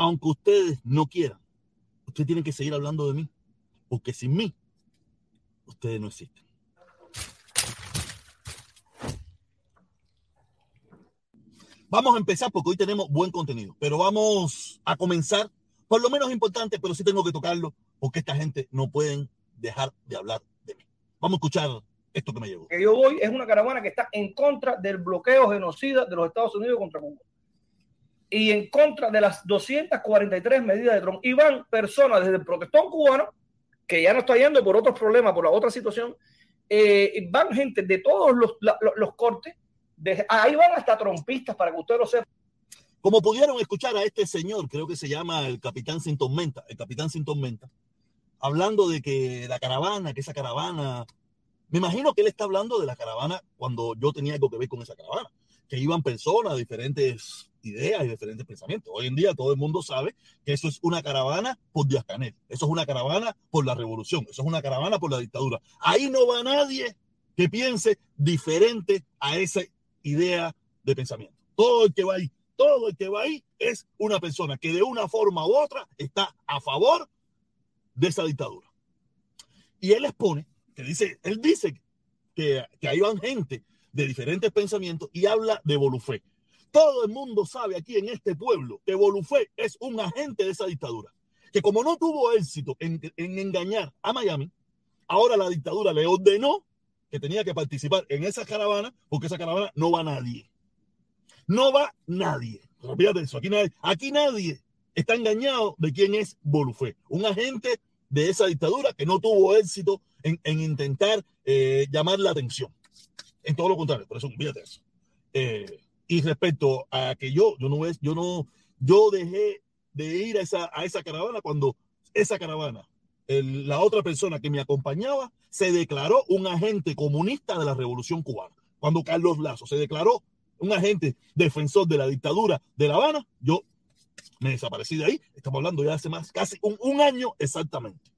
aunque ustedes no quieran, ustedes tienen que seguir hablando de mí, porque sin mí, ustedes no existen. Vamos a empezar porque hoy tenemos buen contenido, pero vamos a comenzar por lo menos importante, pero sí tengo que tocarlo porque esta gente no pueden dejar de hablar de mí. Vamos a escuchar esto que me llegó. Que yo voy es una caravana que está en contra del bloqueo genocida de los Estados Unidos contra Cuba y en contra de las 243 medidas de Trump. Y van personas desde el protestón cubano, que ya no está yendo por otros problemas, por la otra situación, eh, van gente de todos los, los cortes ahí van hasta trompistas para que usted lo sepa. Como pudieron escuchar a este señor, creo que se llama el capitán Sin Tormenta, el capitán Sin Tormenta, hablando de que la caravana, que esa caravana, me imagino que él está hablando de la caravana cuando yo tenía algo que ver con esa caravana, que iban personas de diferentes ideas y diferentes pensamientos. Hoy en día todo el mundo sabe que eso es una caravana por Díaz Canel, eso es una caravana por la revolución, eso es una caravana por la dictadura. Ahí no va nadie que piense diferente a ese idea de pensamiento. Todo el que va ahí, todo el que va ahí es una persona que de una forma u otra está a favor de esa dictadura. Y él expone, que dice, él dice que, que ahí van gente de diferentes pensamientos y habla de Bolufé. Todo el mundo sabe aquí en este pueblo que Bolufé es un agente de esa dictadura. Que como no tuvo éxito en, en engañar a Miami, ahora la dictadura le ordenó que tenía que participar en esa caravana, porque esa caravana no va nadie. No va nadie. Olvídate eso. Aquí nadie, aquí nadie está engañado de quién es Bolufé, un agente de esa dictadura que no tuvo éxito en, intentar eh, llamar la atención. En todo lo contrario, por eso olvídate eso. Eh, y respecto a que yo, yo no yo no, yo dejé de ir a esa, a esa caravana cuando esa caravana la otra persona que me acompañaba se declaró un agente comunista de la revolución cubana. Cuando Carlos Lazo se declaró un agente defensor de la dictadura de La Habana, yo me desaparecí de ahí. Estamos hablando ya hace más, casi un, año exactamente.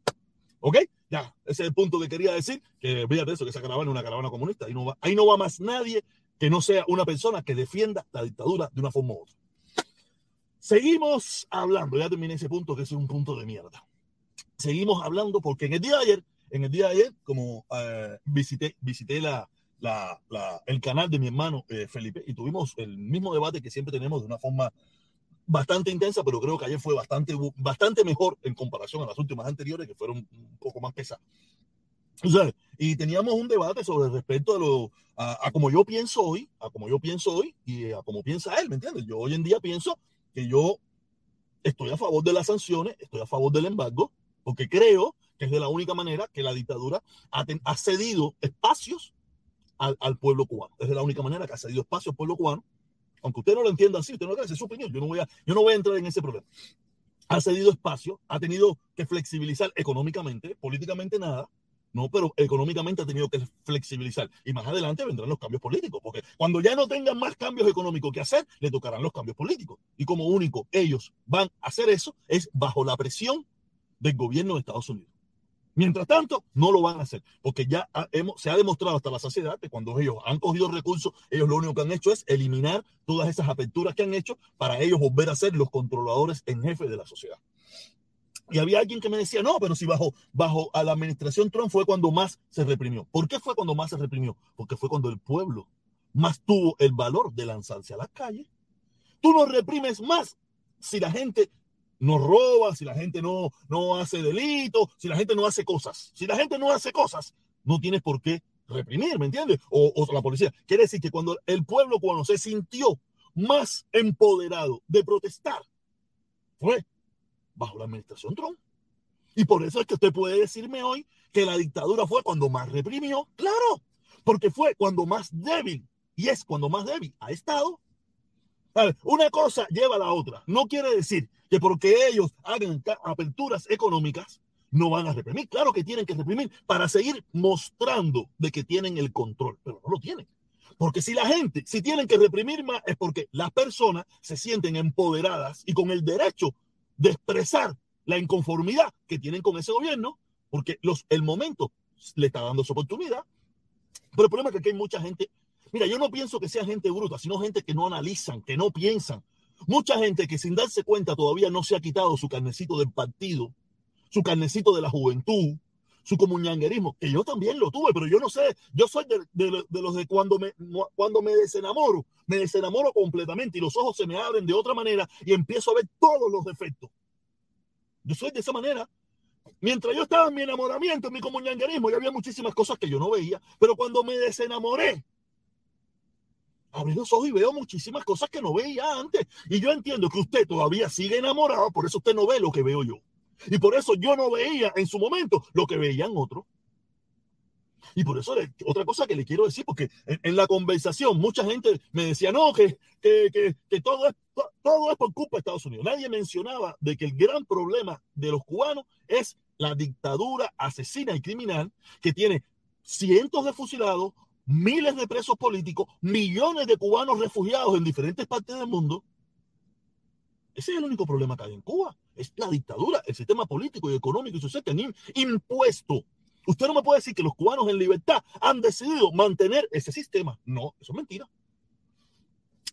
¿Ok? Ya, ese es el punto que quería decir, que fíjate eso, que esa caravana es una caravana comunista. Ahí no, va, ahí no va más nadie que no sea una persona que defienda la dictadura de una forma u otra. Seguimos hablando, ya terminé ese punto que es un punto de mierda seguimos hablando porque en el día de ayer, en el día de ayer, como eh, visité, visité la, la, el canal de mi hermano eh, Felipe y tuvimos el mismo debate que siempre tenemos de una forma bastante intensa, pero creo que ayer fue bastante, bastante mejor en comparación a las últimas anteriores que fueron un poco más pesadas. O sea, y teníamos un debate sobre respecto a lo a, a, como yo pienso hoy, a como yo pienso hoy y a como piensa él, ¿me entiendes? Yo hoy en día pienso que yo estoy a favor de las sanciones, estoy a favor del embargo, porque creo que es de la única manera que la dictadura ha, cedido espacios al, pueblo cubano. Es de la única manera que ha cedido espacios al pueblo cubano. Aunque usted no lo entienda así, usted no lo es su opinión. Yo no, voy a, yo no voy a entrar en ese problema. Ha cedido espacio, ha tenido que flexibilizar económicamente, políticamente nada, no, pero económicamente ha tenido que flexibilizar. Y más adelante vendrán los cambios políticos, porque cuando ya no tengan más cambios económicos que hacer, le tocarán los cambios políticos. Y como único ellos van a hacer eso es bajo la presión del gobierno de Estados Unidos. Mientras tanto, no lo van a hacer, porque ya se ha demostrado hasta la saciedad que cuando ellos han cogido recursos, ellos lo único que han hecho es eliminar todas esas aperturas que han hecho para ellos volver a ser los controladores en jefe de la sociedad. Y había alguien que me decía, no, pero si bajo, bajo a la administración Trump fue cuando más se reprimió. ¿Por qué fue cuando más se reprimió? Porque fue cuando el pueblo más tuvo el valor de lanzarse a las calles. Tú no reprimes más si la gente no roba, si la gente no, no hace delitos, si la gente no hace cosas. Si la gente no hace cosas, no tienes por qué reprimir, ¿me entiendes? O, o la policía. Quiere decir que cuando el pueblo cubano se sintió más empoderado de protestar, fue bajo la administración Trump. Y por eso es que usted puede decirme hoy que la dictadura fue cuando más reprimió. Claro, porque fue cuando más débil, y es cuando más débil ha estado. Una cosa lleva a la otra. No quiere decir que porque ellos hagan aperturas económicas, no van a reprimir. Claro que tienen que reprimir para seguir mostrando de que tienen el control, pero no lo tienen. Porque si la gente, si tienen que reprimir más, es porque las personas se sienten empoderadas y con el derecho de expresar la inconformidad que tienen con ese gobierno, porque los, el momento le está dando su oportunidad. Pero el problema es que hay mucha gente. Mira, yo no pienso que sea gente bruta, sino gente que no analizan, que no piensan, Mucha gente que sin darse cuenta todavía no se ha quitado su carnecito del partido, su carnecito de la juventud, su comunanguerismo, que yo también lo tuve, pero yo no sé, yo soy de, de, los de cuando me, cuando me desenamoro, me desenamoro completamente y los ojos se me abren de otra manera y empiezo a ver todos los defectos. Yo soy de esa manera. Mientras yo estaba en mi enamoramiento, en mi comunanguerismo, ya había muchísimas cosas que yo no veía, pero cuando me desenamoré, abrí los ojos y veo muchísimas cosas que no veía antes. Y yo entiendo que usted todavía sigue enamorado, por eso usted no ve lo que veo yo. Y por eso yo no veía en su momento lo que veían otros. Y por eso otra cosa que le quiero decir, porque en, la conversación mucha gente me decía, no, que, que, que, todo, es, todo por culpa de Estados Unidos. Nadie mencionaba de que el gran problema de los cubanos es la dictadura asesina y criminal que tiene cientos de fusilados, miles de presos políticos, millones de cubanos refugiados en diferentes partes del mundo. Ese es el único problema que hay en Cuba. Es la dictadura, el sistema político y económico y social que impuesto. Usted no me puede decir que los cubanos en libertad han decidido mantener ese sistema. No, eso es mentira.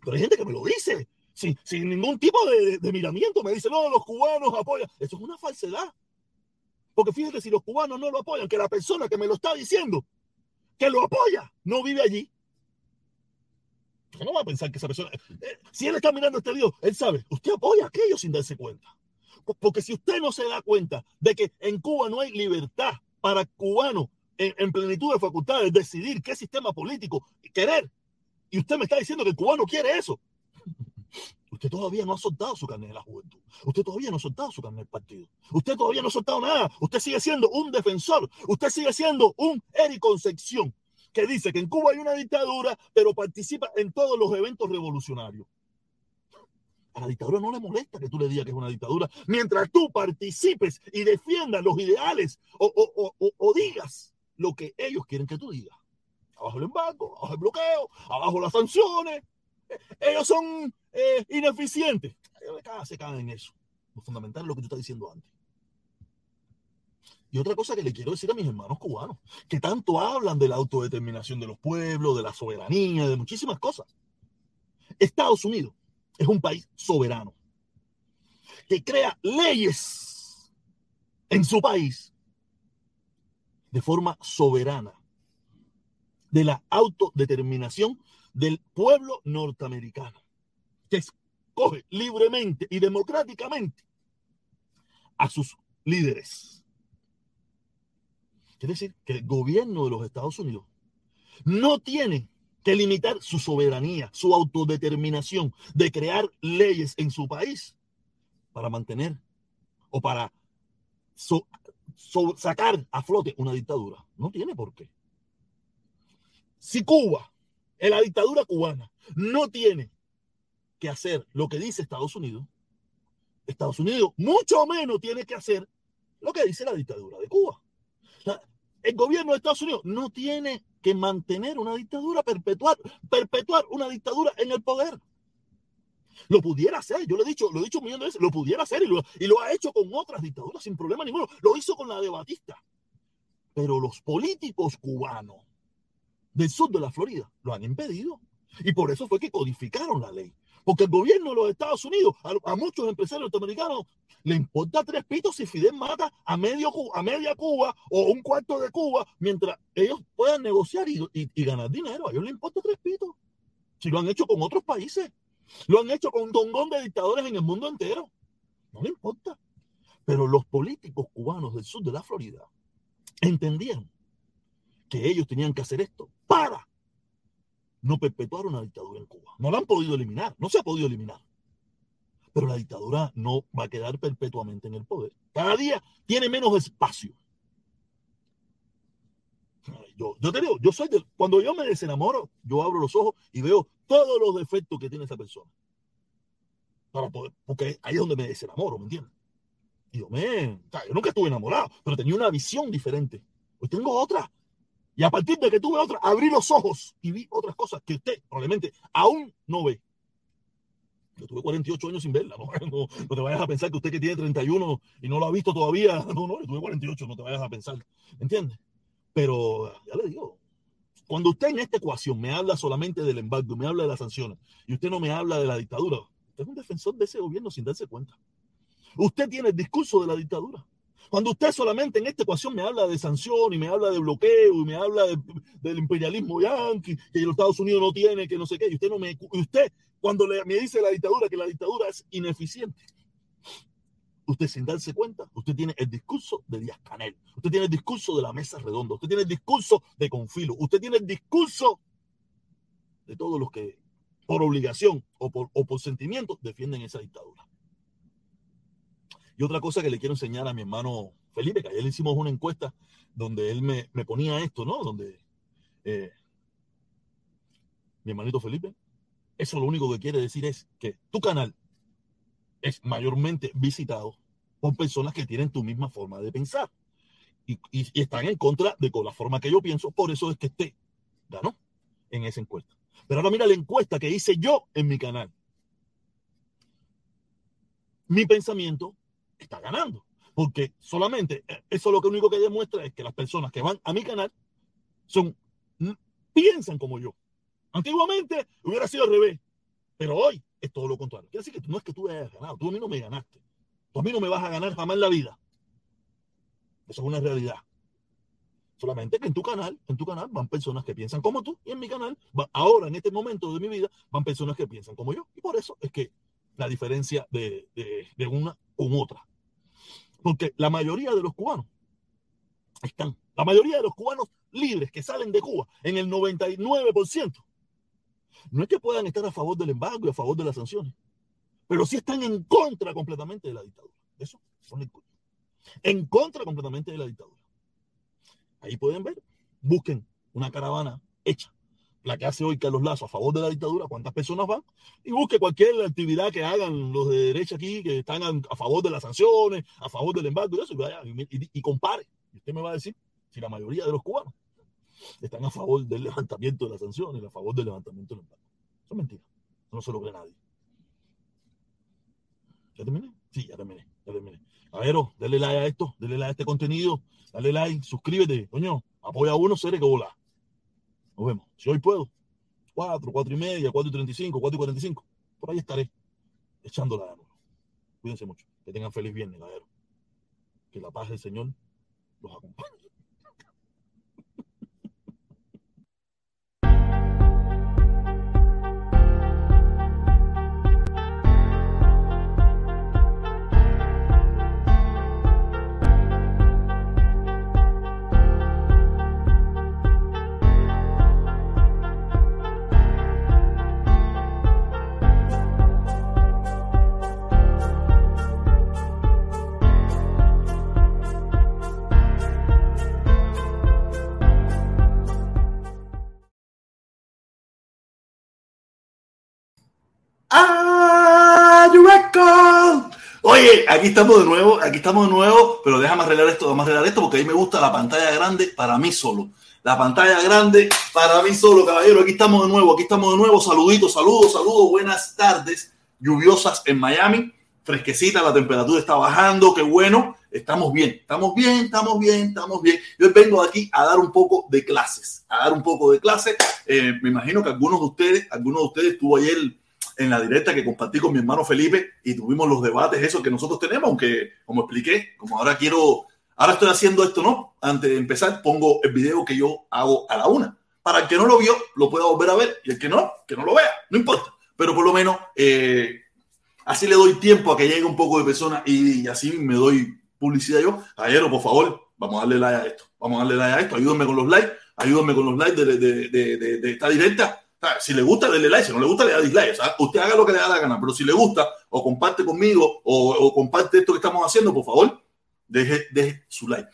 Pero hay gente que me lo dice sin, ningún tipo de, de miramiento. Me dice, no, los cubanos apoyan. Eso es una falsedad. Porque fíjate, si los cubanos no lo apoyan, que la persona que me lo está diciendo, que lo apoya, no vive allí. Usted no va a pensar que esa persona, eh, si él está mirando este video, él sabe, usted apoya aquello sin darse cuenta. Porque si usted no se da cuenta de que en Cuba no hay libertad para cubanos en, en plenitud de facultades decidir qué sistema político querer, y usted me está diciendo que el cubano quiere eso, usted todavía no ha soltado su carnet de la juventud. Usted todavía no ha soltado su carnet del partido. Usted todavía no ha soltado nada. Usted sigue siendo un defensor. Usted sigue siendo un Eric Concepción que dice que en Cuba hay una dictadura, pero participa en todos los eventos revolucionarios. A la dictadura no le molesta que tú le digas que es una dictadura, mientras tú participes y defiendas los ideales o, o, o, o digas lo que ellos quieren que tú digas. Abajo el embargo, abajo el bloqueo, abajo las sanciones. Ellos son eh, ineficientes. Ellos se caen en eso. Lo fundamental es lo que tú estás diciendo antes. Y otra cosa que le quiero decir a mis hermanos cubanos, que tanto hablan de la autodeterminación de los pueblos, de la soberanía, de muchísimas cosas. Estados Unidos es un país soberano que crea leyes en su país de forma soberana de la autodeterminación del pueblo norteamericano, que escoge libremente y democráticamente a sus líderes. Quiere decir que el gobierno de los Estados Unidos no tiene que limitar su soberanía, su autodeterminación de crear leyes en su país para mantener o para sacar a flote una dictadura. No tiene por qué. Si Cuba, en la dictadura cubana, no tiene que hacer lo que dice Estados Unidos, Estados Unidos mucho menos tiene que hacer lo que dice la dictadura de Cuba. El gobierno de Estados Unidos no tiene que mantener una dictadura, perpetuar, perpetuar una dictadura en el poder. Lo pudiera hacer, yo lo he dicho, lo he dicho un millón de veces, lo pudiera hacer y lo, y lo ha hecho con otras dictaduras sin problema ninguno. Lo hizo con la de Batista. Pero los políticos cubanos del sur de la Florida lo han impedido. Y por eso fue que codificaron la ley. Porque el gobierno de los Estados Unidos, a, muchos empresarios norteamericanos, le importa tres pitos si Fidel mata a, medio, a media Cuba o un cuarto de Cuba, mientras ellos puedan negociar y, ganar dinero. A ellos les importa tres pitos. Si lo han hecho con otros países, lo han hecho con un tongón de dictadores en el mundo entero. No le importa. Pero los políticos cubanos del sur de la Florida entendieron que ellos tenían que hacer esto para no perpetuar una dictadura en Cuba. No la han podido eliminar, no se ha podido eliminar. Pero la dictadura no va a quedar perpetuamente en el poder. Cada día tiene menos espacio. Yo, yo te digo, yo soy de, cuando yo me desenamoro, yo abro los ojos y veo todos los defectos que tiene esa persona. Para poder, porque ahí es donde me desenamoro, ¿me entiendes? Y yo, me, yo nunca estuve enamorado, pero tenía una visión diferente. Hoy tengo otra. Y a partir de que tuve otra, abrí los ojos y vi otras cosas que usted probablemente aún no ve. Yo tuve 48 años sin verla, ¿no? Te vayas a pensar que usted que tiene 31 y no lo ha visto todavía, no, no, yo tuve 48, no te vayas a pensar, ¿entiendes? Pero ya le digo, cuando usted en esta ecuación me habla solamente del embargo, me habla de las sanciones, y usted no me habla de la dictadura, Usted es un defensor de ese gobierno sin darse cuenta. Usted tiene el discurso de la dictadura. Cuando usted solamente en esta ecuación me habla de sanción y me habla de bloqueo y me habla del imperialismo yanqui, que los Estados Unidos no tiene, que no sé qué, y usted no me usted cuando le, me dice la dictadura que la dictadura es ineficiente, usted sin darse cuenta, usted tiene el discurso de Díaz Canel, usted tiene el discurso de la mesa redonda, usted tiene el discurso de Confilo, usted tiene el discurso de todos los que por obligación o por, o por sentimiento defienden esa dictadura. Y otra cosa que le quiero enseñar a mi hermano Felipe, que ayer le hicimos una encuesta donde él me, ponía esto, ¿no? Donde eh, mi hermanito Felipe, eso lo único que quiere decir es que tu canal es mayormente visitado por personas que tienen tu misma forma de pensar y, están en contra de la forma que yo pienso. Por eso es que este ganó en esa encuesta. Pero ahora mira la encuesta que hice yo en mi canal. Mi pensamiento está ganando. Porque solamente eh, eso lo que único que demuestra es que las personas que van a mi canal son piensan como yo. Antiguamente hubiera sido al revés, pero hoy es todo lo contrario. Quiere decir que no es que tú hayas ganado, tú a mí no me ganaste. Tú a mí no me vas a ganar jamás en la vida. Eso es una realidad. Solamente que en tu canal, en tu canal van personas que piensan como tú y en mi canal, ahora en este momento de mi vida, van personas que piensan como yo. Y por eso es que la diferencia de, de una con otra. Porque la mayoría de los cubanos están, la mayoría de los cubanos libres que salen de Cuba, en el 99%, no es que puedan estar a favor del embargo y a favor de las sanciones, pero sí están en contra completamente de la dictadura. Eso son En contra completamente de la dictadura. Ahí pueden ver, busquen una caravana hecha, la que hace hoy Carlos Lazo a favor de la dictadura, cuántas personas van, y busque cualquier actividad que hagan los de derecha aquí, que están a, favor de las sanciones, a favor del embargo y eso, y, y compare. Y usted me va a decir si la mayoría de los cubanos están a favor del levantamiento de las sanciones, a favor del levantamiento del embargo. Eso es mentira. Eso no se lo cree nadie. ¿Ya terminé? Sí, ya terminé. Ya terminé. A ver, oh, dale like a esto, dale like a este contenido, dale like, suscríbete, coño, apoya a uno, seré que vola. Nos vemos. Si hoy puedo, 4, 4 y media, 4 y 35, 4 y 45, por ahí estaré echándola de nuevo. Cuídense mucho. Que tengan feliz viernes, caballero. Que la paz del Señor los acompañe. Oye, aquí estamos de nuevo, aquí estamos de nuevo, pero déjame arreglar esto, a arreglar esto porque a mí me gusta la pantalla grande para mí solo. La pantalla grande para mí solo, caballero. Aquí estamos de nuevo, aquí estamos de nuevo. Saluditos, saludos, saludos. Buenas tardes. Lluviosas en Miami. Fresquecita, la temperatura está bajando. Qué bueno. Estamos bien, estamos bien, estamos bien, estamos bien. Yo vengo aquí a dar un poco de clases, a dar un poco de clases. Eh, me imagino que algunos de ustedes, algunos de ustedes estuvo ayer en la directa que compartí con mi hermano Felipe y tuvimos los debates esos que nosotros tenemos, aunque como expliqué, como ahora quiero, ahora estoy haciendo esto, ¿no? Antes de empezar, pongo el video que yo hago a la una. Para el que no lo vio, lo pueda volver a ver y el que no, que no lo vea, no importa. Pero por lo menos eh, así le doy tiempo a que llegue un poco de personas y, así me doy publicidad yo. Ayer, por favor, vamos a darle like a esto. Vamos a darle like a esto. Ayúdenme con los likes. Ayúdenme con los likes de, de, de, de esta directa si le gusta, dele like. Si no le gusta, le da dislike. O usted haga lo que le da la gana. Pero si le gusta, o comparte conmigo, o, comparte esto que estamos haciendo, por favor, deje, deje su like.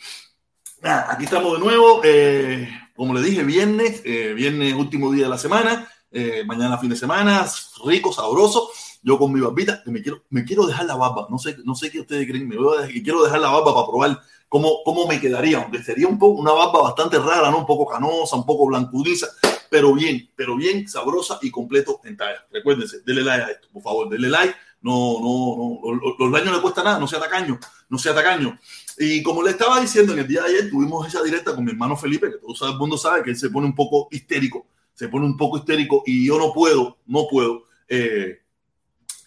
aquí estamos de nuevo. Eh, como le dije, viernes, eh, viernes, último día de la semana. Eh, mañana, fin de semana, rico, sabroso. Yo con mi barbita, me quiero, me quiero dejar la barba. No sé, no sé qué ustedes creen. Me voy a, quiero dejar la barba para probar cómo, cómo me quedaría. Aunque sería un poco, una barba bastante rara, ¿no? Un poco canosa, un poco blancudiza pero bien, pero bien sabrosa y completo en talla. Recuérdense, denle like a esto, por favor, denle like. No, no, no, los daños no le cuesta nada, no sea tacaño, no sea tacaño. Y como le estaba diciendo, en el día de ayer tuvimos esa directa con mi hermano Felipe, que todo el mundo sabe que él se pone un poco histérico, se pone un poco histérico y yo no puedo, no puedo eh,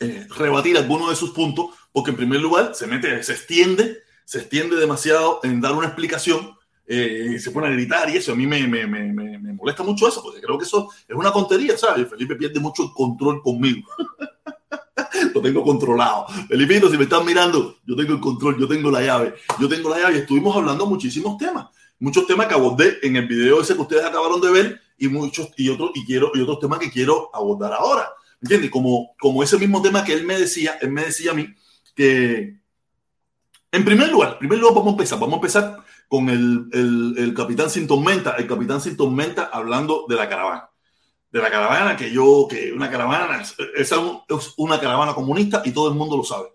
eh, rebatir algunos de sus puntos, porque en primer lugar se mete, se extiende, se extiende demasiado en dar una explicación, eh, se pone a gritar y eso a mí me, me, me, me, molesta mucho eso, porque creo que eso es una tontería, ¿sabes? Felipe pierde mucho el control conmigo. lo tengo controlado. Felipito, si me están mirando, yo tengo el control, yo tengo la llave, yo tengo la llave estuvimos hablando muchísimos temas, muchos temas que abordé en el video ese que ustedes acabaron de ver y muchos y otros y quiero y otros temas que quiero abordar ahora. ¿Entiendes? Como, como ese mismo tema que él me decía, él me decía a mí que, en primer lugar, en primer lugar vamos a empezar, vamos a empezar con el, el, capitán Sin Tormenta, el capitán Sin Tormenta hablando de la caravana. De la caravana que yo, que una caravana, es, es una caravana comunista y todo el mundo lo sabe.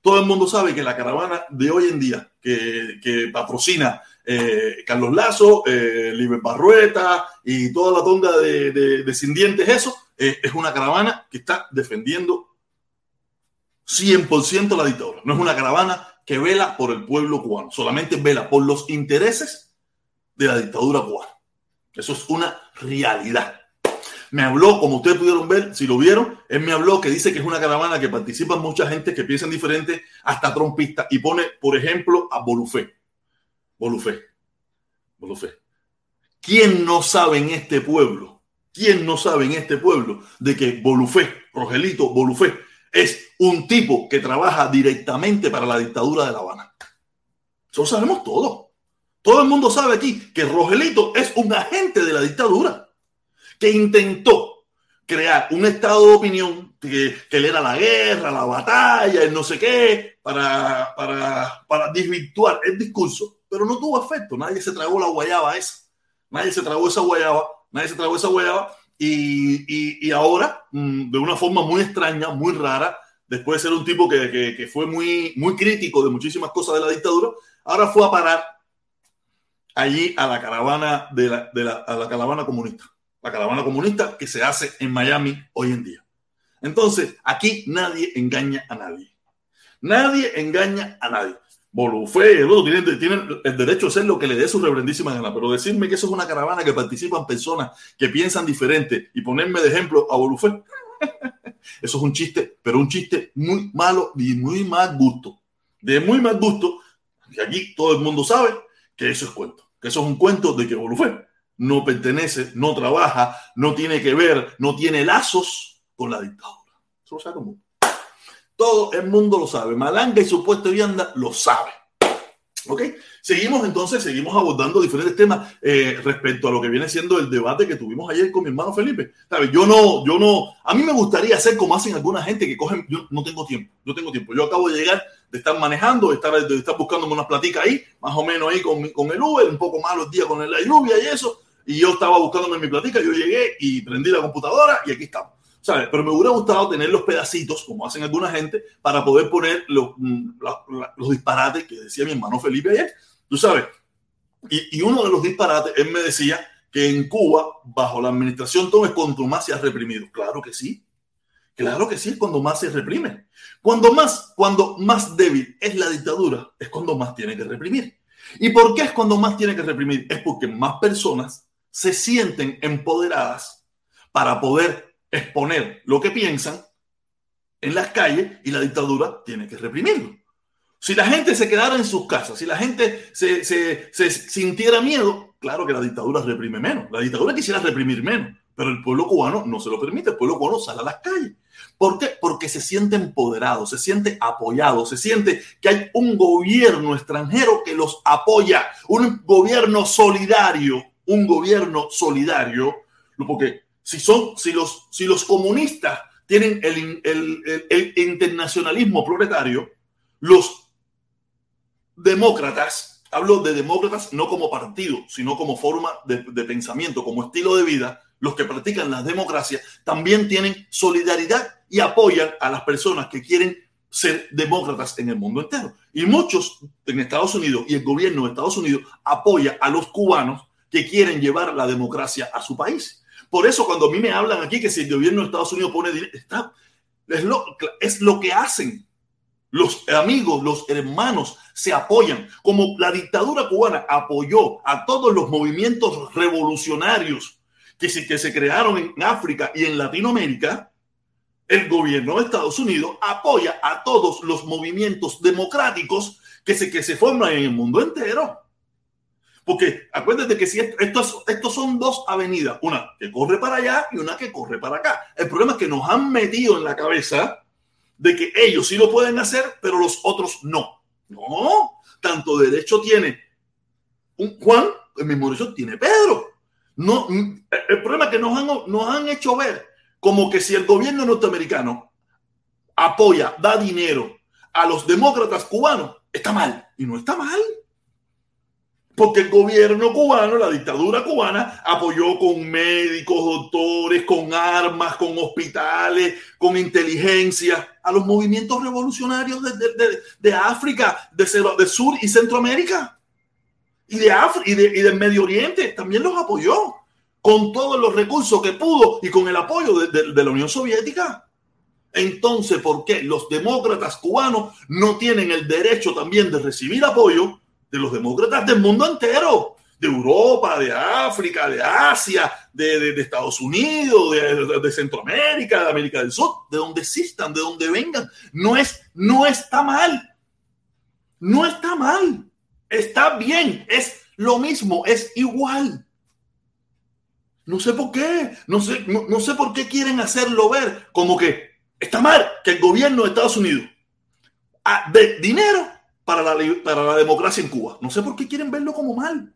Todo el mundo sabe que la caravana de hoy en día, que, que patrocina eh, Carlos Lazo, eh, Barrueta y toda la tonga de, de, descendientes, eso, eh, es una caravana que está defendiendo 100% la dictadura. No es una caravana que vela por el pueblo cubano, solamente vela por los intereses de la dictadura cubana. Eso es una realidad. Me habló, como ustedes pudieron ver, si lo vieron, él me habló que dice que es una caravana que participan mucha gente que piensan diferente, hasta trompistas, y pone, por ejemplo, a Bolufé. Bolufé. Bolufé. ¿Quién no sabe en este pueblo? ¿Quién no sabe en este pueblo de que Bolufé, Rogelito Bolufé, es un tipo que trabaja directamente para la dictadura de La Habana? Eso lo sabemos todo. Todo el mundo sabe aquí que Rogelito es un agente de la dictadura que intentó crear un estado de opinión que, que era la guerra, la batalla, el no sé qué, para, para, para desvirtuar el discurso, pero no tuvo efecto. Nadie se tragó la guayaba esa. Nadie se tragó esa guayaba, nadie se tragó esa guayaba. Y, y, y ahora, mmm, de una forma muy extraña, muy rara, después de ser un tipo que, que, que, fue muy, muy crítico de muchísimas cosas de la dictadura, ahora fue a parar allí a la caravana de la, de la, a la caravana comunista la caravana comunista que se hace en Miami hoy en día. Entonces, aquí nadie engaña a nadie. Nadie engaña a nadie. Bolufé, el otro tienen, el derecho a hacer lo que le dé su reverendísima gana, pero decirme que eso es una caravana que participan personas que piensan diferente y ponerme de ejemplo a Bolufé, eso es un chiste, pero un chiste muy malo y muy mal gusto. De muy mal gusto, y aquí todo el mundo sabe que eso es cuento, que eso es un cuento de que Bolufé no pertenece, no trabaja, no tiene que ver, no tiene lazos con la dictadura. Eso lo sabe todo el mundo. Todo el mundo lo sabe. Malanga y su puesto de vianda lo sabe. ¿Ok? Seguimos entonces, seguimos abordando diferentes temas eh, respecto a lo que viene siendo el debate que tuvimos ayer con mi hermano Felipe. ¿Sabe? Yo no, yo no, a mí me gustaría hacer como hacen alguna gente que cogen, yo no tengo tiempo, no tengo tiempo. Yo acabo de llegar de estar manejando, de estar, buscándome unas platicas ahí, más o menos ahí con, el Uber, un poco malo el día con la lluvia y eso y yo estaba buscándome mi platica, yo llegué y prendí la computadora y aquí estamos. ¿Sabes? Pero me hubiera gustado tener los pedacitos, como hacen alguna gente, para poder poner los, la, los disparates que decía mi hermano Felipe ayer. Tú sabes. Y, y, uno de los disparates, él me decía que en Cuba, bajo la administración Tom, es cuando más se ha reprimido. Claro que sí. Claro que sí, es cuando más se reprime. Cuando más, cuando más débil es la dictadura, es cuando más tiene que reprimir. ¿Y por qué es cuando más tiene que reprimir? Es porque más personas se sienten empoderadas para poder exponer lo que piensan en las calles y la dictadura tiene que reprimirlo. Si la gente se quedara en sus casas, si la gente se, se, sintiera miedo, claro que la dictadura reprime menos. La dictadura quisiera reprimir menos, pero el pueblo cubano no se lo permite. El pueblo cubano sale a las calles. ¿Por qué? Porque se siente empoderado, se siente apoyado, se siente que hay un gobierno extranjero que los apoya, un gobierno solidario un gobierno solidario, porque si son, si los, si los comunistas tienen el, internacionalismo proletario, los demócratas, hablo de demócratas no como partido, sino como forma de, de pensamiento, como estilo de vida, los que practican la democracia también tienen solidaridad y apoyan a las personas que quieren ser demócratas en el mundo entero. Y muchos en Estados Unidos y el gobierno de Estados Unidos apoya a los cubanos que quieren llevar la democracia a su país. Por eso cuando a mí me hablan aquí que si el gobierno de Estados Unidos pone dinero, está, es, lo, es lo que hacen. Los amigos, los hermanos se apoyan. Como la dictadura cubana apoyó a todos los movimientos revolucionarios que se, que se crearon en África y en Latinoamérica, el gobierno de Estados Unidos apoya a todos los movimientos democráticos que se, que se forman en el mundo entero. Porque acuérdate que si estos, estos son dos avenidas, una que corre para allá y una que corre para acá. El problema es que nos han metido en la cabeza de que ellos sí lo pueden hacer, pero los otros no. No, tanto derecho tiene un Juan, el mismo derecho tiene Pedro. No, el problema es que nos han, nos han hecho ver como que si el gobierno norteamericano apoya, da dinero a los demócratas cubanos, está mal. Y no está mal porque el gobierno cubano, la dictadura cubana, apoyó con médicos, doctores, con armas, con hospitales, con inteligencia a los movimientos revolucionarios de, África, de, de, Sur y Centroamérica. Y de, África, y, y del Medio Oriente también los apoyó con todos los recursos que pudo y con el apoyo de la Unión Soviética. Entonces, ¿por qué los demócratas cubanos no tienen el derecho también de recibir apoyo de los demócratas del mundo entero, de Europa, de África, de Asia, de, Estados Unidos, de, Centroamérica, de América del Sur, de donde existan, de donde vengan. No, es, no está mal. No está mal. Está bien. Es lo mismo. Es igual. No sé por qué. No sé, no sé por qué quieren hacerlo ver como que está mal que el gobierno de Estados Unidos ah, de dinero para la, para la democracia en Cuba. No sé por qué quieren verlo como mal.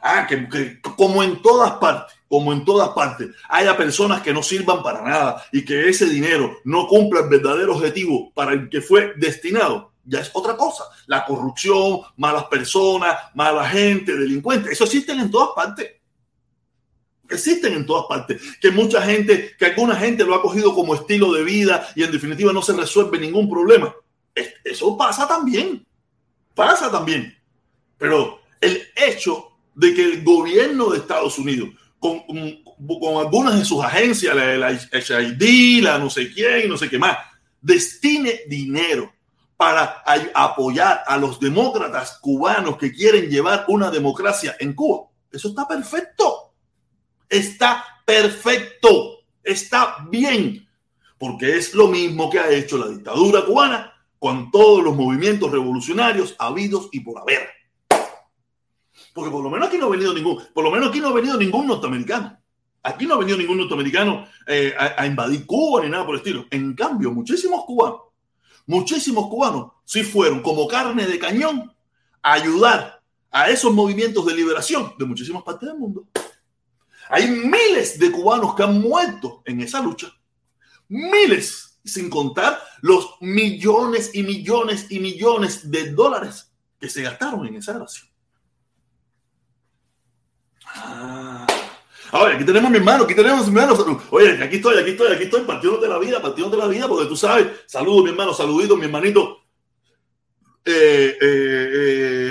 Ah, que, como en todas partes, como en todas partes, haya personas que no sirvan para nada y que ese dinero no cumpla el verdadero objetivo para el que fue destinado, ya es otra cosa. La corrupción, malas personas, mala gente, delincuentes, eso existen en todas partes. Existen en todas partes. Que mucha gente, que alguna gente lo ha cogido como estilo de vida y en definitiva no se resuelve ningún problema. Eso pasa también pasa también. Pero el hecho de que el gobierno de Estados Unidos, con, con, algunas de sus agencias, la, la la no sé quién, no sé qué más, destine dinero para apoyar a los demócratas cubanos que quieren llevar una democracia en Cuba. Eso está perfecto. Está perfecto. Está bien. Porque es lo mismo que ha hecho la dictadura cubana con todos los movimientos revolucionarios habidos y por haber. Porque por lo menos aquí no ha venido ningún, por lo menos aquí no ha venido ningún norteamericano. Aquí no ha venido ningún norteamericano eh, a, invadir Cuba ni nada por el estilo. En cambio, muchísimos cubanos, muchísimos cubanos sí fueron como carne de cañón a ayudar a esos movimientos de liberación de muchísimas partes del mundo. Hay miles de cubanos que han muerto en esa lucha. Miles sin contar los millones y millones y millones de dólares que se gastaron en esa grabación. Ah. Ahora, aquí tenemos a mi hermano, aquí tenemos a mi hermano. Oye, aquí estoy, aquí estoy, aquí estoy, partiendo de la vida, partiendo de la vida, porque tú sabes, saludos, mi hermano, saluditos, mi hermanito. Eh, eh, eh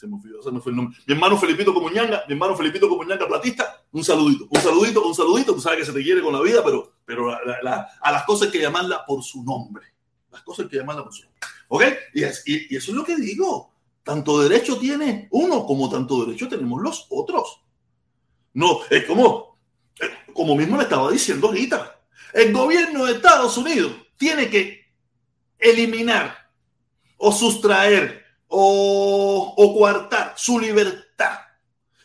se me olvidó, se me fue el nombre. Mi hermano Felipito Comuñanga, mi hermano Felipito Comuñanga Platista, un saludito, un saludito, un saludito. Tú sabes que se te quiere con la vida, pero, pero a las cosas hay que llamarla por su nombre. Las cosas hay que llamarla por su nombre. ¿Ok? Y, eso es lo que digo. Tanto derecho tiene uno como tanto derecho tenemos los otros. No, es como, como mismo le estaba diciendo ahorita. El gobierno de Estados Unidos tiene que eliminar o sustraer o, o coartar su libertad,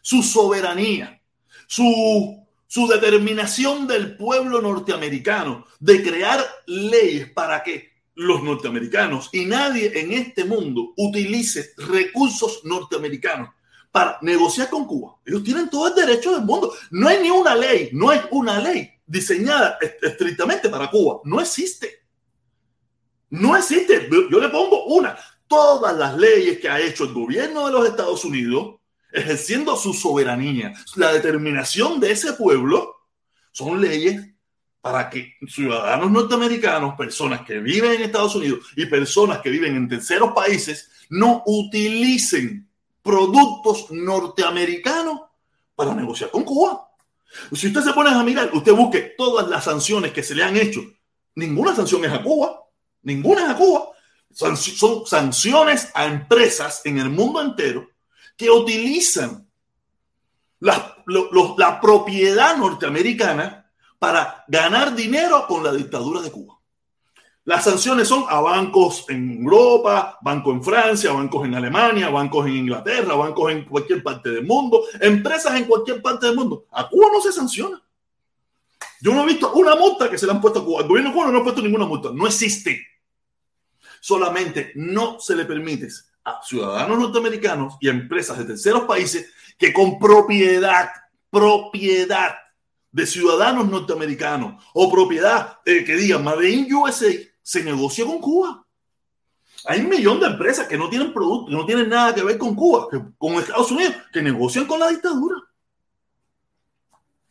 su soberanía, su, su determinación del pueblo norteamericano de crear leyes para que los norteamericanos y nadie en este mundo utilice recursos norteamericanos para negociar con Cuba. Ellos tienen todo el derecho del mundo. No hay ni una ley, no hay una ley diseñada estrictamente para Cuba. No existe. No existe. Yo le pongo una todas las leyes que ha hecho el gobierno de los Estados Unidos, ejerciendo su soberanía, la determinación de ese pueblo, son leyes para que ciudadanos norteamericanos, personas que viven en Estados Unidos y personas que viven en terceros países, no utilicen productos norteamericanos para negociar con Cuba. Si usted se pone a mirar, usted busque todas las sanciones que se le han hecho. Ninguna sanción es a Cuba. Ninguna es a Cuba son, sanciones a empresas en el mundo entero que utilizan la, la propiedad norteamericana para ganar dinero con la dictadura de Cuba. Las sanciones son a bancos en Europa, bancos en Francia, bancos en Alemania, bancos en Inglaterra, bancos en cualquier parte del mundo, empresas en cualquier parte del mundo. A Cuba no se sanciona. Yo no he visto una multa que se le han puesto a Cuba. El gobierno cubano no ha puesto ninguna multa. No existe. Solamente no se le permite a ciudadanos norteamericanos y a empresas de terceros países que con propiedad, propiedad de ciudadanos norteamericanos o propiedad eh, que digan Made in USA se negocia con Cuba. Hay un millón de empresas que no tienen productos, que no tienen nada que ver con Cuba, con Estados Unidos, que negocian con la dictadura.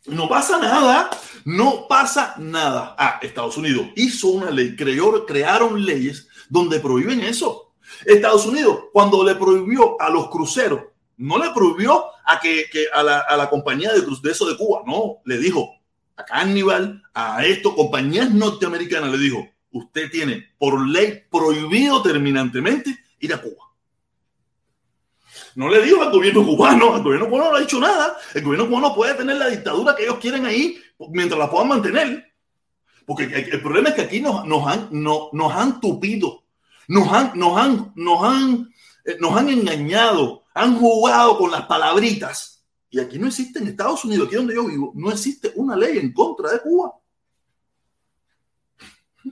No pasa nada, no pasa nada. Ah, Estados Unidos hizo una ley, creó, crearon leyes donde prohíben eso. Estados Unidos, cuando le prohibió a los cruceros, no le prohibió a, que, a, la, compañía de, de eso de Cuba, no, le dijo a Carnival, a esto, compañías norteamericanas, le dijo, usted tiene por ley prohibido terminantemente ir a Cuba. No le dijo al gobierno cubano, al gobierno cubano no ha dicho nada. El gobierno cubano puede tener la dictadura que ellos quieren ahí mientras la puedan mantener. Porque el problema es que aquí nos, han, nos han tupido, nos han, nos, han, nos, han, eh, nos han engañado, han jugado con las palabritas. Y aquí no existe en Estados Unidos, aquí donde yo vivo, no existe una ley en contra de Cuba.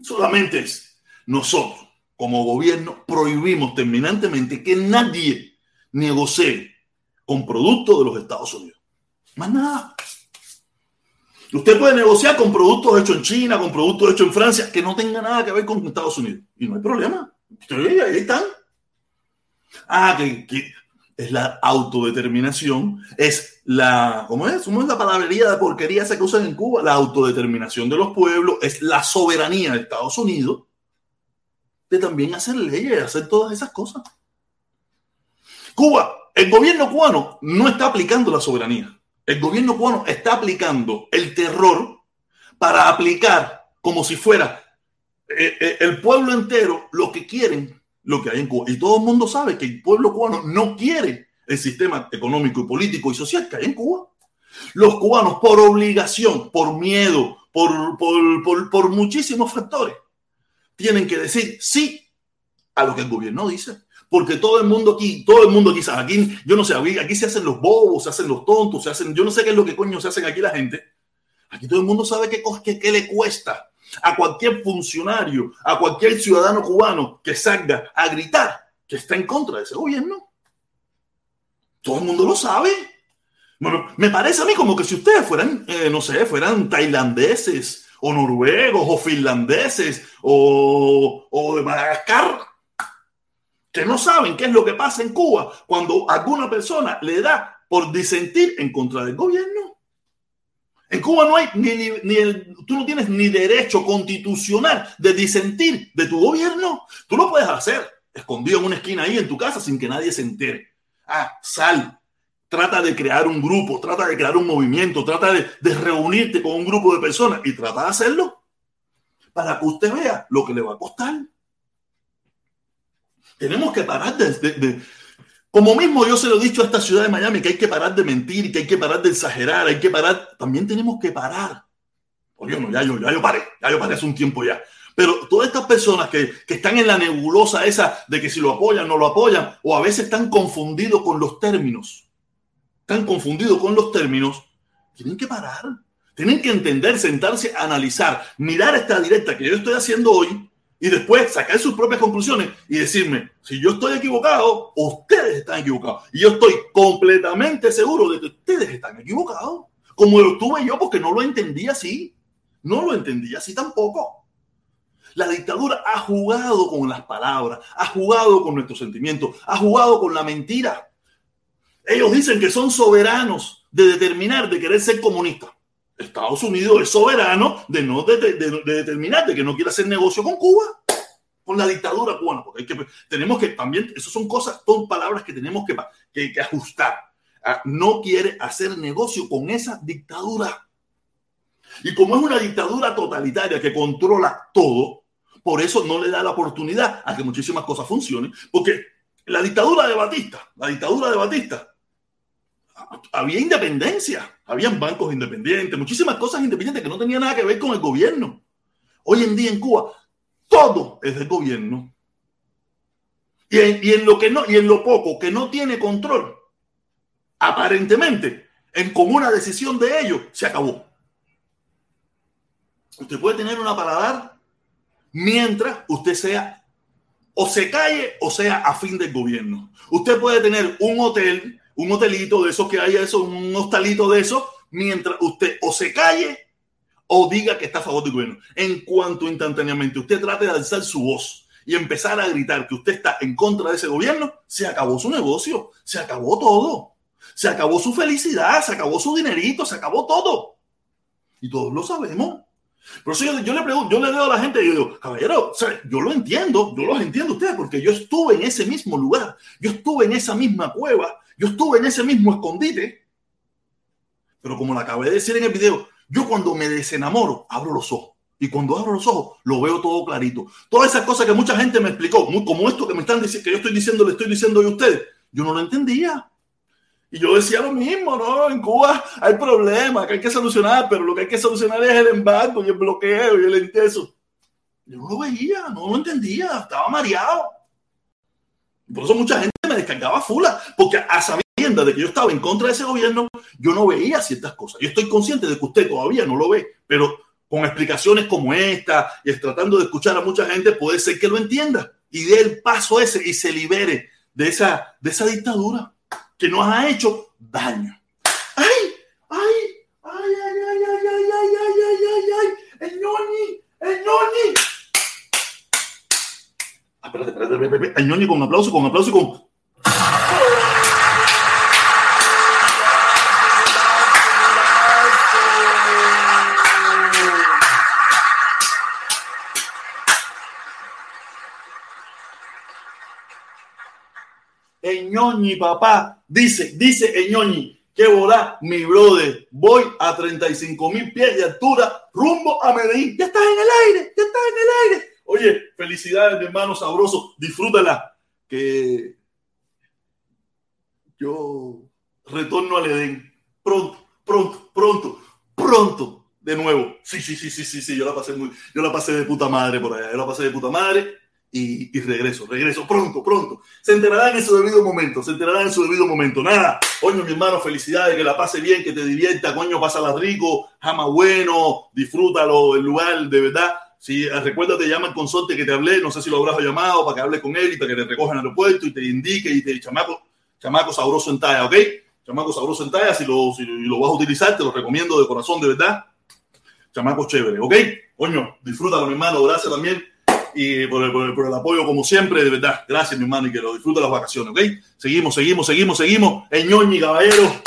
Solamente es nosotros, como gobierno, prohibimos terminantemente que nadie negocie con productos de los Estados Unidos. Más nada. Usted puede negociar con productos hechos en China, con productos hechos en Francia, que no tengan nada que ver con Estados Unidos. Y no hay problema. Ahí están. Ah, que, que es la autodeterminación, es la, ¿cómo es? ¿Cómo es la palabrería de porquería esa que usan en Cuba? La autodeterminación de los pueblos, es la soberanía de Estados Unidos de también hacer leyes, hacer todas esas cosas. Cuba, el gobierno cubano no está aplicando la soberanía. El gobierno cubano está aplicando el terror para aplicar como si fuera eh, eh, el pueblo entero lo que quieren lo que hay en Cuba. Y todo el mundo sabe que el pueblo cubano no quiere el sistema económico y político y social que hay en Cuba. Los cubanos, por obligación, por miedo, por, por, por, muchísimos factores, tienen que decir sí a lo que el gobierno dice. Porque todo el mundo aquí, todo el mundo sabe, aquí, yo no sé, aquí se hacen los bobos, se hacen los tontos, se hacen, yo no sé qué es lo que coño se hacen aquí la gente. Aquí todo el mundo sabe qué, qué, qué le cuesta a cualquier funcionario, a cualquier ciudadano cubano que salga a gritar que está en contra de ese gobierno. Todo el mundo lo sabe. Bueno, me parece a mí como que si ustedes fueran, eh, no sé, fueran tailandeses o noruegos o finlandeses o de Madagascar, que no saben qué es lo que pasa en Cuba cuando alguna persona le da por disentir en contra del gobierno. En Cuba no hay ni, ni, el, tú no tienes ni derecho constitucional de disentir de tu gobierno. Tú lo puedes hacer escondido en una esquina ahí en tu casa sin que nadie se entere. Ah, sal, trata de crear un grupo, trata de crear un movimiento, trata de, de reunirte con un grupo de personas y trata de hacerlo para que usted vea lo que le va a costar. Tenemos que parar de, de como mismo yo se lo he dicho a esta ciudad de Miami, que hay que parar de mentir, que hay que parar de exagerar, hay que parar, también tenemos que parar. Oye, no, ya yo, ya yo paré, ya yo paré hace un tiempo ya. Pero todas estas personas que, que, están en la nebulosa esa de que si lo apoyan, no lo apoyan, o a veces están confundidos con los términos, están confundidos con los términos, tienen que parar. Tienen que entender, sentarse, analizar, mirar esta directa que yo estoy haciendo hoy y después sacar sus propias conclusiones y decirme, si yo estoy equivocado, ustedes están equivocados. Y yo estoy completamente seguro de que ustedes están equivocados, como lo tuve yo porque no lo entendí así. No lo entendí así tampoco. La dictadura ha jugado con las palabras, ha jugado con nuestros sentimientos, ha jugado con la mentira. Ellos dicen que son soberanos de determinar, de querer ser comunistas. Estados Unidos es soberano de no de, determinar de que no quiere hacer negocio con Cuba, con la dictadura cubana, porque hay que, tenemos que también, eso son cosas, son palabras que tenemos que, que, ajustar. Ah, no quiere hacer negocio con esa dictadura. Y como es una dictadura totalitaria que controla todo, por eso no le da la oportunidad a que muchísimas cosas funcionen, porque la dictadura de Batista, la dictadura de Batista, había independencia, habían bancos independientes, muchísimas cosas independientes que no tenían nada que ver con el gobierno. Hoy en día en Cuba todo es del gobierno. Y en, en lo que no, y en lo poco que no tiene control, aparentemente, en común decisión de ellos, se acabó. Usted puede tener una paladar mientras usted sea o se calle o sea a fin del gobierno. Usted puede tener un hotel, un hotelito de esos que hay, eso, un hostalito de esos, mientras usted o se calle o diga que está a favor del gobierno. En cuanto instantáneamente usted trate de alzar su voz y empezar a gritar que usted está en contra de ese gobierno, se acabó su negocio, se acabó todo, se acabó su felicidad, se acabó su dinerito, se acabó todo. Y todos lo sabemos. Por eso yo, le pregunto, yo le digo a la gente, yo digo, caballero, yo lo entiendo, yo los entiendo ustedes, porque yo estuve en ese mismo lugar, yo estuve en esa misma cueva, yo estuve en ese mismo escondite. Pero como lo acabé de decir en el video, yo cuando me desenamoro, abro los ojos. Y cuando abro los ojos, lo veo todo clarito. Todas esas cosas que mucha gente me explicó, como esto que me están diciendo, que yo estoy diciendo, le estoy diciendo a ustedes, yo no lo entendía. Y yo decía lo mismo, ¿no? En Cuba hay problemas que hay que solucionar, pero lo que hay que solucionar es el embargo y el bloqueo y el enteso. Yo no lo veía, no lo entendía, estaba mareado. Por eso mucha gente me descargaba fula, porque a sabiendas de que yo estaba en contra de ese gobierno, yo no veía ciertas cosas. Yo estoy consciente de que usted todavía no lo ve, pero con explicaciones como esta y tratando de escuchar a mucha gente, puede ser que lo entienda y dé el paso ese y se libere de esa, de esa dictadura que nos ha hecho daño. ¡Ay! ¡Ay! ¡Ay, ay, ay, ay, ay, ay, ay, ay, ay, ay! ¡El ñoñi! ¡El ñoñi! Ah, espérate, espérate, espérate, El ñoñi con aplauso, con aplauso, con... Eñoñi, papá. Dice, dice Eñoñi, que volá, mi brother. Voy a 35 mil pies de altura, rumbo a Medellín. Ya estás en el aire, ya estás en el aire. Oye, felicidades, mi hermano sabroso. Disfrútala. Que yo retorno al Edén. Pronto, pronto, pronto, pronto. De nuevo. Sí, sí, sí, sí, sí, sí. Yo la pasé muy, yo la pasé de puta madre por allá. Yo la pasé de puta madre y, regreso, regreso pronto, pronto. Se enterarán en su debido momento, se enterarán en su debido momento. Nada, coño, mi hermano, felicidades, que la pase bien, que te divierta, coño, pásala rico, jama bueno, disfrútalo, el lugar, de verdad. Si recuérdate, llama al consorte que te hablé, no sé si lo habrás llamado para que hable con él y para que te recoja en el aeropuerto y te indique y te chamaco, chamaco sabroso en talla, ¿ok? Chamaco sabroso en talla, si lo, si lo vas a utilizar, te lo recomiendo de corazón, de verdad. Chamaco chévere, ¿ok? Coño, disfrútalo, mi hermano, gracias también y por el, apoyo, como siempre, de verdad. Gracias, mi hermano, y que lo disfrute las vacaciones, ¿ok? Seguimos, seguimos, seguimos, seguimos. Ñoñi, caballero.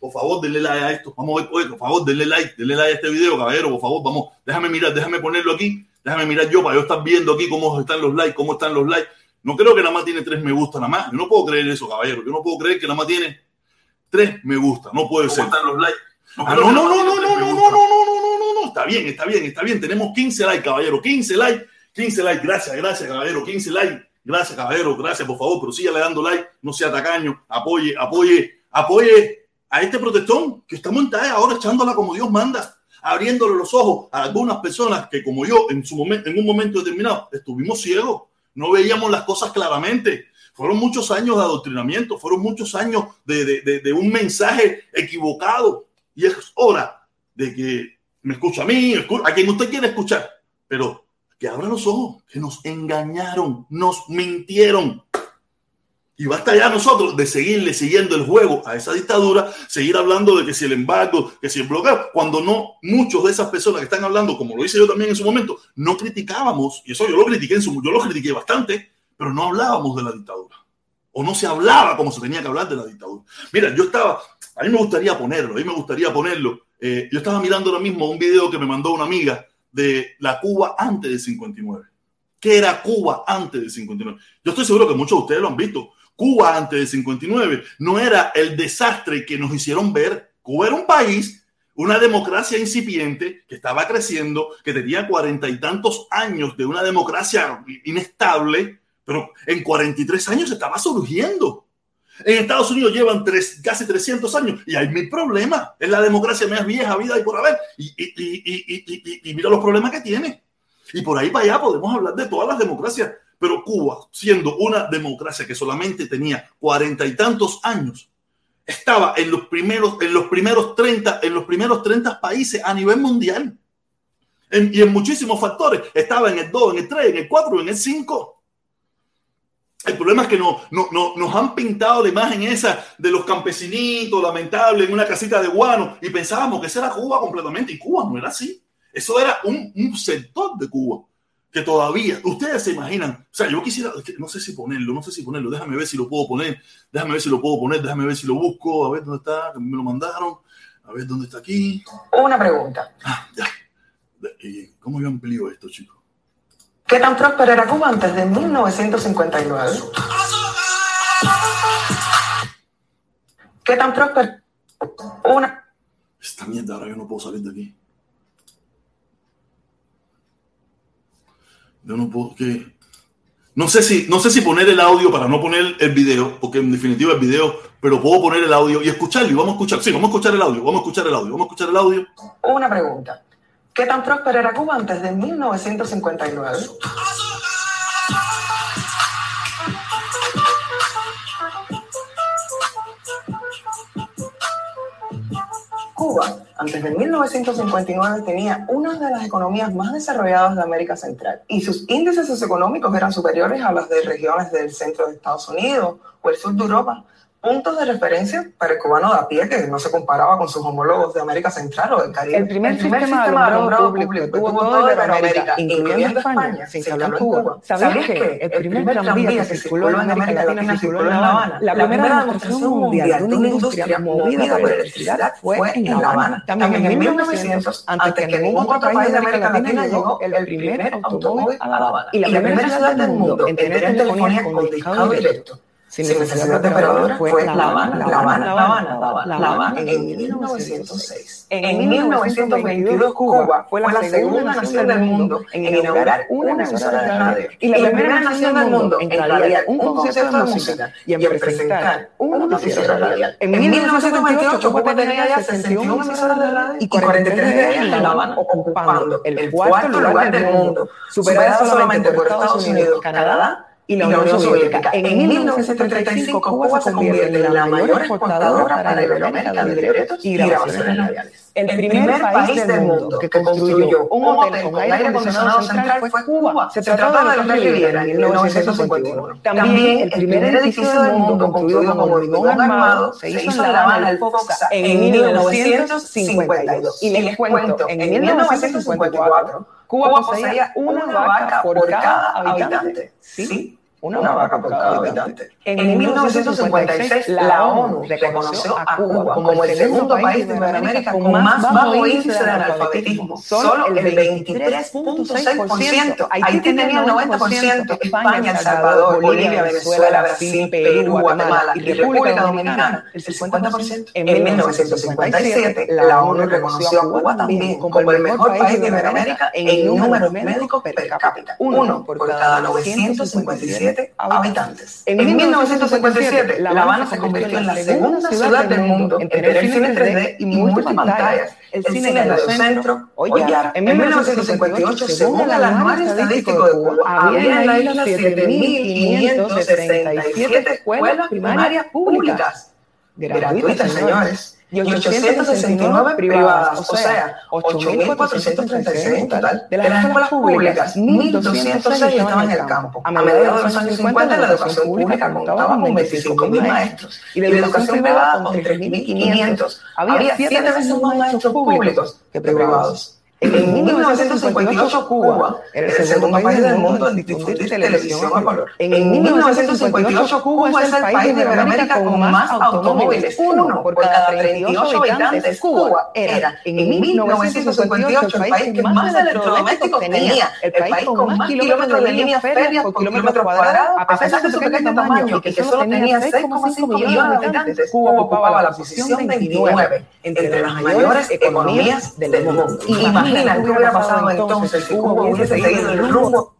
Por favor, denle like a esto. Vamos a ver, por favor, denle like, denle like a este video, caballero, por favor, vamos. Déjame mirar, déjame ponerlo aquí. Déjame mirar yo para yo estar viendo aquí cómo están los likes, cómo están los likes. No creo que nada más tiene tres me gusta, nada más. Yo no puedo creer eso, caballero. Yo no puedo creer que nada más tiene tres me gusta. No puede ser. están los likes? No, no, no, no, no, no, no, no, no, no, no, no, no, está bien, está bien, está bien. Tenemos 15 likes, caballero, 15 likes 15 likes, gracias, gracias, caballero. 15 likes, gracias, caballero. Gracias, por favor, pero sígale dando like, no sea tacaño, apoye, apoye, apoye a este protestón que estamos en talla ahora echándola como Dios manda, abriéndole los ojos a algunas personas que, como yo, en, su momento, en un momento determinado, estuvimos ciegos, no veíamos las cosas claramente. Fueron muchos años de adoctrinamiento, fueron muchos años de, de, de un mensaje equivocado. Y es hora de que me escuche a mí, a quien usted quiera escuchar, pero que abran los ojos, que nos engañaron, nos mintieron. Y basta ya nosotros de seguirle siguiendo el juego a esa dictadura, seguir hablando de que si el embargo, que si el bloqueo, cuando no, muchos de esas personas que están hablando, como lo hice yo también en su momento, no criticábamos, y eso yo lo critiqué en su yo lo critiqué bastante, pero no hablábamos de la dictadura. O no se hablaba como se tenía que hablar de la dictadura. Mira, yo estaba, a mí me gustaría ponerlo, a mí me gustaría ponerlo. Eh, yo estaba mirando ahora mismo un video que me mandó una amiga de la Cuba antes del 59. ¿Qué era Cuba antes del 59? Yo estoy seguro que muchos de ustedes lo han visto. Cuba antes del 59 no era el desastre que nos hicieron ver. Cuba era un país, una democracia incipiente que estaba creciendo, que tenía cuarenta y tantos años de una democracia inestable, pero en 43 años estaba surgiendo. En Estados Unidos llevan tres, casi 300 años y hay mil problemas. Es la democracia más vieja vida y por haber. Y, y, y, y, mira los problemas que tiene. Y por ahí para allá podemos hablar de todas las democracias. Pero Cuba, siendo una democracia que solamente tenía cuarenta y tantos años, estaba en los primeros, en los primeros 30, en los primeros 30 países a nivel mundial. y en muchísimos factores. Estaba en el 2, en el 3, en el 4, en el 5. El problema es que no, no, nos han pintado la imagen esa de los campesinitos, lamentable, en una casita de guano, y pensábamos que esa era Cuba completamente, y Cuba no era así. Eso era un, un sector de Cuba que todavía, ustedes se imaginan, o sea, yo quisiera, no sé si ponerlo, no sé si ponerlo, déjame ver si lo puedo poner, déjame ver si lo puedo poner, déjame ver si lo busco, a ver dónde está, que me lo mandaron, a ver dónde está aquí. Una pregunta. Ah, ya. ¿Cómo yo amplío esto, chicos? ¿Qué tan próspera era Cuba antes de 1959? ¿Qué tan próspera? Una. Esta mierda, ahora yo no puedo salir de aquí. Yo no puedo que. No sé, si, no sé si poner el audio para no poner el video, porque en definitiva el video, pero puedo poner el audio y escucharlo. Y vamos a escuchar. Sí, vamos a escuchar el audio. Vamos a escuchar el audio. Vamos a escuchar el audio. Una pregunta. ¿Qué tan próspera era Cuba antes de 1959? Cuba, antes de 1959, tenía una de las economías más desarrolladas de América Central y sus índices socioeconómicos eran superiores a los de regiones del centro de Estados Unidos o el sur de Europa puntos de referencia para el cubano de a pie que no se comparaba con sus homólogos de América Central o del Caribe. El primer, sistema, de alumbrado público, tuvo todo Iberoamérica, incluyendo España, sin que hablar Cuba. ¿Sabías que el primer tranvía que circuló en América Latina circuló en La Habana? La primera demostración mundial de una industria movida por electricidad fue en La Habana. También en 1900, antes que ningún otro país de América Latina llegó el primer automóvil a La Habana. Y la primera ciudad del mundo en tener telefonía con discado directo sin necesidad de operadora fue La Habana, La Habana, La Habana, La Habana, en 1906. En 1922 Cuba fue la segunda nación del mundo en inaugurar una emisora de radio. y la primera nación del mundo en radiar un concierto de música y en presentar un noticiero radial. En 1928 Cuba tenía ya 61 emisoras de radio y 43 de ellas en La Habana, ocupando el cuarto lugar del mundo, superado solamente por Estados Unidos, Canadá y la Unión Soviética. En 1935 Cuba se convierte en la mayor exportadora para Iberoamérica de libretos y grabaciones radiales. El primer país del mundo que construyó un hotel con aire acondicionado central fue Cuba. Se trataba de Hotel Riviera en 1951. También el primer edificio del mundo construido con hormigón armado se hizo en La Habana, el Foxa, en 1952. Y les cuento, en 1954 Cuba poseía una vaca por cada habitante. ¿Sí? Una, vaca por cada habitante. En, 1956, la ONU reconoció a Cuba como el segundo país de América con más bajo índice de analfabetismo, solo el 23.6%. Haití tenía el 90%, España, El Salvador, Bolivia, Venezuela, Brasil, Perú, Guatemala y República Dominicana. El 50%. En 1957, la ONU reconoció a Cuba también como el mejor país de América en número médicos per cápita, uno por cada 957 habitantes. En, 1957, La Habana se convirtió en la segunda ciudad del mundo en tener cine 3D y multipantallas. El cine de centro, Ollar. En 1958, según el anuario estadístico de Cuba, había en la isla 7.567 escuelas primarias públicas. Gratuitas, señores y 869 privadas, o sea, 8.436 en total. De las escuelas públicas, 1.206 estaban en el campo. A mediados de los años 50, la educación pública contaba con 25.000 maestros y la educación privada con 3.500. Había siete veces más maestros públicos que privados. En 1958 Cuba era el segundo país del mundo en difundir televisión a color. En 1958 Cuba es el país de América con más automóviles, uno por cada 38 habitantes. Cuba era en 1958 el país que más electrodomésticos tenía, el país con más kilómetros de líneas férreas por kilómetro cuadrado, a pesar de su pequeño tamaño y que solo tenía 6,5 millones de habitantes. Cuba ocupaba la posición 29 entre las mayores economías del mundo imaginan qué hubiera pasado entonces si Cuba hubiese seguido el rumbo.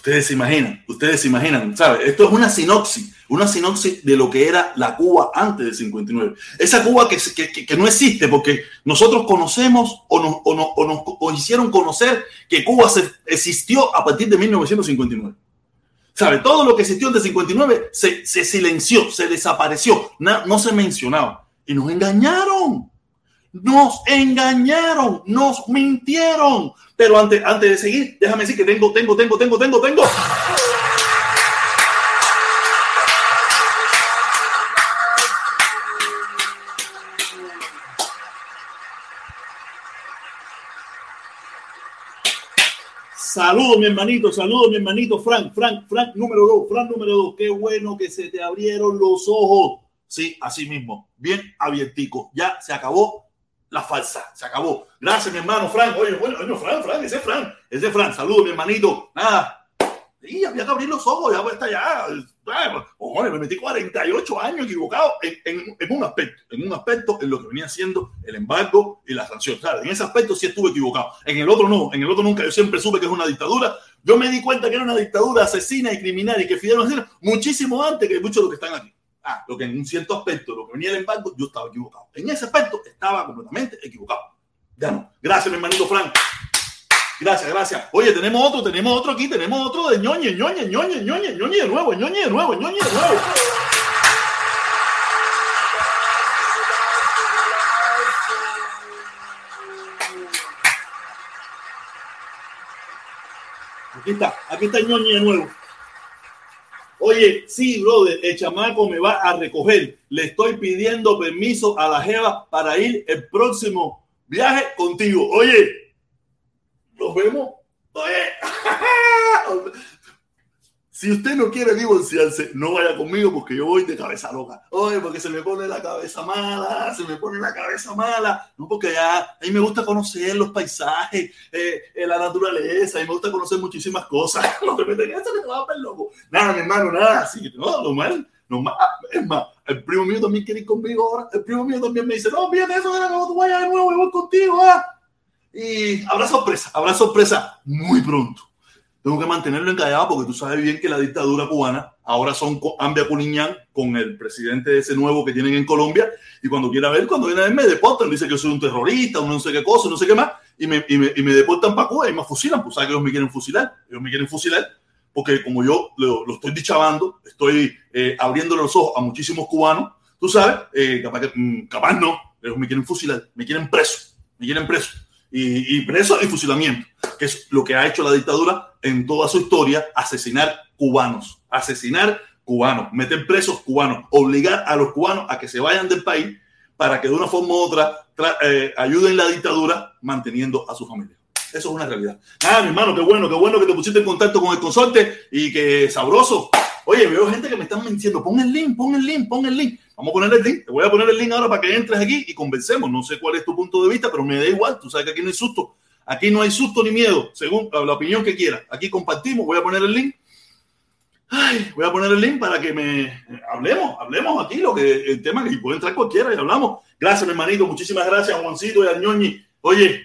Ustedes se imaginan, ustedes se imaginan, ¿sabes? Esto es una sinopsis, una sinopsis de lo que era la Cuba antes del 59. Esa Cuba que, que, que no existe porque nosotros conocemos o nos, o, nos, o nos o hicieron conocer que Cuba se, existió a partir de 1959. ¿Sabe? Todo lo que existió antes del 59 se, se silenció, se desapareció, no, no se mencionaba. Y nos engañaron. Nos engañaron, nos mintieron. Pero antes, antes de seguir, déjame decir que tengo, tengo, tengo, tengo, tengo, tengo. Saludos, mi hermanito, saludos, mi hermanito Frank, Frank, Frank número dos, Frank número dos. Qué bueno que se te abrieron los ojos. Sí, así mismo, bien abiertico. Ya se acabó la falsa. Se acabó. Gracias, mi hermano Frank. Oye, bueno, oye, Frank, Frank, ese es Frank. Ese es Frank. Saludos, mi hermanito. Nada. Y había que abrir los ojos, ya está ya. Ojo, me metí 48 años equivocado en, en, en, un aspecto, en un aspecto en lo que venía siendo el embargo y la sanción. ¿sabes? En ese aspecto sí estuve equivocado. En el otro no, en el otro nunca. Yo siempre supe que es una dictadura. Yo me di cuenta que era una dictadura asesina y criminal y que Fidel no muchísimo antes que muchos de los que están aquí. Ah, lo que en un cierto aspecto, lo que venía del embargo, yo estaba equivocado. En ese aspecto estaba completamente equivocado. Ya no. Gracias, mi hermanito Frank. Gracias, gracias. Oye, tenemos otro, tenemos otro aquí, tenemos otro de ñoñe, ñoñe, ñoñe, ñoñe, ñoñe de nuevo, ñoñe de nuevo, ñoñe de nuevo. Aquí está, aquí está el ñoñe de nuevo. Oye, sí, brother, el chamaco me va a recoger. Le estoy pidiendo permiso a la Jeva para ir el próximo viaje contigo. Oye, nos vemos. Oye, si usted no quiere divorciarse, no vaya conmigo porque yo voy de cabeza loca. Oye, porque se me pone la cabeza mala, se me pone la cabeza mala. No, porque ya a mí me gusta conocer los paisajes, eh, la naturaleza, y me gusta conocer muchísimas cosas. No te meten eso que te va a ver loco. Nada, mi hermano, nada. Así no, lo mal. No, es más, el primo mío también quiere ir conmigo ahora. El primo mío también me dice, no, fíjate eso, que tú vayas de nuevo, y voy contigo. ¿ah? Y habrá sorpresa, habrá sorpresa muy pronto. Tengo que mantenerlo encallado porque tú sabes bien que la dictadura cubana ahora son Ambia Cuniñán con el presidente ese nuevo que tienen en Colombia. Y cuando quiera ver, cuando viene a ver, me deportan. Dice que soy un terrorista, no sé qué cosa, no sé qué más. Y me, y me, y me deportan para Cuba y me fusilan. Pues sabes que ellos me quieren fusilar. Ellos me quieren fusilar porque como yo lo, estoy dichabando, estoy eh, abriendo los ojos a muchísimos cubanos. Tú sabes, eh, capaz, que, mm, capaz no. Ellos me quieren fusilar, me quieren preso, me quieren preso y preso y fusilamiento, que es lo que ha hecho la dictadura en toda su historia, asesinar cubanos, asesinar cubanos, meter presos cubanos, obligar a los cubanos a que se vayan del país para que de una forma u otra eh, ayuden la dictadura manteniendo a su familia. Eso es una realidad. Ah, mi hermano, qué bueno, qué bueno que te pusiste en contacto con el consorte y que sabroso. Oye, veo gente que me están diciendo, pon el link, pon el link, pon el link. Vamos a poner el link. Te voy a poner el link ahora para que entres aquí y conversemos. No sé cuál es tu punto de vista, pero me da igual. Tú sabes que aquí no hay susto. Aquí no hay susto ni miedo, según la opinión que quieras. Aquí compartimos. Voy a poner el link. Ay, voy a poner el link para que me hablemos, hablemos aquí lo que el tema que puede entrar cualquiera y hablamos. Gracias, mi hermanito. Muchísimas gracias, Juancito y a Ñoñi. Oye,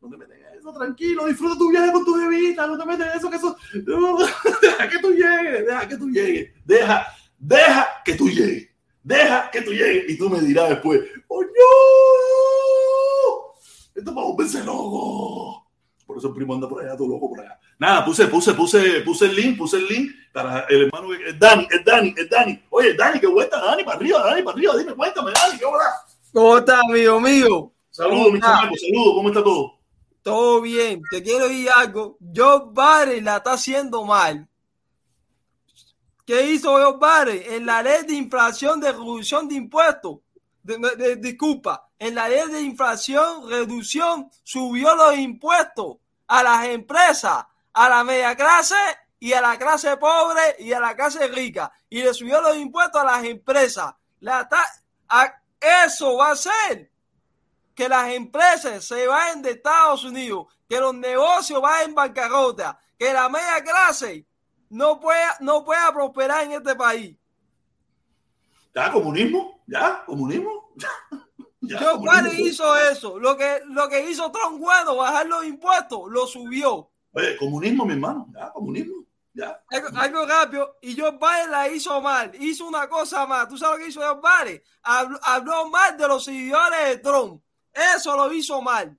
no te metes en eso, tranquilo, disfruta tu viaje con tu bebita, no te metes en eso, que eso. Deja que tú llegues, deja que tú llegues, deja, deja que tú llegues, deja que tú llegues. Y tú me dirás después, ¡oh! Loco. Por eso el primo anda por allá, todo loco por allá. Nada, puse, puse, puse, puse el link, puse el link para el hermano, es Dani, es Dani, es Dani. Oye, Dani, qué vuelta, Dani, para arriba, Dani, para arriba, dime, cuéntame, Dani, qué hola. ¿Cómo estás, amigo mío? Saludos, mi chamaco, saludos, ¿cómo está todo? Todo bien, te quiero decir algo. Joe Biden la está haciendo mal. ¿Qué hizo Joe Biden? En la ley de inflación de reducción de impuestos, de, de, disculpa, en la ley de inflación, reducción, subió los impuestos a las empresas, a la media clase y a la clase pobre y a la clase rica. Y le subió los impuestos a las empresas. La a, eso va a ser que las empresas se vayan de Estados Unidos, que los negocios vayan en bancarrota, que la media clase no pueda, no pueda prosperar en este país. Ya, comunismo, ya, comunismo. Joe Biden hizo eso. Lo que, lo que hizo Trump bueno, bajar los impuestos, lo subió. Oye, comunismo, mi hermano, ya, comunismo. Ya. Algo, rápido, y Joe Biden la hizo mal, hizo una cosa más. ¿Tú sabes lo que hizo Joe Biden? Habló, habló mal de los seguidores de Trump. Eso lo hizo mal.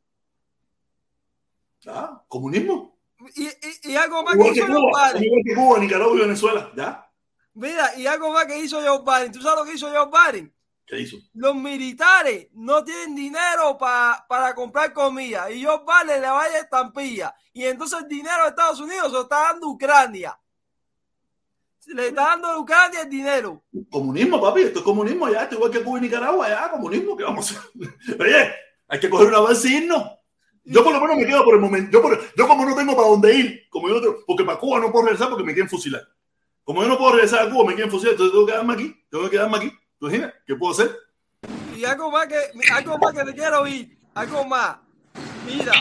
Ya, comunismo. Y, y, y algo más que hizo Joe Biden. Igual que Cuba, Nicaragua y Venezuela, ya. Mira, y algo más que hizo Joe Biden. ¿Tú sabes lo que hizo Joe Biden? ¿Qué hizo? Los militares no tienen dinero pa, para comprar comida y Joe Biden le vaya estampilla. Y entonces el dinero de Estados Unidos se lo está dando Ucrania. Le está dando a Ucrania el dinero. Comunismo, papi, esto es comunismo ya, esto igual que Cuba y Nicaragua, ya, comunismo, ¿qué vamos a hacer? Oye, hay que coger una vez y irnos. Yo por lo menos me quedo por el momento. Yo, por, yo como no tengo para dónde ir, como yo tengo, porque para Cuba no puedo regresar porque me quieren fusilar. Como yo no puedo regresar a Cuba, me quieren fusilar, entonces tengo que quedarme aquí, tengo que quedarme aquí. ¿Tú imaginas? ¿Qué puedo hacer? Y algo más que, algo más que te quiero oír, algo más. Mira,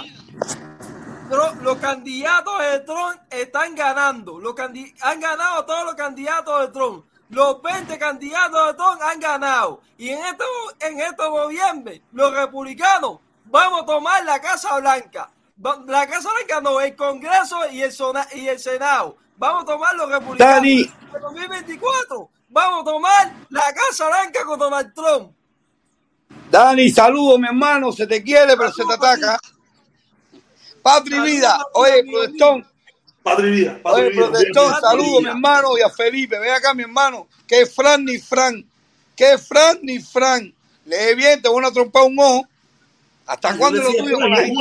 los candidatos de Trump están ganando. Los han ganado todos los candidatos de Trump. Los 20 candidatos de Trump han ganado. Y en este, en este noviembre, los republicanos vamos a tomar la Casa Blanca. La Casa Blanca no, el Congreso y el, y el Senado. Vamos a tomar los republicanos. Dani. En 2024 vamos a tomar la Casa Blanca con Donald Trump. Dani, saludos, mi hermano. Se te quiere, pero se te ataca. Patri Vida. Oye, protestón. Patri Vida. Oye, protestón, saludos, mi hermano. Y a Felipe. Ven acá, mi hermano. Que Fran ni Fran. Que Fran ni Fran. Lee bien, te voy a trompar un ojo. ¿Hasta cuándo lo tuyo con la gente?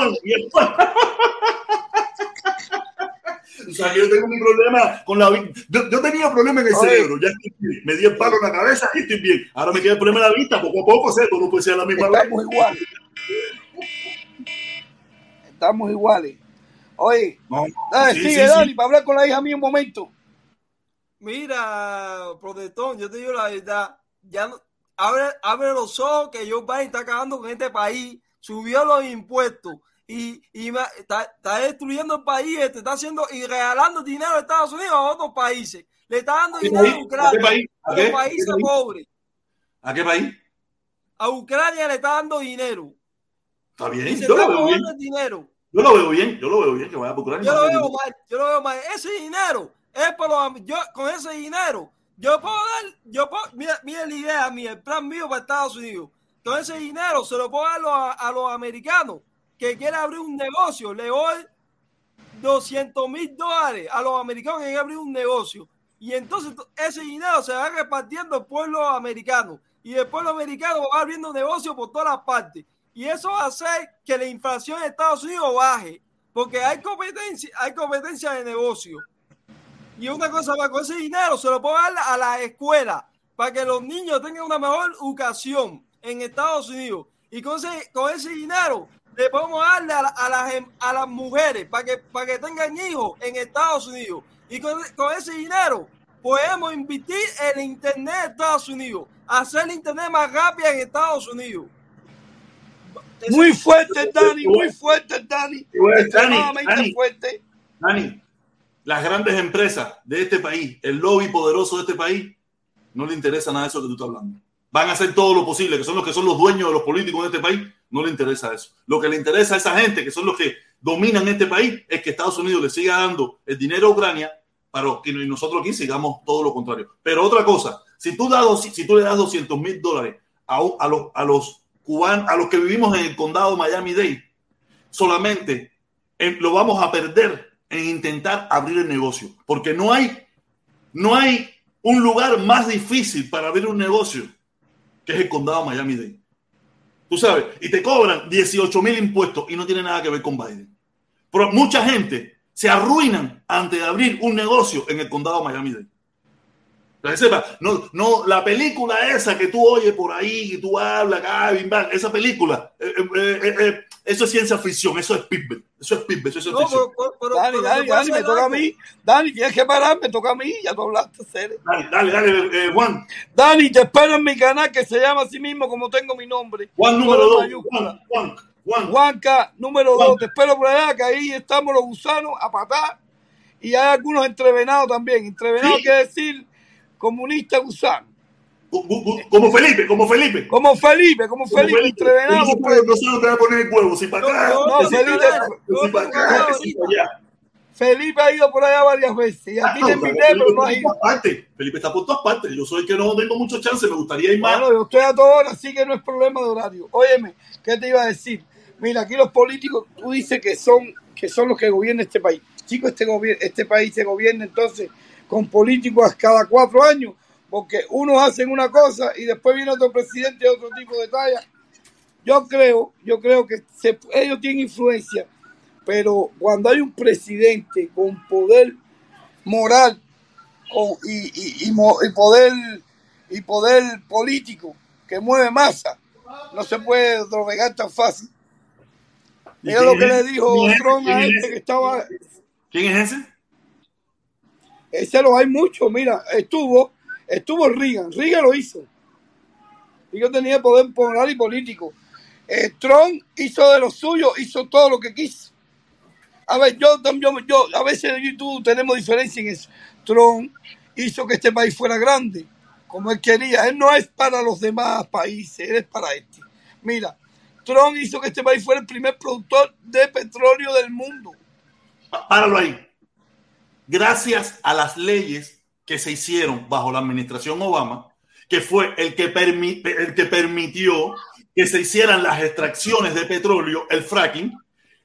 O sea, yo tengo mi problema con la yo, yo tenía problema en el Oye. cerebro, ya estoy bien. Me di el palo en la cabeza y estoy bien. Ahora me queda el problema en la vista, poco a poco, ¿sabes? No puede ser la misma Estamos iguales. Estamos iguales. Oye, no, dale, sí, sigue, sí, Dani, sí. para hablar con la hija mía un momento. Mira, protestón, yo te digo la verdad. Ya no, abre, abre los ojos que Joe Biden está acabando con este país. Subió los impuestos y, y está, está, destruyendo el país, te está haciendo y regalando dinero a Estados Unidos a otros países. Le está dando dinero país? a Ucrania, ¿A, qué país? ¿A, qué? a los países ¿A qué pobres. ¿A qué país? A Ucrania le está dando dinero. Está bien, yo está lo veo bien. dinero. Yo lo veo bien, yo lo veo bien que vaya por Ucrania. Yo lo veo mal, yo lo veo mal. Ese dinero es para los yo con ese dinero yo puedo dar, yo puedo, mira, mira la idea mía, el plan mío para Estados Unidos. Con ese dinero se lo puedo dar a, a los americanos que quieren abrir un negocio. Le doy 200 mil dólares a los americanos que quieren abrir un negocio. Y entonces ese dinero se va repartiendo al pueblo americano. Y el pueblo americano va abriendo negocios por todas partes. Y eso va a hacer que la inflación en Estados Unidos baje. Porque hay competencia, hay competencia de negocio. Y una cosa más, con ese dinero se lo puedo dar a la escuela para que los niños tengan una mejor educación en Estados Unidos. Y con ese, con ese dinero le podemos darle a, la, a, las, a las mujeres para que, para que tengan hijos en Estados Unidos. Y con, con ese dinero podemos invertir en el Internet de Estados Unidos, hacer el Internet más rápido en Estados Unidos. Muy fuerte, Dani, muy fuerte, Dani. Extremadamente Dani, fuerte. Dani, las grandes empresas de este país, el lobby poderoso de este país, no le interesa nada de eso que tú estás hablando. Van a hacer todo lo posible, que son los que son los dueños de los políticos de este país, no le interesa eso. Lo que le interesa a esa gente, que son los que dominan este país, es que Estados Unidos le siga dando el dinero a Ucrania para que nosotros aquí sigamos todo lo contrario. Pero otra cosa, si tú, das, si tú le das 200 mil dólares a, los, a los cubanos, a los que vivimos en el condado Miami-Dade, solamente en, lo vamos a perder en intentar abrir el negocio, porque no hay, no hay un lugar más difícil para abrir un negocio que es el condado Miami-Dade. Tú sabes, y te cobran 18 mil impuestos y no tiene nada que ver con Biden. Pero mucha gente se arruinan antes de abrir un negocio en el condado Miami-Dade. No, no, la película esa que tú oyes por ahí, que tú hablas, ah, bim, bam, esa película, eh, eh, eh, eso es ciencia ficción, eso es Pittsburgh, eso es Pittsburgh, eso es no, pero, pero, Dani, pero, Dani, Dani, me toca a mí, Dani, tienes que parar, me toca a mí, ya tú hablaste, serio. Dale, dale, dale, eh, Juan. Dani, te espero en mi canal que se llama así mismo como tengo mi nombre. Juan número dos, Juan, Juan, Juan. Juanca número Juan. dos, te espero por allá, que ahí estamos los gusanos a patar y hay algunos entrevenados también. Entrevenados ¿Sí? quiere decir comunista gusano. Como Felipe, como Felipe. Como Felipe, como, como Felipe, entrevenado. No, no, no te va a poner el huevo, si para acá, no, no, si Felipe, para acá, si para acá, si para allá. Felipe ha ido por allá varias veces. Y a Ah, te Felipe invité, pero no está por ido. todas partes. Felipe está por todas partes. Yo soy el que no tengo mucho chance, me gustaría ir más. Bueno, yo estoy a toda hora, así que no es problema de horario. Óyeme, ¿qué te iba a decir? Mira, aquí los políticos, tú dices que son, que son los que gobiernan este país. Chicos, este, gobier- este país se gobierna entonces con políticos cada cuatro años, porque unos hacen una cosa y después viene otro presidente de otro tipo de talla. Yo creo, yo creo que se- ellos tienen influencia, pero cuando hay un presidente con poder moral con- y, y- y mo- y poder y poder político que mueve masa, no se puede drogar tan fácil. ¿Y Mira lo que le dijo. Trump ¿Quién a es este ese? que estaba. ¿Quién es ese? Ese lo hay mucho, mira, estuvo, estuvo Reagan, Reagan lo hizo. Reagan tenía poder moral y político. Eh, Trump hizo de lo suyo, hizo todo lo que quiso. A ver, yo también, yo, a veces yo y tú tenemos diferencia en eso. Trump hizo que este país fuera grande, como él quería. Él no es para los demás países, él es para este. Mira, Trump hizo que este país fuera el primer productor de petróleo del mundo. Páralo ahí. Gracias a las leyes que se hicieron bajo la administración Obama, que fue el que, permitió que se hicieran las extracciones de petróleo, el fracking,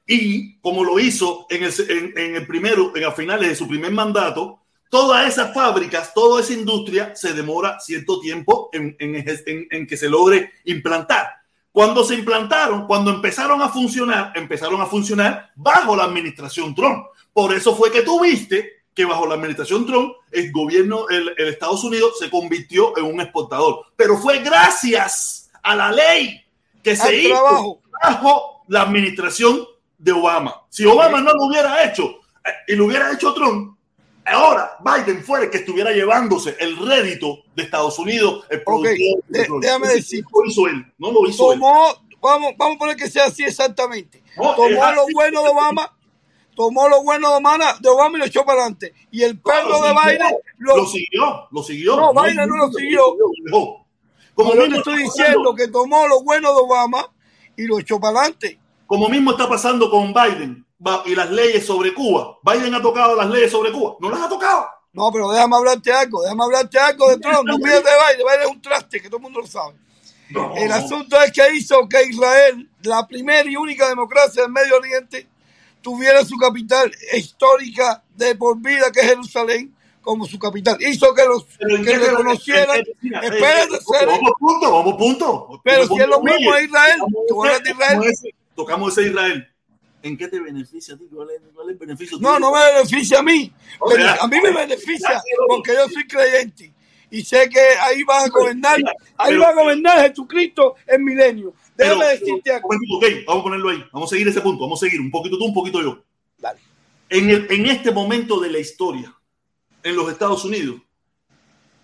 y como lo hizo en el, en, en el primero, en a finales de su primer mandato, todas esas fábricas, toda esa industria se demora cierto tiempo en, en que se logre implantar. Cuando se implantaron, cuando empezaron a funcionar, empezaron a funcionar bajo la administración Trump. Por eso fue que tuviste que bajo la administración Trump, el gobierno, el, el Estados Unidos se convirtió en un exportador. Pero fue gracias a la ley que se hizo trabajo. bajo la administración de Obama. Si Obama no lo hubiera hecho eh, y lo hubiera hecho Trump, ahora Biden fuera el que estuviera llevándose el rédito de Estados Unidos, el Ok, productor de déjame decir. Lo hizo él, no lo hizo él. tomó, vamos, vamos a poner que sea así exactamente. No, Tomó lo bueno de Obama, tomó lo bueno de Obama, de Obama y lo echó para adelante. Y el perro de Biden lo, Lo siguió, lo siguió. No, Biden no lo siguió. Como yo te estoy diciendo que tomó lo bueno de Obama y lo echó para adelante. como mismo está pasando con Biden y las leyes sobre Cuba. Biden ha tocado las leyes sobre Cuba. No las ha tocado. No, pero déjame hablarte algo, déjame hablarte algo de Trump. No olvides de Biden, Biden es un traste que todo el mundo lo sabe. No. El asunto es que hizo que Israel, la primera y única democracia del Medio Oriente, tuviera su capital histórica de por vida, que es Jerusalén, como su capital. Hizo que los Pero ¿en que reconocieran. eh, Espérate, Cere. Vamos punto, vamos punto. Pero si es lo mismo a Israel, tocamos tú hablas de ese- Israel. tocamos ese- Israel. ¿En qué te beneficia a ti? ¿Cuál es, cuál es el beneficio No, no me beneficia a mí. O sea, a mí me beneficia porque yo soy creyente y sé que ahí va a gobernar, ahí va a gobernar Jesucristo en milenio. Déjame Pero- decirte algo. un momentito, ok, vamos a ponerlo ahí. Vamos a seguir ese punto. Vamos a seguir un poquito tú, un poquito yo. Dale. En, el- en este momento de la historia, en los Estados Unidos,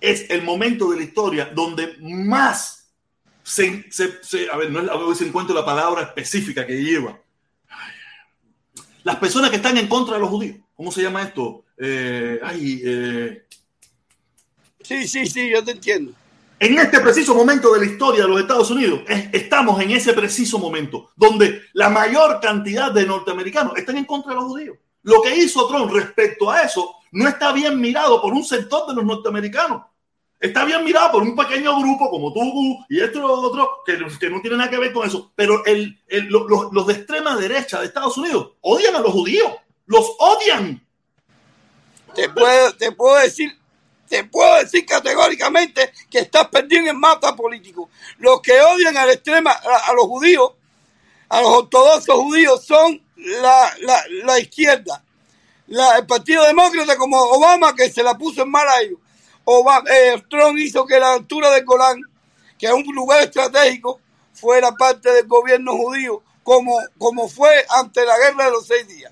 es el momento de la historia donde más se, se- se- a ver, no es, a ver si encuentro la palabra específica que lleva. Las personas que están en contra de los judíos. ¿Cómo se llama esto? Eh, ay, eh, Sí, sí, sí, yo te entiendo. En este preciso momento de la historia de los Estados Unidos, es- estamos en ese preciso momento donde la mayor cantidad de norteamericanos están en contra de los judíos. Lo que hizo Trump respecto a eso no está bien mirado por un sector de los norteamericanos. Está bien mirado por un pequeño grupo como tú y esto otro que, que no tiene nada que ver con eso. Pero el, el- lo- lo- los de extrema derecha de Estados Unidos odian a los judíos. Los odian. Te puedo, te puedo decir, te puedo decir categóricamente que estás perdido en el mapa político. Los que odian a la extrema, a, los judíos, a los ortodoxos judíos, son la, la, izquierda. La- el Partido Demócrata como Obama que se la puso en mal a ellos. Obama, eh, Trump hizo que la altura del Golán, que es un lugar estratégico, fuera parte del gobierno judío, como, como fue ante la guerra de los seis días.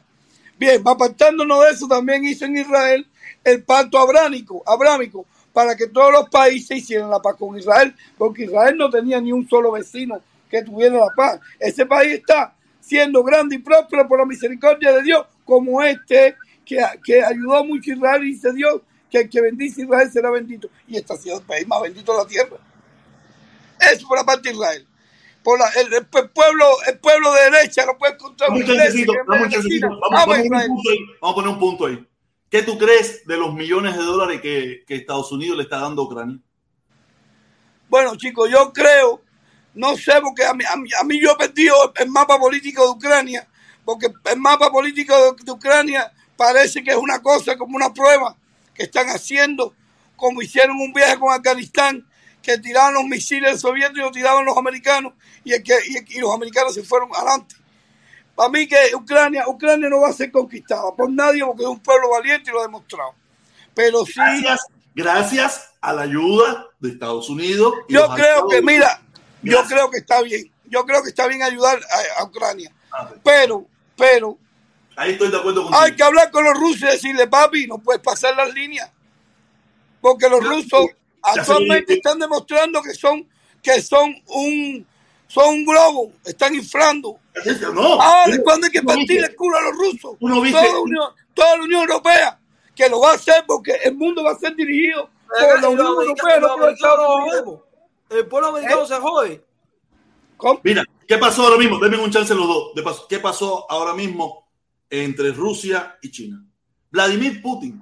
Bien, apartándonos de eso, también hizo en Israel el pacto abrámico, abrámico para que todos los países hicieran la paz con Israel, porque Israel no tenía ni un solo vecino que tuviera la paz. Ese país está siendo grande y próspero por la misericordia de Dios, como este que, que ayudó mucho a Israel y dice Dios que el que bendice a Israel será bendito. Y está siendo el país más bendito de la tierra. Eso por la parte de Israel. por la, el, el, pueblo, el pueblo de derecha no puede encontrar vamos a poner un punto ahí. ¿Qué tú crees de los millones de dólares que, Estados Unidos le está dando a Ucrania? Bueno, chicos, yo creo, no sé, porque a mí, a mí, yo he perdido el mapa político de Ucrania, porque el mapa político de, Ucrania parece que es una cosa como una prueba que están haciendo, como hicieron un viaje con Afganistán, que tiraban los misiles soviéticos tiraban los americanos, y, el que, y los americanos se fueron adelante. Para mí que Ucrania, Ucrania no va a ser conquistada por nadie porque es un pueblo valiente y lo ha demostrado. Pero sí, Gracias, gracias a la ayuda de Estados Unidos. yo creo que, mira, yo creo que está bien. Yo creo que está bien ayudar a, a Ucrania. Ah. Pero, pero, Ahí estoy de acuerdo contigo. hay que hablar con los rusos y decirle, papi, no puedes pasar las líneas. Porque los rusos actualmente están demostrando que son, que son un, son un globo, están inflando. No, Ahora, cuando hay que no partir el culo a los rusos, toda, la Unión, toda la Unión Europea, que lo va a hacer porque el mundo va a ser dirigido por la Unión Europea, no por Estados Unidos. El pueblo americano se jode. ¿Cómo? Mira, ¿qué pasó ahora mismo? Denme un chance los dos. De paso, ¿Qué pasó ahora mismo entre Rusia y China? Vladimir Putin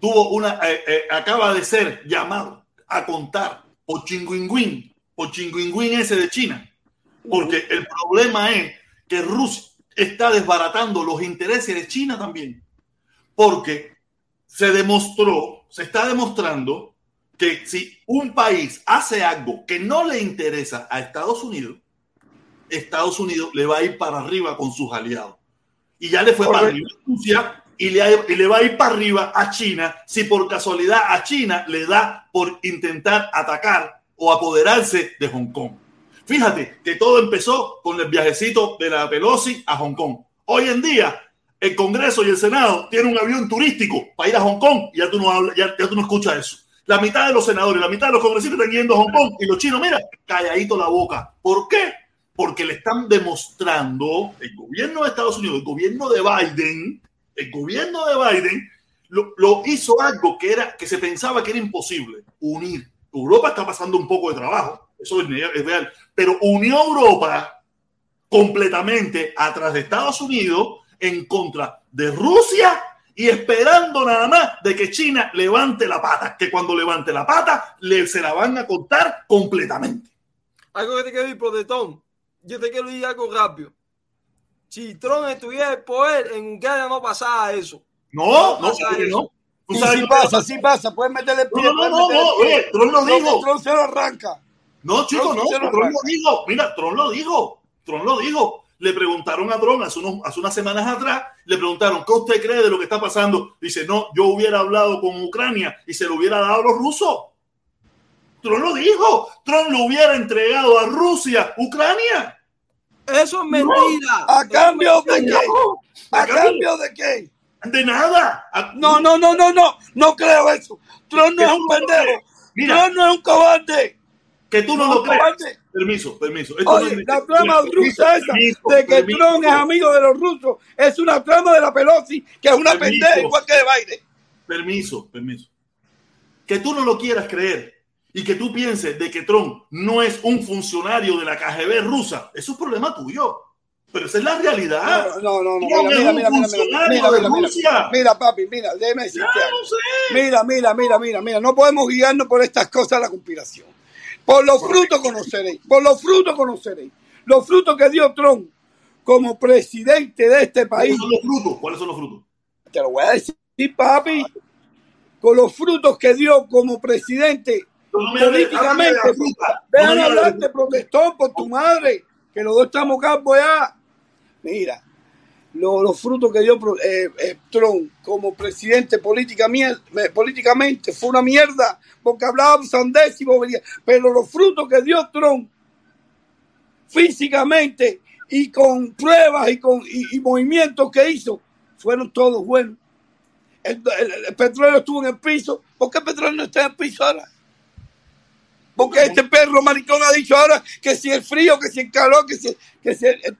tuvo una, eh, eh, acaba de ser llamado a contar por Chinguingüín, por Chinguingüín ese de China. Porque el problema es que Rusia está desbaratando los intereses de China también. Porque se demostró, se está demostrando que si un país hace algo que no le interesa a Estados Unidos, Estados Unidos le va a ir para arriba con sus aliados. Y ya le fue para arriba a Rusia y le, y le va a ir para arriba a China si por casualidad a China le da por intentar atacar o apoderarse de Hong Kong. Fíjate que todo empezó con el viajecito de la Pelosi a Hong Kong. Hoy en día, el Congreso y el Senado tienen un avión turístico para ir a Hong Kong y ya tú no, hablas, ya, tú no escuchas eso. La mitad de los senadores, la mitad de los congresistas están yendo a Hong Kong y los chinos, mira, calladito la boca. ¿Por qué? Porque le están demostrando, el gobierno de Estados Unidos, el gobierno de Biden, el gobierno de Biden lo hizo algo que, era, que se pensaba que era imposible, unir. Europa está pasando un poco de trabajo, eso es, real, pero unió a Europa completamente atrás de Estados Unidos en contra de Rusia y esperando nada más de que China levante la pata, que cuando levante la pata le, se la van a cortar completamente. Algo que te quiero decir, protestón. Yo te quiero decir algo rápido. Si Trump estuviera el poder, en Ucrania no pasaba eso. No, no, pasa no. Tú Y sabes sí que pasa, sí pasa, puedes meterle el No, pie. no, puedes no, no, pie. oye, Trump lo No, dijo. Trump se lo arranca. No, chicos, no, se lo dijo. Mira, Trump lo dijo. Trump lo dijo. Le preguntaron a Trump hace, unos, hace unas semanas atrás, le preguntaron, ¿qué usted cree de lo que está pasando? Dice, no, yo hubiera hablado con Ucrania y se lo hubiera dado a los rusos. Trump lo dijo. Trump lo hubiera entregado a Rusia, Ucrania. Eso es mentira. ¿A cambio de qué? No, ¿A cambio de qué? De nada. No, no, no, no, no. No creo eso. Trump no es un pendejo. Trump no es un cobarde. que tú no no, lo crees. cobarde. Permiso, permiso. Esto no Oye, es- la trama permiso, rusa esa permiso, de que permiso. Trump es amigo de los rusos es una trama de la Pelosi, que es una pendeja igual que de Biden. Permiso, permiso. Que tú no lo quieras creer y que tú pienses de que Trump no es un funcionario de la KGB rusa, eso es problema tuyo. Pero esa es la realidad. No, no, no. Mira, mira, mira, mira, mira, mira, mira, mira. Rusia. Mira, papi, mira, déjeme Ya decirte. Mira, mira, mira, mira, mira. No podemos guiarnos por estas cosas la conspiración. Por los frutos conoceréis. Por los frutos conoceréis. Los frutos que dio Trump como presidente de este país. ¿Cuáles son los frutos? ¿Cuáles son los frutos? Te lo voy a decir, papi. Con los frutos que dio como presidente políticamente. Déjame me hables de- protestón, por tu madre. Que los dos estamos campos ya. Mira, lo- los frutos que dio eh, eh, Trump como presidente política, mier- políticamente fue una mierda, porque hablaba sandés y bobería. Pero los frutos que dio Trump físicamente y con pruebas y con y, y movimientos que hizo, fueron todos buenos. El, el- el petróleo estuvo en el piso. ¿Por qué el petróleo no está en el piso ahora? Porque este perro maricón ha dicho ahora que si el frío, que si el calor, que si, que si el-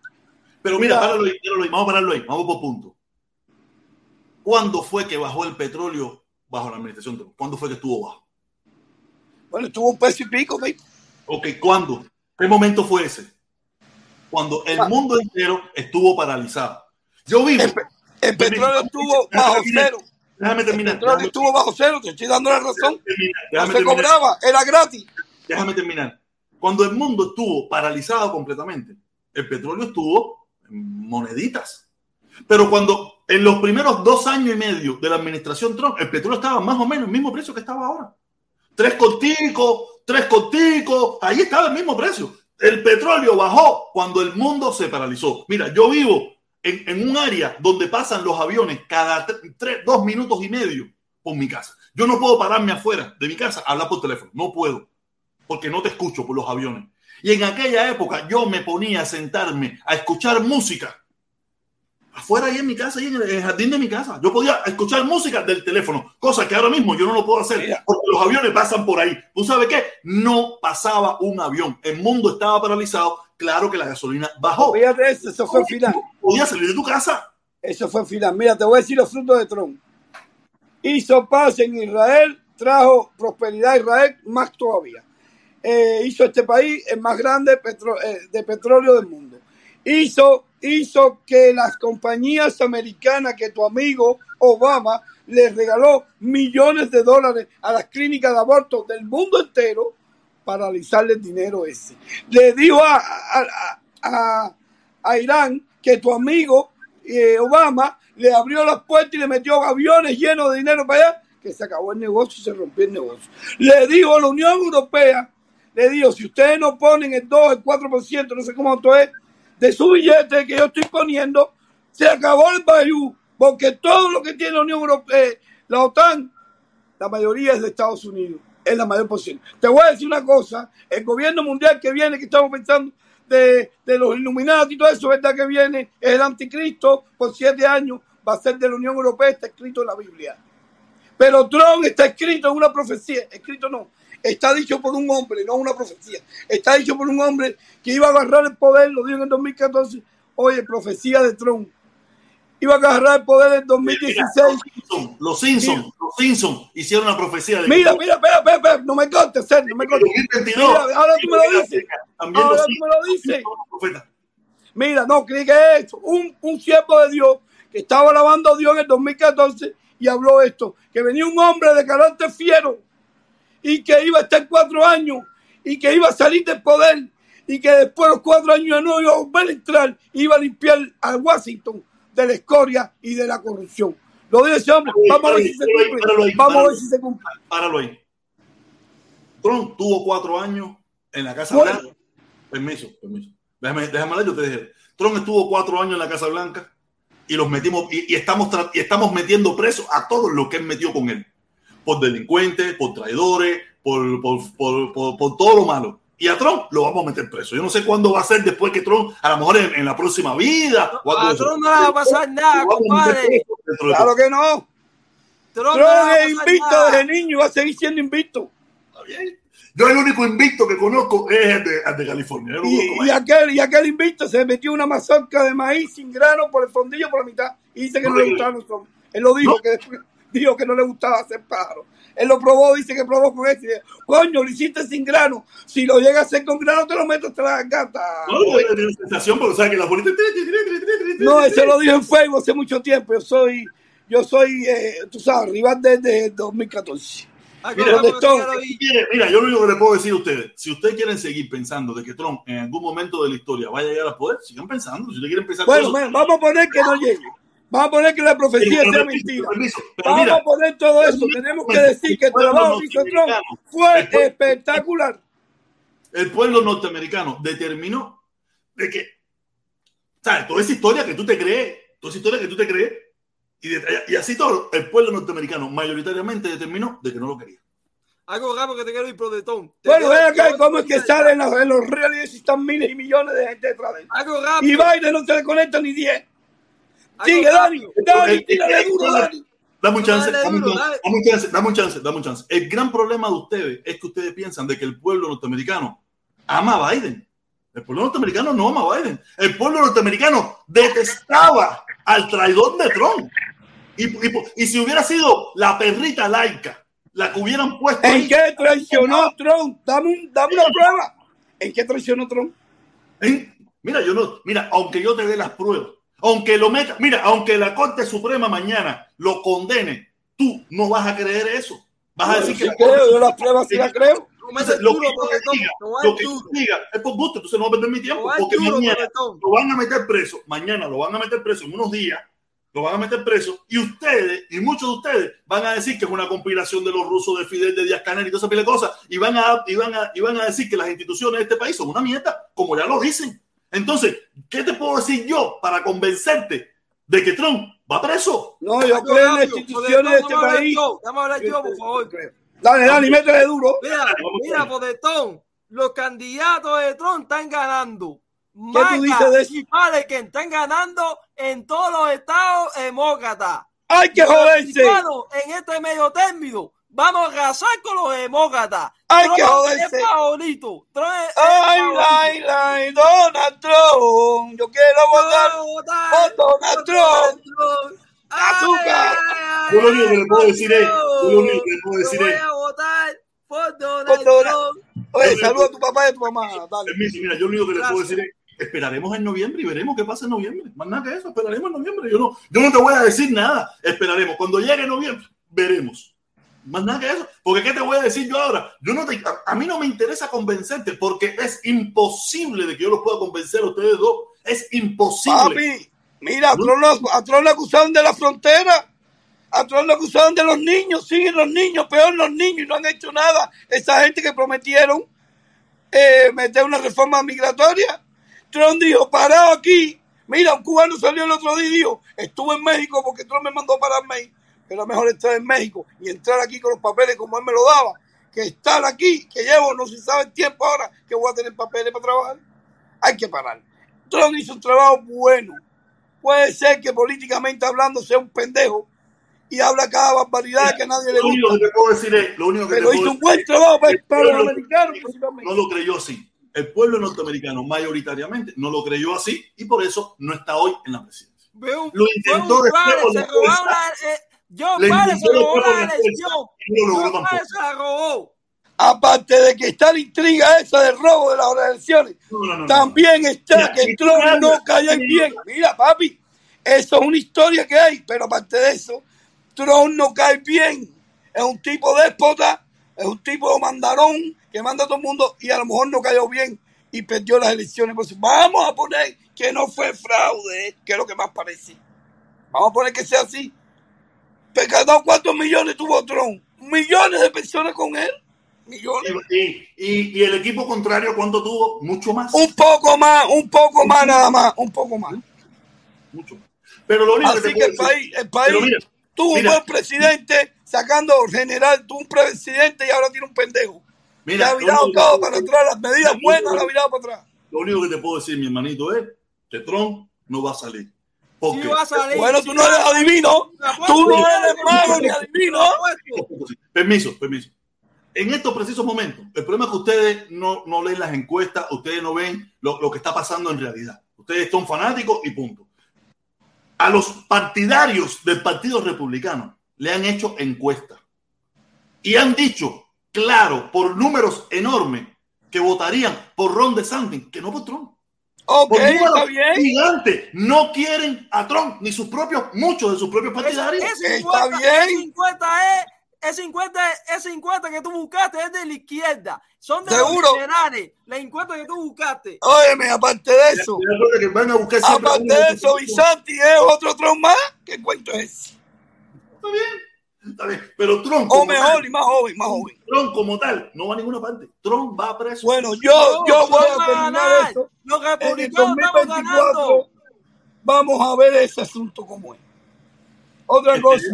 Pero mira, Mira. páralo ahí, páralo ahí, vamos a pararlo ahí, vamos por punto. ¿Cuándo fue que bajó el petróleo bajo la administración Trump? ¿Cuándo fue que estuvo bajo? bueno, estuvo un peso y pico, ¿ve? Ok, ¿cuándo? ¿Qué momento fue ese? Cuando el mundo entero estuvo paralizado. Yo vivo. El, el petróleo estuvo bajo cero. Déjame terminar. El petróleo estuvo bajo cero, te estoy dando la razón. no se cobraba, era gratis. Déjame terminar. Cuando el mundo estuvo paralizado completamente, el petróleo estuvo moneditas. Pero cuando en los primeros dos años y medio de la administración Trump, el petróleo estaba más o menos el mismo precio que estaba ahora. Tres corticos, tres corticos, ahí estaba el mismo precio. El petróleo bajó cuando el mundo se paralizó. Mira, yo vivo en, un área donde pasan los aviones cada tres, dos minutos y medio por mi casa. Yo no puedo pararme afuera de mi casa a hablar por teléfono. No puedo, porque no te escucho por los aviones. Y en aquella época yo me ponía a sentarme a escuchar música afuera ahí en mi casa, ahí en el jardín de mi casa. Yo podía escuchar música del teléfono, cosa que ahora mismo yo no lo puedo hacer porque los aviones pasan por ahí. ¿Tú sabes qué? No pasaba un avión. El mundo estaba paralizado. Claro que la gasolina bajó. Fíjate, eso, eso fue el final. Podía salir de tu casa. Eso fue el final. Mira, te voy a decir los frutos de Trump. Hizo paz en Israel, trajo prosperidad a Israel, más todavía. Eh, hizo este país el más grande eh, de petróleo del mundo. Hizo hizo que las compañías americanas que tu amigo Obama le regaló millones de dólares a las clínicas de aborto del mundo entero para realizarle el dinero ese. Le dijo a, Irán que tu amigo eh, Obama le abrió las puertas y le metió aviones llenos de dinero para allá, que se acabó el negocio y se rompió el negocio. Le dijo a la Unión Europea, le dijo, si ustedes no ponen el 2, el 4%, no sé cómo esto es, de su billete que yo estoy poniendo, se acabó el Bayou, porque todo lo que tiene la Unión Europea, la OTAN, la mayoría es de Estados Unidos, es la mayor posible. Te voy a decir una cosa, el gobierno mundial que viene, que estamos pensando de, de los Illuminati y todo eso, ¿verdad? Que viene, es el anticristo por siete años, va a ser de la Unión Europea, está escrito en la Biblia. Pero Trump está escrito en una profecía, escrito no, está dicho por un hombre, no una profecía. Está dicho por un hombre que iba a agarrar el poder, lo dijo en el 2014. Oye, profecía de Trump. Iba a agarrar el poder en 2016. los Simpsons, los Simpsons hicieron una profecía de Mira, mira, espera, espera, espera, no me cortes, no me cortes. Mira, ahora tú me lo dices. Ahora tú me lo dices. Mira, no, ¿qué es esto? Un, un siervo de Dios que estaba alabando a Dios en el 2014 y habló esto, que venía un hombre de carácter fiero y que iba a estar cuatro años y que iba a salir del poder y que después de los cuatro años no iba a volver a entrar, iba a limpiar a Washington de la escoria y de la corrupción. Lo dice ese hombre. Vamos a ver si se cumple. Vamos a ver si se cumple. Páralo ahí. Trump tuvo cuatro años en la Casa Blanca. Permiso, permiso. Déjame, déjame leer, yo te dije. Trump estuvo cuatro años en la Casa Blanca y los metimos y, y estamos y estamos metiendo presos a todos los que él metió con él por delincuentes, por traidores, por, por, por, por, todo lo malo. Y a Trump lo vamos a meter preso. Yo no sé cuándo va a ser después que Trump, a lo mejor en, la próxima vida. A Trump no le va a pasar nada, compadre. Claro que no. Trump, es invicto desde niño y va a seguir siendo invicto. Está bien. Yo el único invicto que conozco es el de, de California. Y, y, aquel, y aquel invicto se metió una mazorca de maíz sin grano por el fondillo por la mitad y dice que no, no le hombres. Él lo dijo que después dijo que no le gustaba hacer pájaro. Él lo probó, dice que probó con ese. Coño, lo hiciste sin grano. Si lo llegas a hacer con grano, te lo meto hasta la gata. No, no, sensación, pero sabes que la bolita. No, eso lo dijo en Facebook hace mucho tiempo. Yo soy, yo soy, eh, tú sabes, rival desde 2014. Mira, mira, yo lo único que le puedo decir a ustedes, si ustedes quieren seguir pensando de que Trump en algún momento de la historia vaya a llegar al poder, sigan pensando. Si ustedes quieren pensar bueno, bueno, vamos a poner que no llegue. Vamos a poner que la profecía sea mentira. Vamos a poner todo eso. Tenemos que decir que el trabajo hizo Trump fue espectacular. El pueblo norteamericano determinó de que, ¿sabes? Toda esa historia que tú te crees, toda esa historia que tú te crees, y, y así todo, el pueblo norteamericano mayoritariamente determinó de que no lo quería. Algo raro que te quiero ir pro de Tom. Bueno, ven acá cómo es que salen en los, en los reales y están miles y millones de gente detrás de él. Algo rápido. Y Biden no se le conecta ni 10. Sigue, Dani. Dani, tírale duro, Dani. Dame un chance, dame un chance, dame un chance, dame un chance. El gran problema de ustedes es que ustedes piensan de que el pueblo norteamericano ama a Biden. El pueblo norteamericano no ama a Biden. El pueblo norteamericano detestaba al traidor de Trump. Y, y, y si hubiera sido la perrita laica, la que hubieran puesto. ¿En qué traicionó Trump? Dame, un, dame una prueba. ¿En qué traicionó Trump? Mira, yo no, mira, aunque yo te dé las pruebas, aunque lo meta, mira, aunque la Corte Suprema mañana lo condene, tú no vas a creer eso. Vas a decir que la creo, yo las pruebas sí las creo. lo que, diga, lo que diga es por gusto, entonces no va a perder mi tiempo, porque mañana lo van a meter preso, mañana lo van a meter preso en unos días, lo van a meter preso, y ustedes, y muchos de ustedes, van a decir que es una conspiración de los rusos, de Fidel, de Díaz Canel y todas esas cosas, y van, a, y, van a, y van a decir que las instituciones de este país son una mierda, como ya lo dicen. Entonces, ¿qué te puedo decir yo para convencerte de que Trump va preso? No, yo creo en las instituciones de este país. Vamos a hablar yo, por favor. Dale, dale, métele duro. Mira, mira, Podetón, los candidatos de Trump están ganando. ¿Qué tú dices de eso? Y que están ganando en todos los estados demócratas. ¡Hay que joderse! En este medio término Vamos a arrasar con los demócratas. ¡Ay, qué joderse! Es favorito. ¡Ay, ay, ay! Donald Trump. Yo quiero votar por Donald Trump. ¡Azúcar! Yo lo único que le puedo decir es... Yo lo único que le puedo decir es... Voy a votar por Donald Trump. Oye, saluda a tu papá y a tu mamá. Dale. Mira, yo lo único que le puedo decir es esperaremos en noviembre y veremos qué pasa en noviembre. Más nada que eso, esperaremos en noviembre. Yo no, yo no te voy a decir nada. Esperaremos. Cuando llegue noviembre, veremos. Más nada que eso. Porque ¿qué te voy a decir yo ahora? Yo no a, mí no me interesa convencerte porque es imposible de que yo los pueda convencer a ustedes dos. Es imposible. Papi, mira, a Trump, lo acusaron de la frontera. A Trump lo acusaron de los niños. Siguen los niños, peor los niños y no han hecho nada. Esa gente que prometieron eh, meter una reforma migratoria. Trump dijo, parado aquí. Mira, un cubano salió el otro día y dijo, estuve en México porque Trump me mandó pararme era mejor estar en México y entrar aquí con los papeles como él me lo daba, que estar aquí, que llevo no se sabe el tiempo ahora que voy a tener papeles para trabajar. Hay que parar. Trump hizo un trabajo bueno. Puede ser que políticamente hablando sea un pendejo y habla cada barbaridad que nadie le gusta. Lo único que puedo decir es, lo único que Pero hizo un buen trabajo para, los americanos. No lo creyó así. El pueblo norteamericano mayoritariamente no lo creyó así y por eso no está hoy en la presidencia. lo intentó después yo se robó la elección. Se la robó. Aparte de que está la intriga esa del robo de las elecciones, también está que Trump no cayó bien. Mira, papi, eso es una historia que hay, pero aparte de eso, Trump no cae bien. Es un tipo déspota, es un tipo mandarón que manda a todo el mundo y a lo mejor no cayó bien y perdió las elecciones. Pues vamos a poner que no fue fraude, que es lo que más parece. Vamos a poner que sea así. Pecado, ¿cuántos millones tuvo Trump? Millones de personas con él. Millones. Y, y, el equipo contrario, ¿cuánto tuvo? Mucho más. Un poco más, un poco más nada más, un poco más. Mucho Pero lo único Así que, el país, el país tuvo un buen presidente sacando general, tuvo un presidente y ahora tiene un pendejo. Mira, ha virado todo para atrás, las medidas buenas la ha virado para atrás. Lo único que te puedo decir, mi hermanito, es que Trump no va a salir. Bueno, tú no eres adivino. Tú no eres mago ni adivino. Permiso, permiso. En estos precisos momentos, el problema es que ustedes no, no leen las encuestas, ustedes no ven lo, lo que está pasando en realidad. Ustedes son fanáticos y punto. A los partidarios del Partido Republicano le han hecho encuestas y han dicho, claro, por números enormes, que votarían por Ron DeSantis, que no por Trump. Ok, está bien. Gigante. No quieren a Trump, ni sus propios, muchos de sus propios partidarios. está bien. 50 es, es 50, es 50 que tú buscaste es de la izquierda. Son de ¿Seguro? los liberales. La encuesta que tú buscaste. Óyeme, aparte de eso. aparte de eso, Visanti es otro Trump más. ¿Qué cuento es? Está bien. Pero Trump. O mejor y más joven, más joven. Trump como tal no va a ninguna parte. Trump va a preso. Bueno, yo, yo voy a terminar esto. Los republicanos estamos ganando. Vamos a ver ese asunto como es. Otra cosa.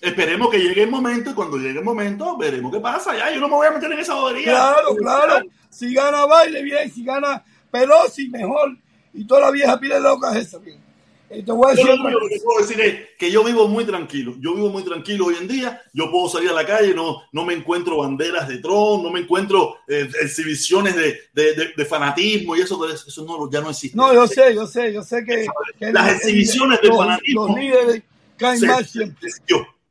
Esperemos que llegue el momento y cuando llegue el momento veremos qué pasa. Ya, yo no me voy a meter en esa bobería. Claro, claro. Si gana baile, bien. Si gana Pelosi, mejor. Y toda la vieja pide loca esa, bien. Lo que puedo decir es que yo vivo muy tranquilo. Yo vivo muy tranquilo hoy en día. Yo puedo salir a la calle, no, no me encuentro banderas de Trump, no me encuentro eh, exhibiciones de, de, de, fanatismo y eso, eso no, ya no existe. No, yo sé, yo sé, yo sé que, las exhibiciones de fanatismo los líderes caen más siempre.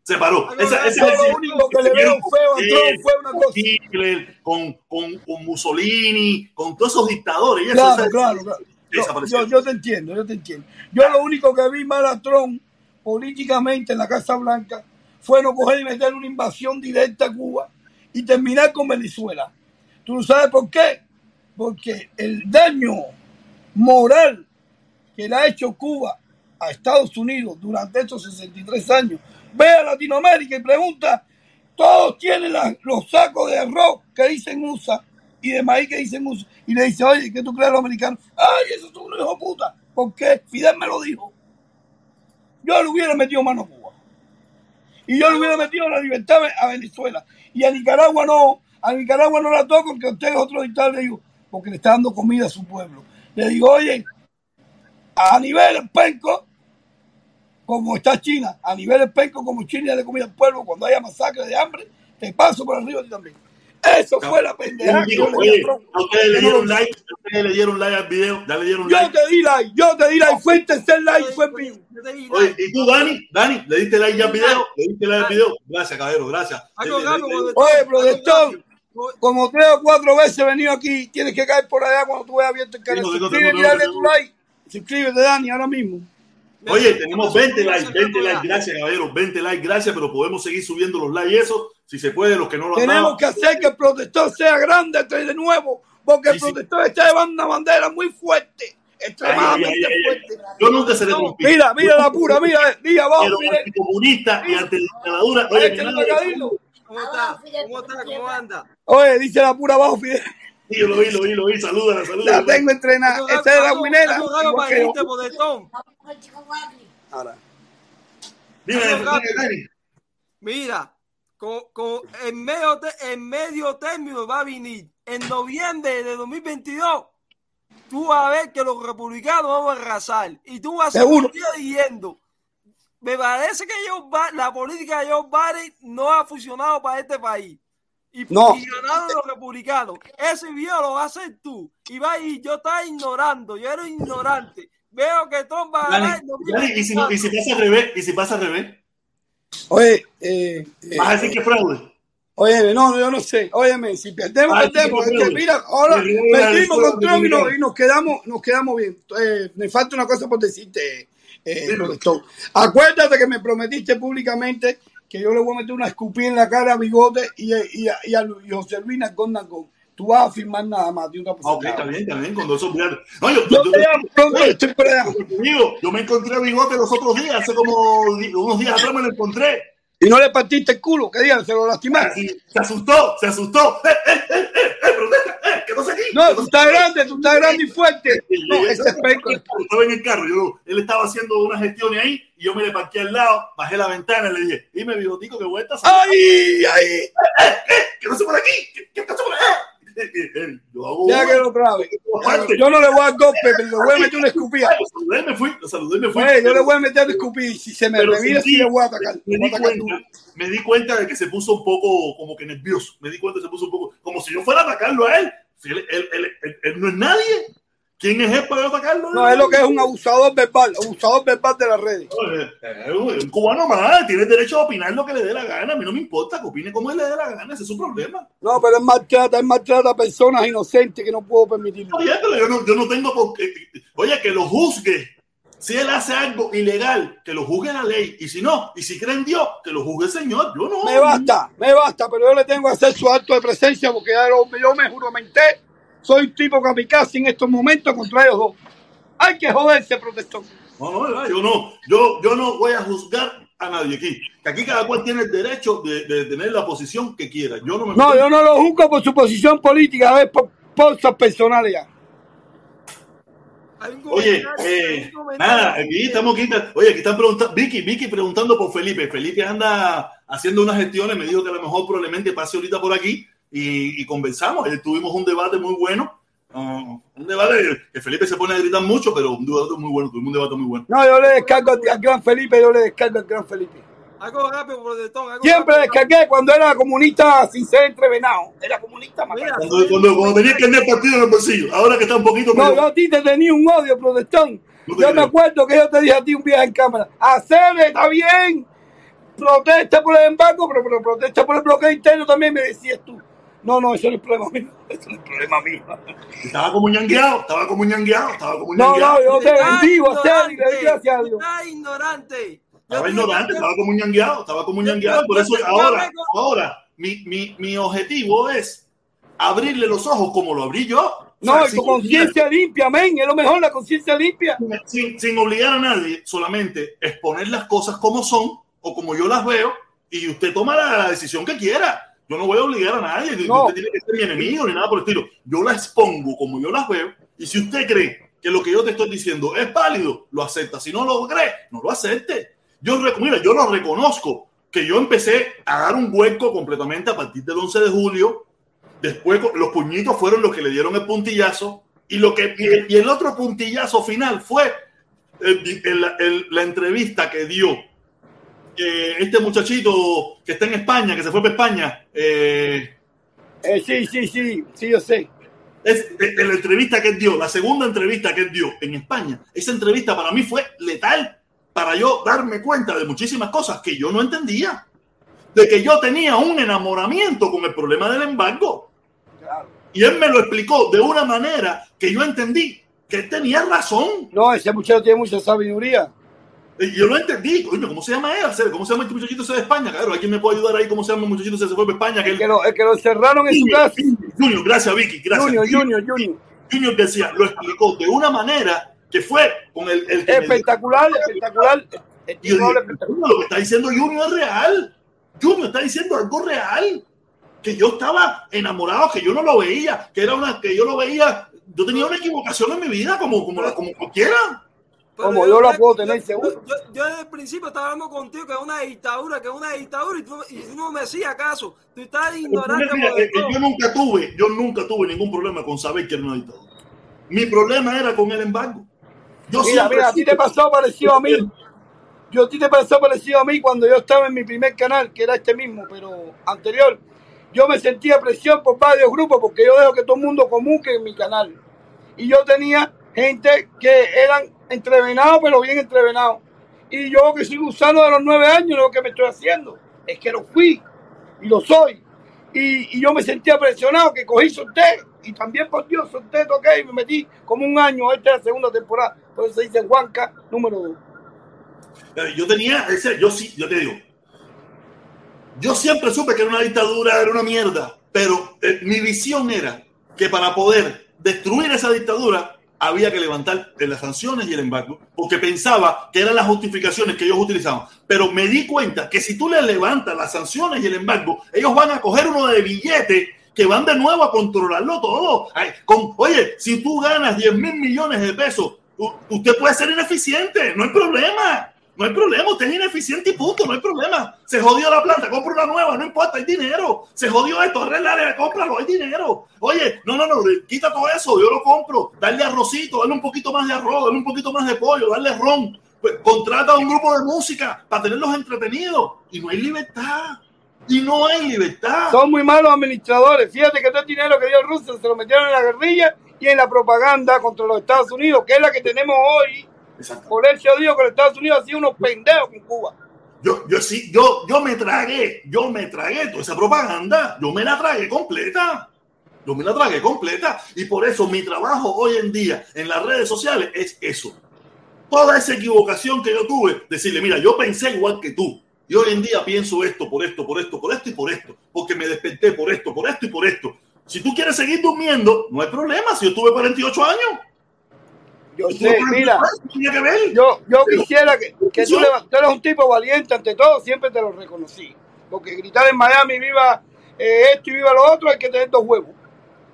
Se paró. Esa, Yo lo único que le veo feo a Trump fue una cosa. Hitler, con, con, con Mussolini, con todos esos dictadores. Y eso, Claro, claro, claro. Yo, desapareció. yo, yo te entiendo, yo te entiendo. Yo lo único que vi mal a Trump políticamente en la Casa Blanca fue no coger y meter una invasión directa a Cuba y terminar con Venezuela. ¿Tú no sabes por qué? Porque el daño moral que le ha hecho Cuba a Estados Unidos durante estos 63 años. Ve a Latinoamérica y pregunta, todos tienen la- los sacos de arroz que dicen USA y de maíz que dicen. Y le dice, oye, ¿qué tú crees los americanos? Ay, eso es un hijo puta. ¿Por qué? Fidel me lo dijo. Yo le hubiera metido mano a Cuba. Y yo le hubiera metido la libertad a Venezuela. Y a Nicaragua no. A Nicaragua no la toco porque usted es otro dictador. Le digo, porque le está dando comida a su pueblo. Le digo, oye, a nivel penco, como está China, a nivel penco, como China le comida al pueblo, cuando haya masacre de hambre, te paso por arriba a ti también. Eso fue la pendejada que yo le di a ustedes le Yo dieron like, ustedes le dieron like al video, ya le dieron Yo like. te di like, yo te di like, fue el tercer like, fue mío. Yo te di Oye, like. ¿y tú, Dani? Dani, ¿le diste like ya al video? ¿Le diste like al video? Gracias, caballero, gracias. Oye, protector, como tres o cuatro veces he venido aquí, tienes que caer por allá cuando tú veas abierto el canal. Suscríbete y dale tu like. Suscríbete, Dani, ahora mismo. Oye, tenemos 20 likes, Gracias, 20 gracias. likes, gracias, caballero, 20 likes, gracias, pero podemos seguir subiendo los likes y eso, si se puede, los que no lo han Tenemos dado. que hacer que el protector sea grande de nuevo, porque el Sí, sí. protector está llevando una bandera muy fuerte, extremadamente Ay, ay, ay, ay. fuerte. Yo nunca seré trompista. Mira, mira la pura, mira, diga abajo, Pero Fidel. anticomunista y ante la dictadura. Oye, Este. ¿Cómo está? ¿Cómo está? ¿Cómo anda? Oye, dice la pura abajo, Fidel. Sí, yo lo vi, lo vi, lo vi, salúdala, La tengo entrenada. Esta es la protector. Ahora. Dime. Dani. Mira, con, con- en, medio te- en medio término va a venir en noviembre de 2022. Tú vas a ver que los republicanos vamos a arrasar. Y tú vas a seguir diciendo. Me parece que Joe la política de Joe Biden no ha funcionado para este país. Y, No. y ganaron los republicanos. Ese video lo vas a hacer tú. Y va y yo estaba ignorando. Yo era ignorante. Veo que Trump va a ganar. ¿y si, no- y si pasa al revés? ¿Y si pasa al revés? Oye, eh, eh, ¿Vas a decir que fraude? Óyeme, no, yo no sé. Óyeme, si perdemos, Ah, sí, perdemos. sí, Es que sí. mira, ahora Sí, sí, sí, perdimos sí, con sí, Trump y sí, nos, sí. y nos quedamos, nos quedamos bien. Eh, me falta una cosa por decirte, eh, protector. Acuérdate que me prometiste públicamente que yo le voy a meter una escupida en la cara a Bigote y, y, a, y a y José Luis Nalgón Nalgón. Tú vas a firmar nada más. de una Ah, ok, persona. está bien, está bien, eso fíjate. No, yo, Yo yo- yo- me encontré a Bigote los otros días, hace como unos días atrás me lo encontré. Y no le partiste el culo, que digan, se lo lastimaste. Se asustó, se asustó. ¡Eh, eh, eh, eh, eh! ¡Eh, que no sé! No, tú estás grande, tú estás grande y fuerte. No, ese estaba en el carro, yo, él estaba haciendo unas gestiones ahí y yo me le parqué al lado, bajé la ventana y le dije, dime, bigotico, que vuelta. ¡Ay, ay! que no se por aquí, que pasa por allá. Eh, eh, eh, Yo hago Ya que lo trabe. Yo no le voy a dar golpe, pero le voy a meter una escupida. Lo saludé y me fui, lo saludé me fui. Oye, yo le voy a meter una escupida y si se me revira, sí, le voy a atacar. Me voy di, atacar cuenta, me di cuenta de que se puso un poco como que nervioso. Me di cuenta que se puso un poco como si yo fuera a atacarlo a él. Si él- él- él- él no es nadie. ¿Quién es él para yo atacarlo? No, es lo que es un abusador verbal, abusador verbal de las redes. Eh, eh, Un cubano más, tiene derecho a opinar lo que le dé la gana. A mí no me importa que opine como él le dé la gana, ese es su problema. No, pero él maltrata, él maltrata a personas inocentes que no puedo permitirlo. Oye, pero yo no, yo no tengo por qué. Oye, que lo juzgue. Si él hace algo ilegal, que lo juzgue la ley. Y si no, y si cree en Dios, que lo juzgue el Señor. Yo no. Me basta, me basta, pero yo le tengo que hacer su acto de presencia porque ya lo- yo me juramenté. Soy un tipo kamikaze en estos momentos contra ellos dos. Hay que joderse, protestón. No, no, yo no, yo, yo no voy a juzgar a nadie aquí. Que aquí cada cual tiene el derecho de, de tener la posición que quiera. Yo no me No, yo no lo juzgo por su posición política, a ver, por cosas personales ya. Oye, eh, nada, aquí estamos aquí. Oye, aquí están preguntando, Vicky, Vicky preguntando por Felipe. Felipe anda haciendo unas gestiones, me dijo que a lo mejor probablemente pase ahorita por aquí y, y conversamos. Eh, tuvimos un debate muy bueno. ah, un debate que Felipe se pone a gritar mucho, pero un debate muy bueno, tuvimos un debate muy bueno. No, yo le descargo al, gran Felipe, yo le descargo al gran Felipe. Algo rápido, protestón. algo Siempre rápido. descargué cuando era comunista sin ser entrevenado. Era comunista más. Cuando, cuando, cuando tenía que tener partido en el bolsillo, ahora que está un poquito No, yo a ti te tenía un odio, protestón. No Yo me acuerdo que yo te dije a ti un viaje en cámara. Hacer, está bien. protesta por el embargo, pero, pero protesta por el bloqueo interno también, me decías tú. No, no, eso no es problema mío. Eso no es problema mío. Estaba como ñangueado, estaba como ñangueado, estaba como No, ñangueado. no, yo te bendigo y le doy gracias a Dios. Está ignorante. Estaba ignorante, estaba como ñangueado, estaba como ñangueado. Por eso ahora, ahora, mi, mi, mi objetivo es abrirle los ojos como lo abrí yo. No, O sea, con conciencia limpia, amén. Es lo mejor, la conciencia limpia. sin, sin obligar a nadie, solamente exponer las cosas como son o como yo las veo y usted toma la, la decisión que quiera. Yo no voy a obligar a nadie, No. usted tiene que ser mi enemigo ni nada por el estilo. Yo las expongo como yo las veo y si usted cree que lo que yo te estoy diciendo es válido, lo acepta. Si no lo cree, no lo acepte. Yo, mira, yo lo reconozco que yo empecé a dar un hueco completamente a partir del 11 de julio. Después los puñitos fueron los que le dieron el puntillazo y lo que y el, y el otro puntillazo final fue el- el- el- la entrevista que dio eh, este muchachito que está en España, que se fue para España. eh, Eh, sí, sí, sí, sí, yo sé. es eh, la entrevista que él dio, la segunda entrevista que él dio en España. Esa entrevista para mí fue letal para yo darme cuenta de muchísimas cosas que yo no entendía. De que yo tenía un enamoramiento con el problema del embargo. Claro. Y él me lo explicó de una manera que yo entendí que él tenía razón. No, ese muchacho tiene mucha sabiduría. Y yo lo entendí. Coño, ¿cómo se llama él? ¿Cómo se llama este muchachito ese de España? Claro, ¿alguien me puede ayudar ahí? ¿Cómo se llama el muchachito ese que se fue para España? Que El que lo, el que lo encerraron en su casa. Junior, gracias Vicky, gracias. Junior, Junior, Junior. Junior García lo explicó de una manera que fue con el, el Espectacular, espectacular. El Y yo tipo dije, habla espectacular. "Coño, lo que está diciendo Junior es real. Junior está diciendo algo real. Que yo estaba enamorado, que yo no lo veía, que era una, que yo lo veía, yo tenía una equivocación en mi vida como, como, como cualquiera. Pero Como yo la puedo yo- tener yo- seguro. Yo, yo desde el principio estaba hablando contigo que es una dictadura, que es una dictadura y tú, y tú no me hacías caso. Tú estás por eh, todo. yo nunca tuve, yo nunca tuve ningún problema con saber que era una dictadura. Mi problema era con el embargo. Yo Mira, siempre mira, a ti te pasó parecido a mí. Yo a ti te pasó parecido a mí cuando yo estaba en mi primer canal, que era este mismo, pero anterior. Yo me sentía presión por varios grupos porque yo dejo que todo el mundo comunique en mi canal. Y yo tenía gente que eran entrevenados, pero bien entrevenados. Y yo que soy gusano de los nueve años, lo que me estoy haciendo es que lo fui y lo soy. Y, y yo me sentía presionado, que cogí, solté. Y también por Dios, solté, toqué y me metí como un año. Esta es la segunda temporada. Por eso se dice Juanca número dos. Yo tenía ese, yo sí, yo te digo. Yo siempre supe que era una dictadura, era una mierda, pero eh, mi visión era que para poder destruir esa dictadura había que levantar las sanciones y el embargo, porque pensaba que eran las justificaciones que ellos utilizaban. Pero me di cuenta que si tú le levantas las sanciones y el embargo, ellos van a coger uno de billetes que van de nuevo a controlarlo todo. Ay, con, oye, si tú ganas 10 mil millones de pesos, usted puede ser ineficiente, no hay problema. No hay problema, usted es ineficiente y punto, no hay problema. Se jodió la planta, compra una nueva, no importa, hay dinero. Se jodió esto, arreglar, cómpralo, hay dinero. Oye, no, no, no, quita todo eso, yo lo compro. Darle arrocito, darle un poquito más de arroz, darle un poquito más de pollo, darle ron. Pues, contrata a un grupo de música para tenerlos entretenidos. Y no hay libertad. Y no hay libertad. Son muy malos administradores. Fíjate que todo el dinero que dio Rusia se lo metieron en la guerrilla y en la propaganda contra los Estados Unidos, que es la que tenemos hoy. Por eso digo que los Estados Unidos han sido unos pendejos con Cuba. Yo, yo sí, yo, yo me tragué, yo me tragué toda esa propaganda, yo me la tragué completa. Yo me la tragué completa. Y por eso mi trabajo hoy en día en las redes sociales es eso. Toda esa equivocación que yo tuve, decirle, mira, yo pensé igual que tú. Y hoy en día pienso esto, por esto, por esto, por esto y por esto. Porque me desperté por esto, por esto y por esto. Si tú quieres seguir durmiendo, no hay problema. Si yo tuve 48 años, Yo sé, mira, 48 años, tenía que ver. yo, yo quisiera que, que tú, tú eres un tipo valiente ante todo, siempre te lo reconocí. Porque gritar en Miami, viva eh, esto y viva lo otro, hay que tener dos huevos.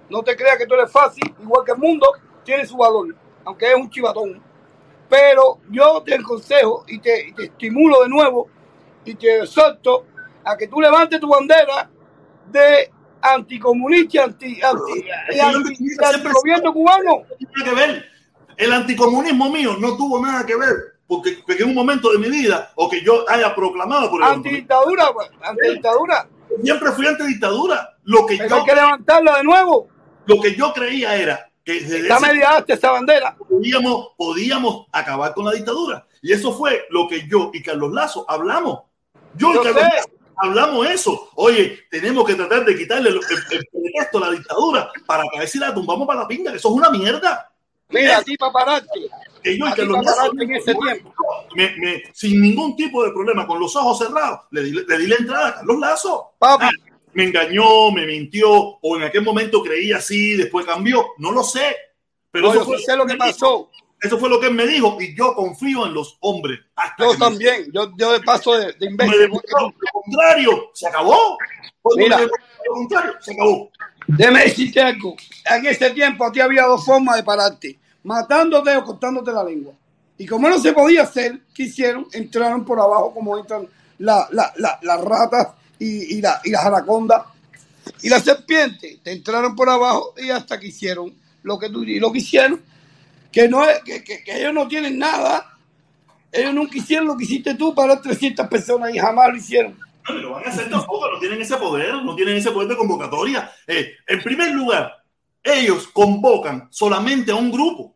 No te creas que tú eres fácil, igual que el mundo, tiene su valor, aunque es un chivatón. Pero yo te aconsejo y te, y te estimulo de nuevo y te exhorto a que tú levantes tu bandera de anticomunista anti, anti, anti, antigobierno cubano. tiene nada que ver. El anticomunismo mío no tuvo nada que ver porque, porque en un momento de mi vida o que yo haya proclamado por el Antidictadura, pues, antidictadura. siempre fui antidictadura. Lo que Pero yo hay que levantarla de nuevo. lo que yo creía era que Está ese media hasta esa bandera. podíamos, podíamos acabar con la dictadura. Y eso fue lo que yo y Carlos Lazo hablamos. Yo, hablamos eso. Oye, tenemos que tratar de quitarle el, el, a la dictadura para que a ver si la tumbamos para la pinga. Eso es una mierda. Mira, a ti paparazzi. Que yo, que los en ese tiempo. Me, me, sin ningún tipo de problema, con los ojos cerrados, le di, le di la entrada a Carlos Lazo. Papi. Ah, me engañó, me mintió, o en aquel momento creía así, después cambió. No lo sé. Pero eso fue lo que pasó. Eso fue lo que él me dijo y yo confío en los hombres. yo también, yo, yo de paso de, de Lo contrario, se acabó. Mira, lo contrario, se acabó. Déjame decirte algo. En ese tiempo ti había dos formas de pararte: matándote o cortándote la lengua. Y como no se podía hacer, ¿qué hicieron? Entraron por abajo como entran las la, la, ratas y, y, y las anacondas y las serpientes. Te entraron por abajo y hasta que hicieron lo que tú lo que hicieron que, no es, que, que, ellos no tienen nada. Ellos nunca hicieron lo que hiciste tú para 300 personas y jamás lo hicieron. No, lo van a hacer tampoco, no tienen ese poder, no tienen ese poder de convocatoria. Eh, en primer lugar, ellos convocan solamente a un grupo,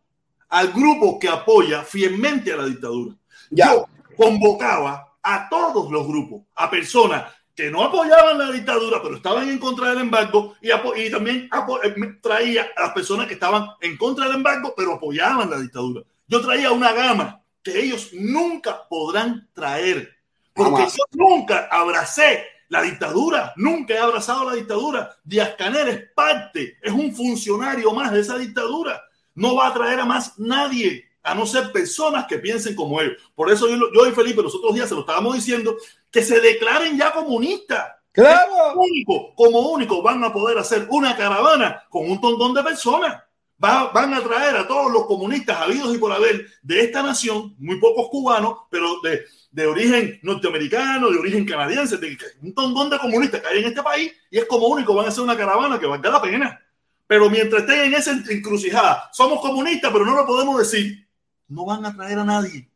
al grupo que apoya fielmente a la dictadura. Yo convocaba a todos los grupos, a personas que no apoyaban la dictadura, pero estaban en contra del embargo, y, y también eh, traía a las personas que estaban en contra del embargo, pero apoyaban la dictadura. Yo traía una gama que ellos nunca podrán traer, porque yo nunca abracé la dictadura, nunca he abrazado la dictadura. Díaz Canel es parte, es un funcionario más de esa dictadura. No va a traer a más nadie a no ser personas que piensen como ellos. Por eso yo, yo y Felipe los otros días se lo estábamos diciendo, que se declaren ya comunistas. Claro. Único, como único van a poder hacer una caravana con un montón de personas. Van a traer a todos los comunistas habidos y por haber de esta nación, muy pocos cubanos, pero de, de origen norteamericano, de origen canadiense, un montón de comunistas que hay en este país, y es como único, van a hacer una caravana que valga la pena. Pero mientras estén en esa encrucijada, somos comunistas, pero no lo podemos decir, no van a traer a nadie.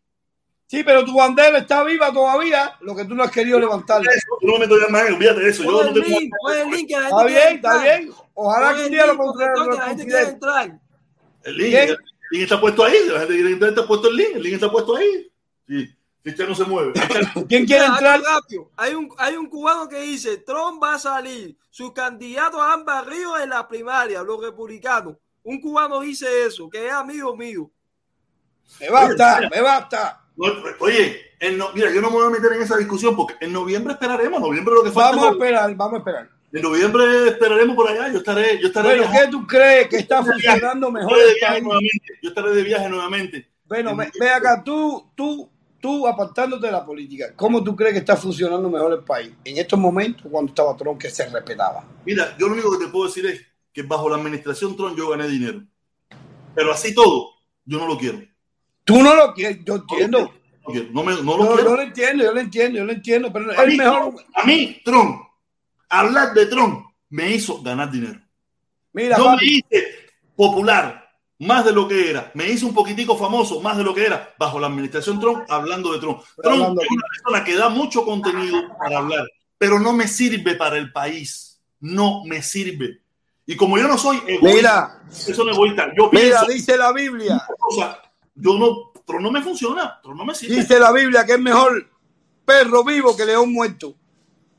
Sí, pero tu bandera está viva todavía, lo que tú no has querido levantar. no me ya más, olvídate de eso. Yo no tengo link, el link, está bien, está bien. Ojalá que un día lo entrar. El link, el link está puesto ahí, la gente quiere entrar, está puesto el link, el link está puesto ahí. Sí. Este no se mueve. ¿Quién quiere entrar? Hay un, hay un cubano que dice, Trump va a salir, sus candidatos han barrido en la primaria, los republicanos. Un cubano dice eso, que es amigo mío. Me basta, me basta. Oye, mira, yo no me voy a meter en esa discusión porque en noviembre esperaremos, noviembre lo que falta. Vamos a esperar, vamos a esperar. En noviembre esperaremos por allá, yo estaré, yo estaré. Bueno, ¿qué tú crees que está funcionando mejor? Yo estaré de viaje nuevamente. Bueno, ve, acá, tú, tú, tú apartándote de la política, ¿cómo tú crees que está funcionando mejor el país en estos momentos cuando estaba Trump que se respetaba? Mira, yo lo único que te puedo decir es que bajo la administración Trump yo gané dinero. Pero así todo, yo no lo quiero. Tú no lo quieres, yo entiendo. No, me, no lo quiero. Yo lo entiendo, yo lo entiendo, yo lo entiendo, pero a mí, mejor. A mí, Trump, hablar de Trump me hizo ganar dinero. Mira, no me hice popular más de lo que era, me hice un poquitico famoso más de lo que era bajo la administración Trump hablando de Trump. Trump es una persona que da mucho contenido para hablar, pero no me sirve para el país. No me sirve. Y como yo no soy egoísta, mira, eso egoísta, yo pienso, mira, dice la Biblia, yo no, Tron no me funciona, Tron no me sirve. Dice la Biblia que es mejor perro vivo que león muerto.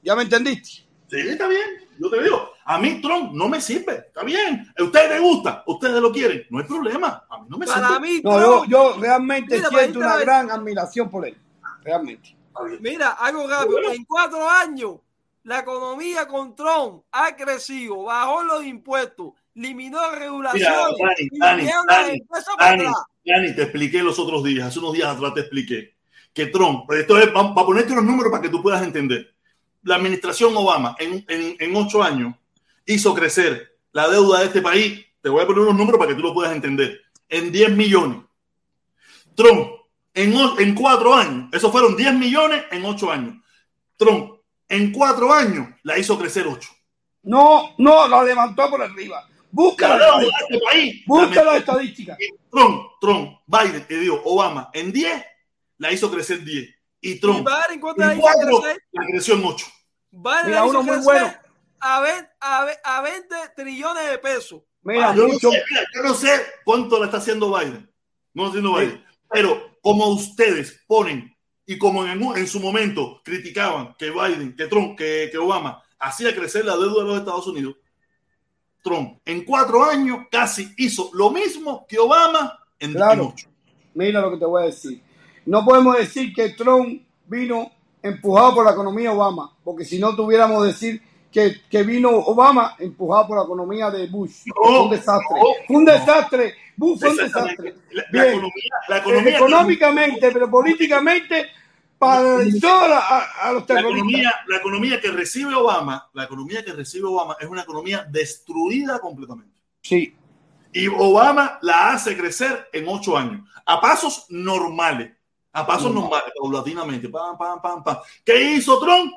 ¿Ya me entendiste? Sí, está bien. Yo te digo, a mí Trump no me sirve. Está bien. A ustedes les gusta, ustedes lo quieren. No hay problema. A mí no me Para Mí, no, yo, realmente siento una gran admiración por él. Realmente. Mira, algo rápido. En cuatro años, la economía con Trump ha crecido, bajó los impuestos, eliminó regulaciones. Dani, te expliqué los otros días, hace unos días atrás te expliqué que Trump, esto es para ponerte unos números para que tú puedas entender. La administración Obama en, en, ocho años hizo crecer la deuda de este país, te voy a poner unos números para que tú lo puedas entender, en 10 millones. Trump, en, en cuatro años, esos fueron 10 millones en ocho años. Trump, en cuatro años, la hizo crecer ocho. No, no, la levantó por arriba. Busca la, este país. Busca la estadística. Trump, Trump, Biden, y digo, Obama en 10 la hizo crecer 10. Y Trump ¿Y en, 4 la creció en 8. Biden uno muy bueno. A 20, a, 20, trillones de pesos. Mira, yo, no sé, yo, no sé, cuánto le está haciendo Biden. No haciendo Biden. Pero como ustedes ponen y como en, en, su momento criticaban que Biden, que Trump, que, que Obama hacía crecer la deuda de los Estados Unidos, Trump en cuatro años casi hizo lo mismo que Obama en claro. Mira lo que te voy a decir. No podemos decir que Trump vino empujado por la economía Obama, porque si no tuviéramos decir que, que, vino Obama empujado por la economía de Bush. No, fue un desastre. no, fue un desastre. Bush fue un desastre. La, economía, la economía, Económicamente, pero políticamente paralizó a, a los la economía, la economía que recibe Obama, la economía que recibe Obama es una economía destruida completamente. Sí. Y Obama la hace crecer en ocho años, a pasos normales, a pasos normales, paulatinamente. Pam, pam, pam, pam. ¿Qué hizo Trump?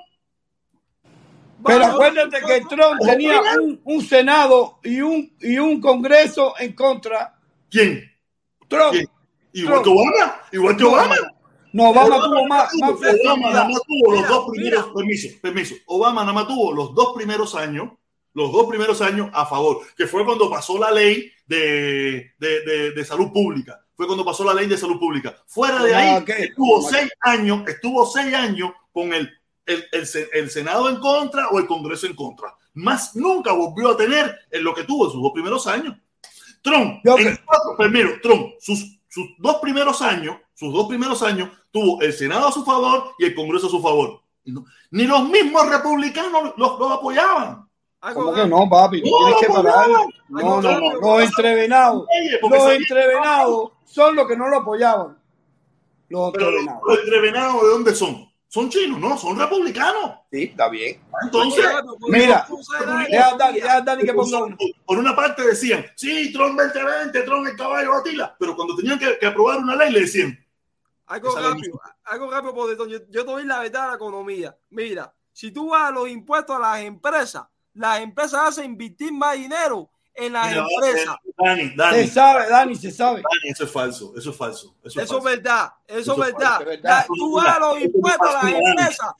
Pero acuérdate que Trump tenía un, un Senado y un, y un Congreso en contra. ¿Quién? Trump. ¿Quién? Igual que Obama, igual que Obama. No, Obama tuvo más, más Obama nada más tuvo los Mira, dos primeros, mira. permiso, permiso. Obama nada más tuvo los dos primeros años, los dos primeros años a favor, que fue cuando pasó la ley de, de, de, de salud pública. Fue cuando pasó la ley de salud pública. Fuera de ahí, Ah, ok. estuvo seis años, estuvo seis años con el, el, el, se- el Senado en contra o el Congreso en contra. Más nunca volvió a tener en lo que tuvo en sus dos primeros años. Trump, Yo en cuatro, primero, Trump, sus, sus dos primeros años, sus dos primeros años, tuvo el Senado a su favor y el Congreso a su favor. No- ni los mismos republicanos los, los apoyaban. Algo ¿Cómo que grande. no, papi? No, Tienes que no, parar. no. No, no, no. no. Los entrevenados. Los entrevenados son los que no lo apoyaban. Los entrevenados. los entrevenados, ¿de dónde son? Son chinos, no, son republicanos. Sí, está bien. Entonces, Mira, Deja Dani, que ponga uno. por una parte decían, sí, Trump 2020, Trump el caballo Atila, pero cuando tenían que, que aprobar una ley le decían, Algo rápido, algo rápido, Pobretón. Yo, yo te doy la verdad de la economía. Mira, si tú vas a los impuestos a las empresas, las empresas hacen invertir más dinero en las Mira, empresas. eh, Dani, Dani, Se sabe, Dani, se sabe. Dani, eso es falso, eso es falso. Eso es Eso es falso. verdad, eso Eso es verdad. tú vas a los impuestos a las empresas.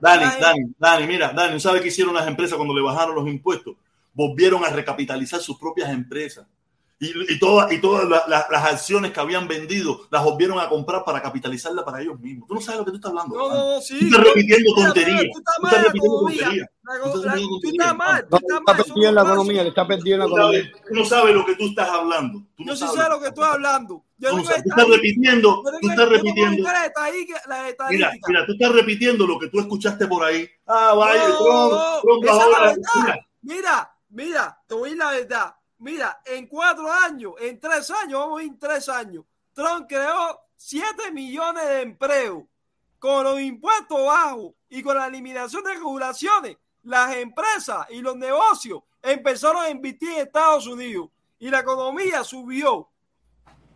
Dani, Ay. Dani, Dani, mira, Dani, ¿sabe qué hicieron las empresas cuando le bajaron los impuestos? Volvieron a recapitalizar sus propias empresas. Y, y todas, y todas la- la- las acciones que habían vendido las volvieron a comprar para capitalizarla para ellos mismos. Tú no sabes lo que tú estás hablando. No, no, no, sí. Tú estás repitiendo Mira, tonterías. mira, Tú estás Tú mal estás economía. tonterías. Tú estás Tú estás mal, tú No, estás está mal. perdido en la economía, le está perdido en la Tú, economía. tú no sabes lo que tú estás hablando. Tú no Yo sí sé lo que estoy hablando. Yo Tú, no. Tú está estás repitiendo, tú estás repitiendo. Mira, mira, tú estás repitiendo lo que tú escuchaste por ahí. Ah, vaya, No, Trump, no, Trump. Mira, Mira, te voy a la verdad. Mira, en cuatro años, en tres años, vamos a ir en tres años, Trump creó 7 millones de empleos. Con los impuestos bajos y con la eliminación de regulaciones, las empresas y los negocios empezaron a invertir en Estados Unidos y la economía subió.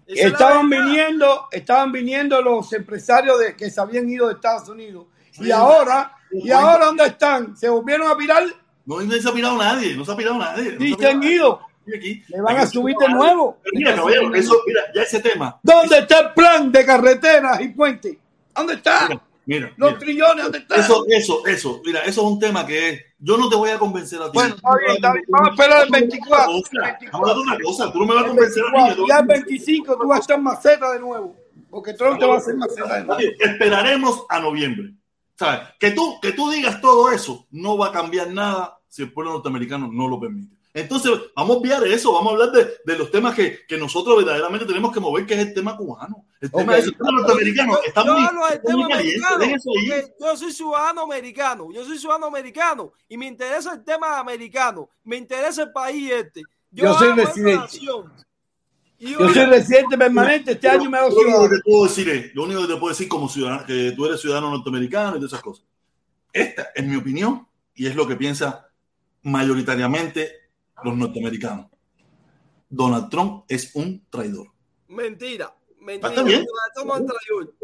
Esa Estaban viniendo, estaban viniendo los empresarios de, que se habían ido de Estados Unidos. Y ahora, y ahora ¿dónde están? ¿Se volvieron a pirar? no, no se ha pirado nadie, no se ha pirado nadie. no Sí, ha se han pirado ido. Aquí. Le van a subir de nuevo. Pero mira, caballero, eso, mira, ya ese tema. ¿Dónde está el plan de carreteras y puentes? ¿Dónde está? Mira, mira, Los mira. trillones, ¿dónde están? Eso, eso, eso, mira, eso es un tema que es, yo no te voy a convencer a ti. Bueno, está bien, está bien. Vamos a esperar el 24. Vamos a hablar de una cosa, tú no me vas a convencer a mí. Ya el 25 tú vas a estar maceta de nuevo. Porque Trump te va a hacer maceta de nuevo. Esperaremos a noviembre. ¿Sabes? Que tú, que tú digas todo eso no va a cambiar nada si el pueblo norteamericano no lo permite. Entonces, vamos a obviar eso, vamos a hablar de, de los temas que, que nosotros verdaderamente tenemos que mover, que es el tema cubano. El tema, Ok. el tema norteamericano está yo muy, hablo del tema americano, eso yo soy ciudadano americano, yo soy ciudadano americano y me interesa el tema americano, me interesa el país este. Yo soy residente. Yo soy residente permanente, este año me hago Lo único que ciudadano. te puedo decir es, lo único que te puedo decir como ciudadano, que tú eres ciudadano norteamericano y todas esas cosas. Esta es mi opinión y es lo que piensa mayoritariamente los norteamericanos. Donald Trump es un traidor. Mentira, mentira. Está bien. Donald Trump es traidor.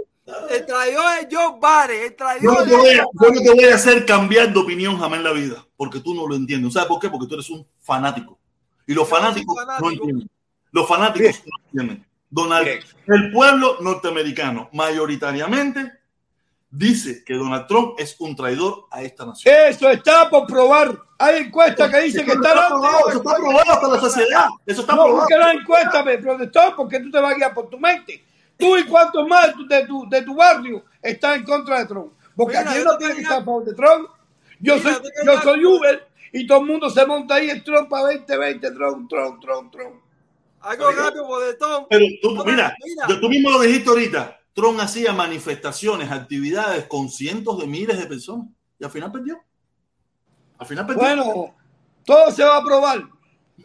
El traidor es Joe Biden, el Yo traidor no, te voy a, es yo no te voy a hacer cambiar de opinión jamás en la vida, porque tú no lo entiendes. ¿Sabes por qué? Porque tú eres un fanático. Y los Yo fanáticos no entienden. Los fanáticos no entienden. Donald, el pueblo norteamericano mayoritariamente dice que Donald Trump es un traidor a esta nación. Eso está por probar. Hay encuestas que dicen que está está aprobado, eso está aprobado hasta la sociedad. Eso está No, aprobado. porque la encuesta me protestó porque tú te vas a guiar por tu mente. Tú y cuántos más de tu, de tu barrio están en contra de Trump. Porque Mira, aquí yo no tiene que estar a favor de Trump. Yo Mira, soy, yo soy Uber y todo el mundo se monta ahí en Trump para 2020, Trump, Trump, Trump, Trump. Algo rápido, Bodetón. Pero tú, mira, mira. yo- tú mismo lo dijiste ahorita. Trump hacía manifestaciones, actividades con cientos de miles de personas y al final perdió. Al final perdió. Bueno, todo se va a probar.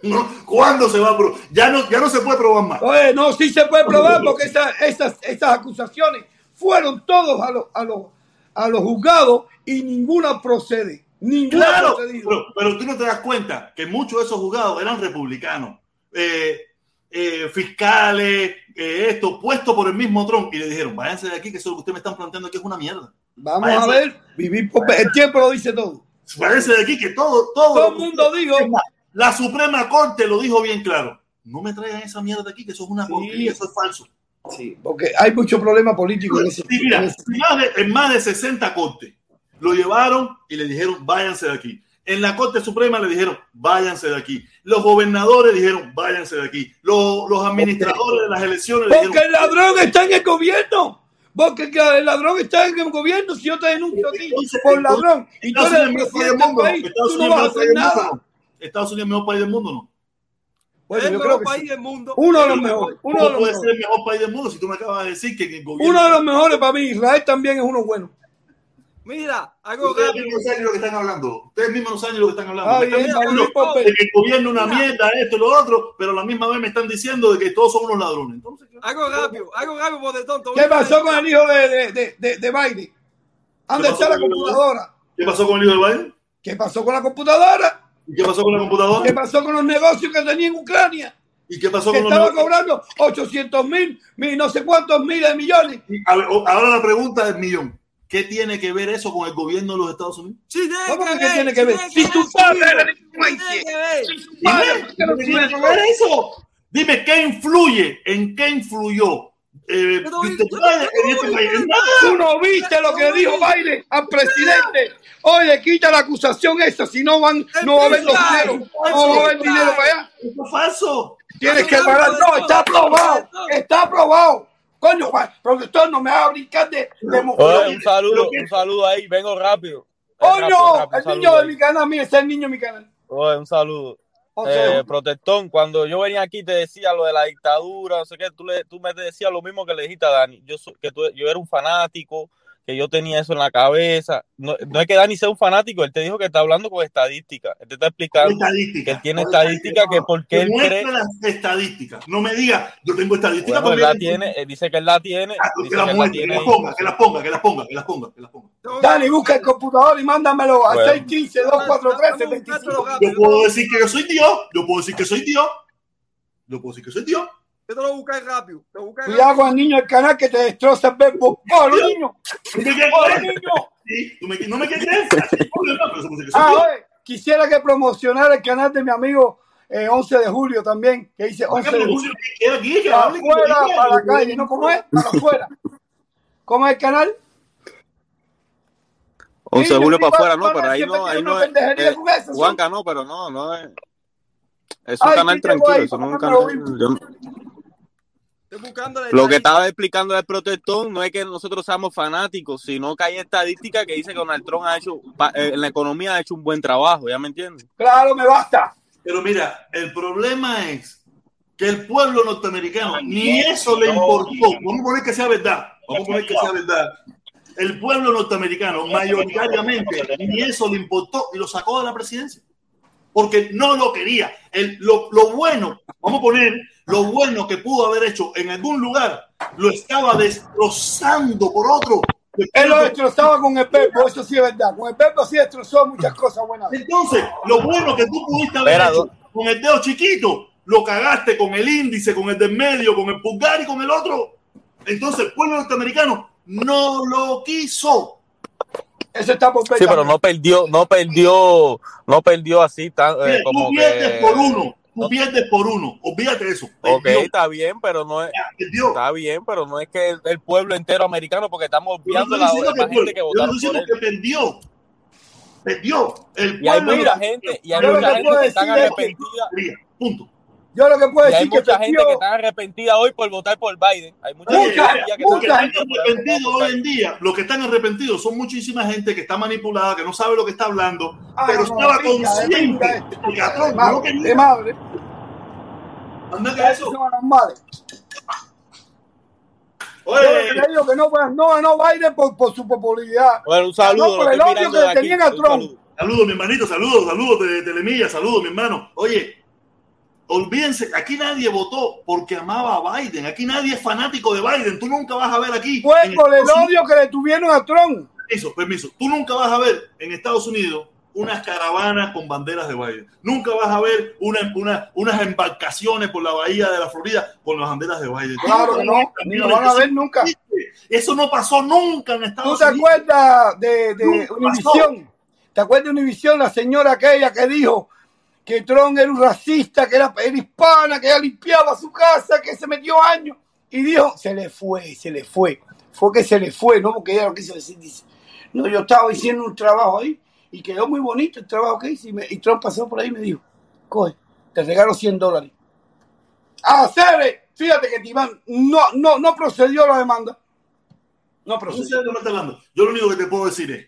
No, ¿Cuándo se va a probar? Ya no, ya no se puede probar más. Oye, no, sí se puede probar porque esas, esas, esas acusaciones fueron todos a los, a los, a los juzgados y ninguna procede. Ninguna Claro, pero, pero tú no te das cuenta que muchos de esos juzgados eran republicanos, eh, eh, fiscales, eh, esto, puestos por el mismo Trump y le dijeron, váyanse de aquí, que eso que ustedes me están planteando aquí es una mierda. Vamos Váyanse. a ver, vivir por- el tiempo lo dice todo. Váyanse de aquí, que todo, todo. Todo el mundo dijo, La Suprema Corte lo dijo bien claro. No me traigan esa mierda aquí, que eso es una Sí. porquería, eso es falso. sí, porque hay mucho problema político en ese. Sí, mira, en ese- en más, de, en más de 60 cortes lo llevaron y le dijeron, váyanse de aquí. En la Corte Suprema le dijeron, váyanse de aquí. Los gobernadores dijeron, váyanse de aquí. Los, los administradores de las elecciones le Porque el dijeron, ladrón está en el gobierno. Porque el ladrón está en el gobierno. Si yo te denuncio a ti Entonces, por entonces, ladrón y tú eres el Unidos es el presidente mejor del país país, del mundo. Estados tú no Unidos vas a es el hacer mejor país del nada. mundo. Estados Unidos es el mejor país del mundo, ¿no? Bueno, el yo mejor creo que país sí. del mundo. Uno de los El mejor mejores. Uno de ¿Cómo los puede ser mejores. el mejor país del mundo si tú me acabas de decir que en el gobierno... Uno de los mejores para mí. Israel también es uno bueno. Mira, algo Ustedes rápido. mismos no saben de lo que están hablando. Ustedes mismos no saben de lo que están hablando. Ah, Me están bien, diciendo Popper. de que el gobierno es una mierda, esto y lo otro, pero a la misma vez me están diciendo de que todos son unos ladrones. Entonces, ¿qué? Algo rápido, algo rápido, Bodetón. te voy ¿Qué pasó con el hijo de, de, de, de, de Biden? ¿Dónde ¿Qué pasó está la con el hijo de computadora? ¿Qué pasó con el hijo de Biden? ¿Qué pasó con la computadora? ¿Y qué pasó con la computadora? ¿Qué pasó con los negocios que tenía en Ucrania? ¿Y qué pasó con los estaba negocios? cobrando 800 mil, mil, no sé cuántos miles de millones. Ahora la pregunta del millón. ¿Qué tiene que ver eso con el gobierno de los Estados Unidos? Sí, tiene ¿Cómo que que ver, tiene que ver? Si que tú ver, sabes la tiene delincuencia. que ver. Vale, ¿por qué no ¿Qué tiene que tienes? ver eso? Dime, ¿qué influye? ¿En qué influyó? Eh, este. Tú no viste lo que dijo Biden al presidente. Oye, quita la acusación esa, si no van, no va a haber los dinero. No va a haber dinero para allá. Eso es falso. Tienes que pagar. No, está aprobado. Está aprobado. Coño, Juan, protector, no me hagas brincar de, de Oye, un saludo, un saludo ahí, vengo rápido. Coño, el niño de mi canal, mira, ese es el niño de mi canal. Oye, un saludo. Eh, protectón, cuando yo venía aquí te decía lo de la dictadura, no sé qué, tú, le, tú me decías lo mismo que le dijiste a Dani. Yo, que tú- yo era un fanático, que yo tenía eso en la cabeza. No, no es que Dani sea un fanático, él te dijo que está hablando con estadística. Él te está explicando Estadística. que él tiene estadística, que porque él cree. las estadísticas. No me diga, yo tengo estadísticas. Bueno, él la tiene, él dice que él la tiene, Ah, dice Que la que ponga, que las ponga, que las ponga, que las ponga, que las ponga. Dani, busca el computador y mándamelo a Bueno. 615 243 25. Yo puedo decir que yo soy Dios, yo puedo decir que soy Dios, yo puedo decir que soy Dios. Yo te lo buscar rápido. Te lo Cuidado con el niño del canal que te destroza el verbo. ¡Oh, niño! ¿Tú me quieres ¡Oh, niño! Sí, ¿Tú me- ¿No me quieres Ah, oye, quisiera que promocionara el canal de mi amigo eh, 11 de julio también, que dice 11 de julio. Para afuera, para la calle, ¿no? ¿Cómo es? Para afuera. ¿Cómo es el canal? 11 de Niño, julio para afuera, no, pero ahí no, ahí no es. pendejería eh, Juanca, no, pero no, no es. Es un Ay, canal tranquilo, eso no es un canal. Estoy buscando Lo que estaba explicando el protector no es que nosotros seamos fanáticos, sino que hay estadísticas que dice que Donald Trump ha hecho, eh, en la economía ha hecho un buen trabajo, ¿ya me entiendes? Claro, me basta. Pero mira, el problema es que el pueblo norteamericano ni eso le importó. Vamos a poner que sea verdad. Vamos a poner que sea verdad. El pueblo norteamericano, mayoritariamente, ni eso le importó y lo sacó de la presidencia. Porque no lo quería. El- lo, lo bueno, vamos a poner, lo bueno que pudo haber hecho en algún lugar, lo estaba destrozando por otro. Él lo destrozaba con el Pepo, eso sí es verdad. Con el Pepo sí destrozó muchas cosas buenas. Entonces, lo bueno que tú pudiste haber Espera, hecho con el dedo chiquito, lo cagaste con el índice, con el del medio, con el pulgar y con el otro. Entonces, el pueblo norteamericano no lo quiso. Eso está por Sí, pero no perdió, no perdió, no perdió así tan, eh, como tú que. por uno. Tú pierdes por uno. Olvídate de eso. Ok, está bien, pero no es, está bien, pero no es que el, el pueblo entero americano, porque estamos no obviando la, que, gente que yo no votaron estoy por él. que perdió. Perdió. El Y hay pueblo mucha norteamericano gente, y hay mucha que gente que están decir es que- arrepentida. Punto. Yo lo que puedo Y hay decir que mucha este gente tío- que está arrepentida hoy por votar por Biden. Hay mucha, Mucha, gente que mucha está gente arrepentida por por hoy en día, los que están arrepentidos son muchísima gente que está manipulada, que no sabe lo que está hablando, Ah, pero no, no, estaba consciente de este. que a de Trump no lo madre, de madre. Anda que eso. Yo Oye, que le digo que no, pues, no ganó Biden por, por su popularidad. Bueno, un saludo, por lo el odio que le aquí. tenían a Trump. saludo. saludos, mi hermanito, saludos, saludos de Telemilla, saludos, mi hermano. Oye, olvídense, aquí nadie votó porque amaba a Biden, aquí nadie es fanático de Biden, tú nunca vas a ver aquí. Fue por el odio que le tuvieron a Trump. Permiso, permiso. Tú nunca vas a ver en Estados Unidos unas caravanas con banderas de Biden. Nunca vas a ver una, una- unas embarcaciones por la bahía de la Florida con las banderas de Biden. Claro que no, ni lo van a ver nunca. Eso no pasó nunca en ¿Tú Estados te Unidos. acuerdas de, de Univisión? ¿Te acuerdas de Univisión, la señora aquella que dijo que Trump era un racista, que era, era hispana, que ella limpiaba su casa, que se metió años? Y dijo, se le fue, se le fue. Fue que se le fue, ¿no? Porque ella lo quiso decir, dice, no, yo estaba haciendo un trabajo ahí y quedó muy bonito el trabajo que hice. Y, me- Trump pasó por ahí y me dijo, coge, te regalo 100 dólares. Ah, Cere, fíjate que Timán no, no, no procedió la demanda. No procedió. Yo lo único que te puedo decir es,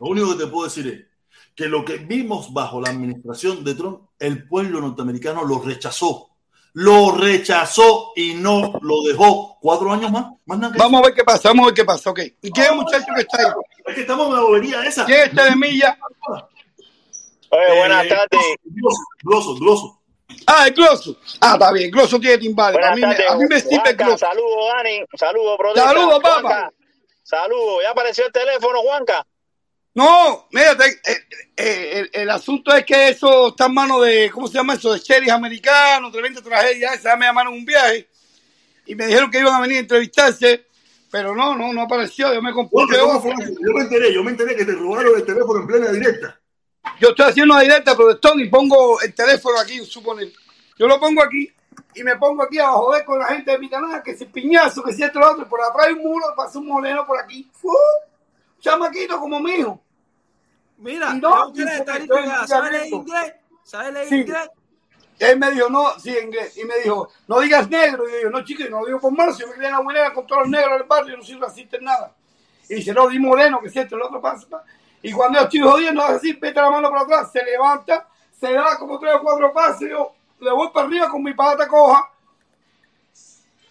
lo único que te puedo decir es que lo que vimos bajo la administración de Trump, el pueblo norteamericano lo rechazó. Lo rechazó y no lo dejó. Cuatro años más. más nada que Vamos a ver qué pasa, vamos a ver qué pasa, ok. ¿Y quién es el muchacho que está ahí? Es que estamos en la bobería esa. ¿Quién es este de Milla? Oye, buenas Eh, tardes. Gloso, gloso, gloso. Ah, el Gloso. Ah, está bien, Gloso tiene timbales. A Buenas mí, me- a mí me sirve el Gloso. saludos, Dani. Saludos, protesta. Saludos, papá. Juanca, Saludos. ¿Ya apareció el teléfono, Juanca? No, mira, eh, eh, el, el asunto es que eso está en manos de, ¿cómo se llama eso? De sheriff americanos, tremenda tragedia. Esa me llamaron un viaje y me dijeron que iban a venir a entrevistarse, pero no, no, no apareció. Yo me compuse Oye, ¿cómo otro. fue eso? Yo me enteré, yo me enteré que te robaron el teléfono en plena directa. Yo estoy haciendo una directa protestón y pongo el teléfono aquí, suponer. Yo lo pongo aquí y me pongo aquí a joder con la gente de mi canal, que si piñazo, que si esto, lo otro, y por atrás hay un muro, pasa un moreno por aquí. ¡Fu! Chamaquito como mi hijo. Mira, no. ¿Sabes leer inglés? ¿Sabes leer Sí. inglés? Él me dijo, no, sí, inglés. Y me dijo, no digas negro. Y yo digo, no, chico, no lo digo. Si yo me crié en la buena con todos los negros del barrio, no soy racista en nada. Y dice, no, di moreno, que es cierto, el otro pasa. pa. Y cuando yo estoy jodiendo, hace así, mete la mano para atrás, se levanta, se da como tres o cuatro pasos. y Yo le voy para arriba con mi pata coja.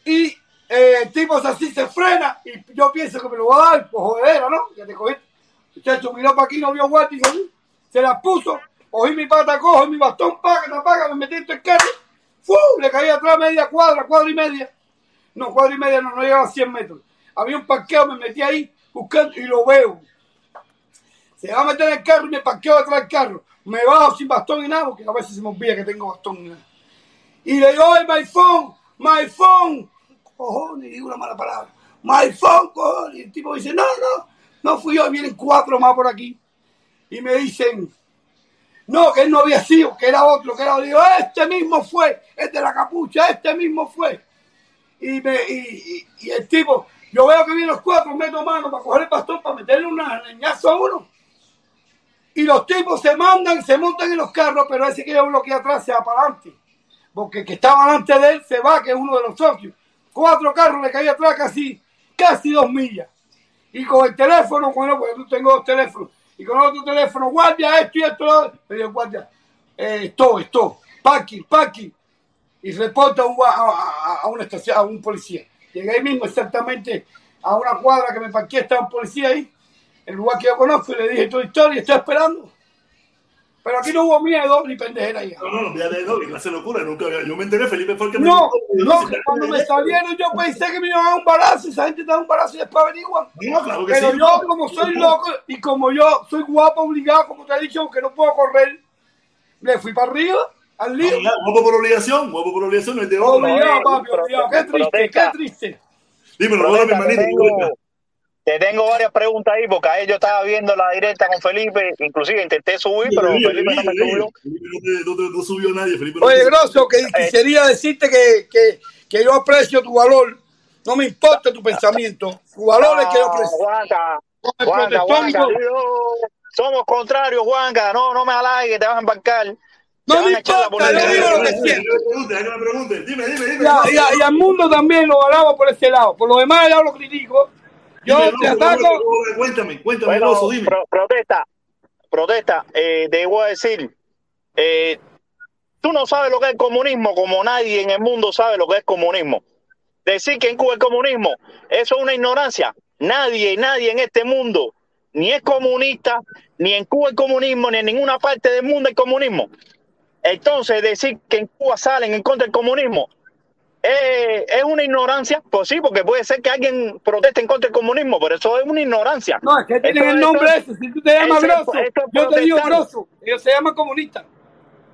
Y eh, el tipo así se frena. Y yo pienso que me lo va a dar, pues jodera, ¿no? Que te cogí. Muchacho, miró para aquí, no vio dijo, se la puso, cogí mi pata cojo mi bastón, paga, paga, me metí en el carro, ¡fu! le caí atrás media cuadra, cuadra y media. No, cuadra y media no, no llegaba a 100 metros. Había un parqueo, me metí ahí buscando y lo veo. Se va a meter en el carro y me parqueo detrás del carro. Me bajo sin bastón y nada, porque a veces se me olvida que tengo bastón y nada. Y le digo, ¡ay, my phone! ¡My phone! Cojones, digo una mala palabra. ¡My phone, cojones! Y el tipo dice, no, no, no fui yo, vienen cuatro más por aquí. Y me dicen, no, que él no había sido, que era otro, que era otro. Digo, este mismo fue, este de la capucha, este mismo fue. Y, me, y, y- el tipo, yo veo que vienen los cuatro, meto mano para coger el bastón, para meterle una leñazo a uno. Y los tipos se mandan, se montan en los carros, pero ese que yo bloqueé atrás se va para adelante. Porque el que estaba delante de él se va, que es uno de los socios. Cuatro carros le caí atrás casi, casi dos millas. Y con el teléfono, bueno, porque yo tengo dos teléfonos. Y con el otro teléfono, guardia, esto y esto. Le digo, guardia, eh, esto, esto, parking, parking. Y reporta a, a, a- una estación, a un policía. Llegué ahí mismo exactamente a una cuadra que me parqué, estaba un policía ahí, el lugar que yo conozco, y le dije toda historia, estoy esperando. Pero aquí no hubo miedo ni pendejera ya. No, no, no, ya de no, clase locura. Nunca, yo me enteré, Felipe fue el que me No, no, que cuando me salieron yo pensé que me iban a dar un balazo, esa gente te da un balazo y después averiguan. No, claro que Pero sí. yo, como soy loco y como yo soy guapo obligado, como te he dicho, que no puedo correr, le fui para arriba, al lío. Obligado, Guapo por obligación, guapo por obligación, no es de otro. Obligado, papi, obligado. Qué triste, qué triste. Dímelo, ahora mi hermanito. Te tengo varias preguntas ahí, porque ahí yo estaba viendo la directa con Felipe, inclusive intenté subir, pero Felipe no me subió. Felipe no, subió nadie, Felipe. no Oye, Grosso, que quisiera decirte que, que, que yo aprecio tu valor. No me importa tu pensamiento. Tu valor es que yo Ah, aprecio. Juanca, Juanca, Juanca, yo- somos contrarios, Juanca, no, no me halagues, te vas a embarcar. No me importa, yo digo lo que siento. Dime, dime, dime. Y, al mundo también lo alabo por ese lado. Por lo demás, yo lo critico. Yo te ataco. Cuéntame, cuéntame, bueno, dime. protesta, protesta. Eh, debo decir, eh, tú no sabes lo que es comunismo, como nadie en el mundo sabe lo que es comunismo. Decir que en Cuba es comunismo, eso es una ignorancia. Nadie, nadie en este mundo ni es comunista, ni en Cuba el comunismo, ni en ninguna parte del mundo el comunismo. Entonces, decir que en Cuba salen en contra del comunismo eh, es una ignorancia. Pues sí, porque puede ser que alguien proteste en contra del comunismo, pero eso es una ignorancia. No, es que tienen el nombre ese. Si tú te llamas Grosso, yo te digo Grosso, ellos se llaman comunistas.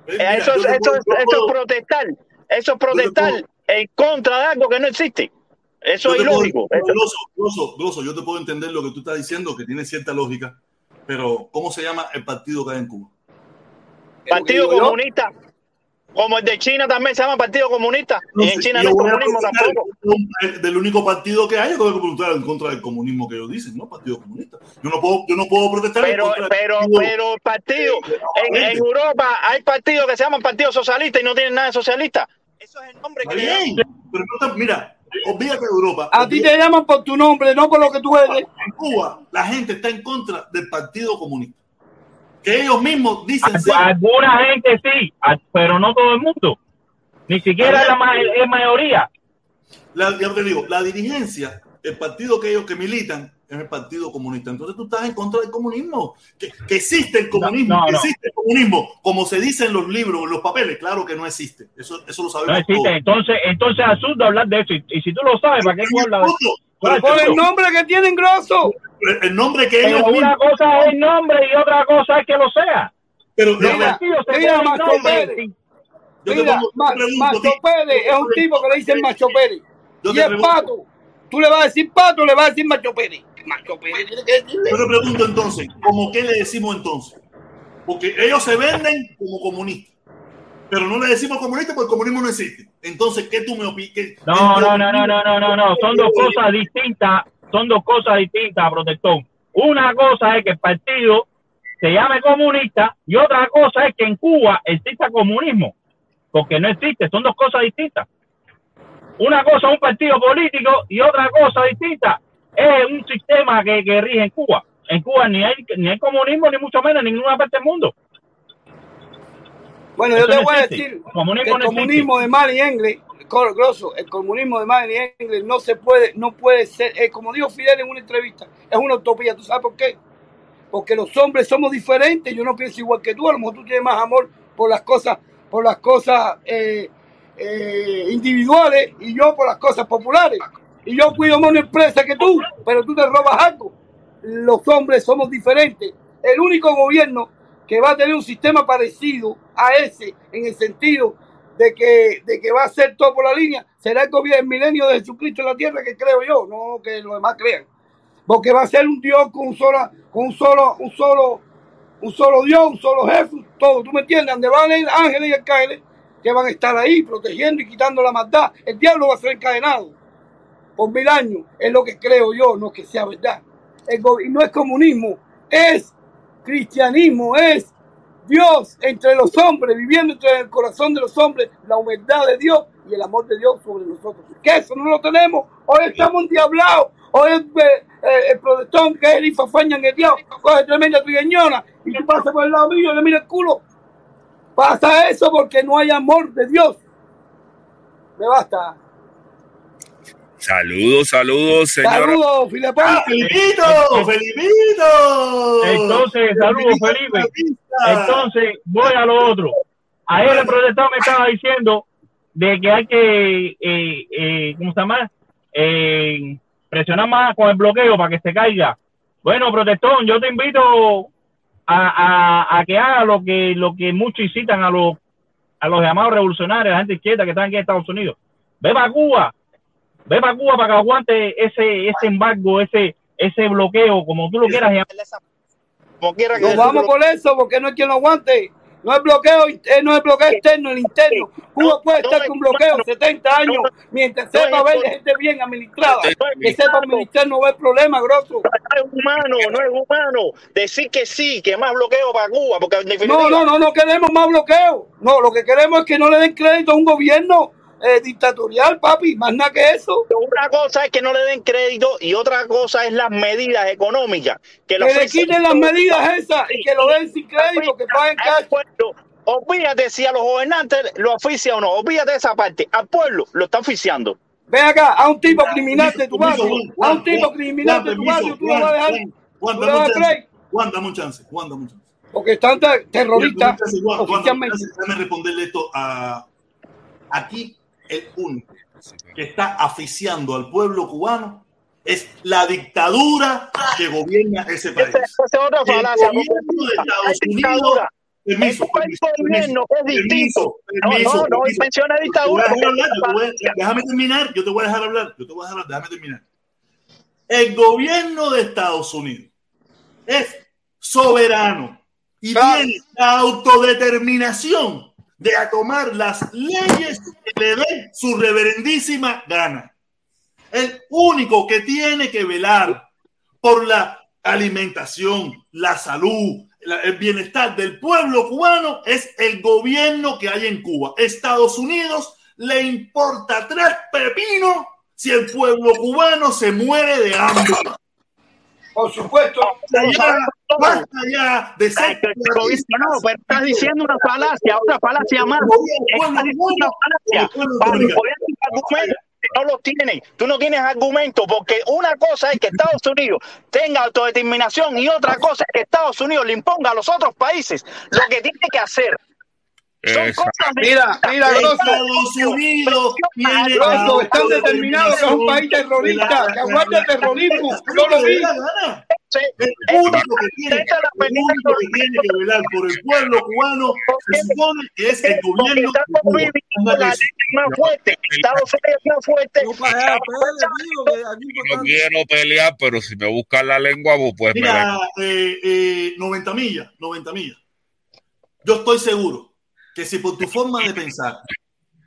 Eso, eso, eso, es protestar. Eso es protestar en contra de algo que no existe. Eso es ilógico. Grosso, yo te puedo entender lo que tú estás diciendo, que tiene cierta lógica, pero ¿cómo se llama el partido que hay en Cuba? Partido Comunista. Como el de China también se llama Partido Comunista. y en China no hay comunismo tampoco. Del único partido que hay, yo tengo que preguntar en contra del comunismo que ellos dicen, ¿no? Partido Comunista. Yo no puedo, yo no puedo protestar. Pero, pero, pero el partido, en, en, Europa hay partidos que se llaman Partido Socialista y no tienen nada de socialista. Eso es el nombre que Pero no, mira, olvídate de Europa. A ti te llaman por tu nombre, no por lo que tú eres. En Cuba, la gente está en contra del Partido Comunista que ellos mismos dicen Alguna gente sí, pero no todo el mundo. Ni siquiera la, mayoría. La, te digo, la dirigencia, el partido que ellos que militan es el Partido Comunista. Entonces tú estás en contra del comunismo. Que, existe el comunismo, existe el comunismo, como se dice en los libros, en los papeles, claro que no existe. Eso, eso lo sabemos. No existe. Entonces, entonces es absurdo hablar de eso. Y, si tú lo sabes, ¿para qué tú hablas Por el nombre que tienen grosso el nombre que ellos una cosa es el nombre y otra cosa es que lo sea. Pero mira, mira Macho Pérez. Mira, Macho Pérez es un tipo que le dicen Macho Pérez. Y es Pato. Tú le vas a decir Pato, le vas a decir Macho Pérez. Macho Pérez. Yo le pregunto entonces, ¿cómo qué le decimos entonces? Porque ellos se venden como comunistas. Pero no le decimos comunista porque el comunismo no existe. Entonces, ¿qué tú me opinas? No, no, no, no, no, no, no, no. Son dos cosas distintas son dos cosas distintas, protección. Una cosa es que el partido se llame comunista y otra cosa es que en Cuba exista comunismo, porque no existe, son dos cosas distintas. Una cosa es un partido político y otra cosa distinta es un sistema que, que rige en Cuba. En Cuba ni hay, ni hay comunismo, ni mucho menos en ninguna parte del mundo. Bueno, yo te voy a decir que el comunismo de Engle grosso, el comunismo de Madrid Engels no se puede, no puede ser, eh, como dijo Fidel en una entrevista, es una utopía. ¿Tú sabes por qué? Porque los hombres somos diferentes, yo no pienso igual que tú, a lo mejor tú tienes más amor por las cosas, por las cosas eh, eh, individuales y yo por las cosas populares. Y yo cuido más una empresa que tú, pero tú te robas algo. Los hombres somos diferentes. El único gobierno que va a tener un sistema parecido a ese en el sentido de que, de que va a ser todo por la línea, será el gobierno del milenio de Jesucristo en la tierra que creo yo, no que los demás crean. Porque va a ser un Dios con un solo, con un solo, un solo, un solo Dios, un solo jefe, todo, ¿tú me entiendes? Donde van ángeles y arcángeles que van a estar ahí protegiendo y quitando la maldad. El diablo va a ser encadenado por mil años, es lo que creo yo, no que sea verdad. El y no es comunismo, es cristianismo, es Dios entre los hombres, viviendo entre el corazón de los hombres, la humildad de Dios y el amor de Dios sobre nosotros. Que eso no lo tenemos. Hoy estamos endiablados. Hoy el, eh, el protestón que es el ifafaña en el diablo, coge tremenda trigueñona y tú pasas por el lado mío y le mira el culo. Pasa eso porque no hay amor de Dios. Me basta. Saludos, saludos, señor. Saludos, Filipito. Felipito, Felipito. Entonces, saludos, Felipe. Entonces, voy a lo otro. Ayer el protestado me estaba diciendo de que hay que, eh, eh, ¿cómo se llama? Eh, presionar más con el bloqueo para que se caiga. Bueno, protestón, yo te invito a, a, a que haga lo que, lo que muchos incitan a los, a los llamados revolucionarios, a la gente izquierda que están aquí en Estados Unidos. Ve para Cuba, ve para Cuba para que aguante ese, ese embargo, ese, ese bloqueo, como tú lo quieras llamar. Que vamos por eso, porque no hay quien lo aguante. No es bloqueo, eh, no es bloqueo externo, el interno. Cuba puede estar con bloqueo 70 años mientras sepa ver gente bien administrada. Que sepa administrar no ve problema, grosso. No es humano, no es humano. Decir que sí, que más bloqueo para Cuba. Porque en definitiva, No, no, no, no queremos más bloqueo. No, lo que queremos es que no le den crédito a un gobierno eh, dictatorial, papi, más nada que eso. Una cosa es que no le den crédito y otra cosa es las medidas económicas. Que, Que le quiten las medidas esas y que lo den sin crédito, que paguen cash. Olvídate si a los gobernantes lo oficia o no. Olvídate esa parte. Al pueblo lo está oficiando. Ven acá, a un tipo criminal de tu barrio, a un tipo criminal de tu barrio, tú lo vas a dejar. Juan, dame un chance. Juan, dame un chance. Porque están ter- terroristas. Déjame responderle esto a aquí el único que está aficiando al pueblo cubano es la dictadura que gobierna ese país. Esa es otra El falacia. gobierno de Estados. Unidos. Permiso, permiso, gobierno es distinto. No, no, menciona dictadura. déjame terminar, yo te voy a dejar hablar, yo te voy a dejar hablar, déjame terminar. El gobierno de Estados Unidos es soberano y tiene la autodeterminación de tomar las leyes que le den su reverendísima gana. El único que tiene que velar por la alimentación, la salud, el bienestar del pueblo cubano es el gobierno que hay en Cuba. Estados Unidos le importa tres pepinos si el pueblo cubano se muere de hambre. Por supuesto. Basta ya, basta ya de ser No, pero estás diciendo una falacia, otra falacia más. Estás diciendo una falacia. No los tienes. Tú no tienes argumento porque una cosa es que Estados Unidos tenga autodeterminación y otra cosa es que Estados Unidos le imponga a los otros países lo que tiene que hacer. Son cosas Mira, mira, Grosso. Estados Unidos Grosso, están determinados que es un país terrorista, que aguanta el terrorismo. Yo lo vi. El único que tiene, el único que tiene que velar por el pueblo cubano se supone que es el gobierno de Cuba. Que sí. más fuerte. Estados Unidos es más fuerte. No quiero pelear, pero si me buscas la lengua, vos puedes Mira, eh, eh, 90 millas, 90 millas. Yo estoy seguro que si por tu forma de pensar,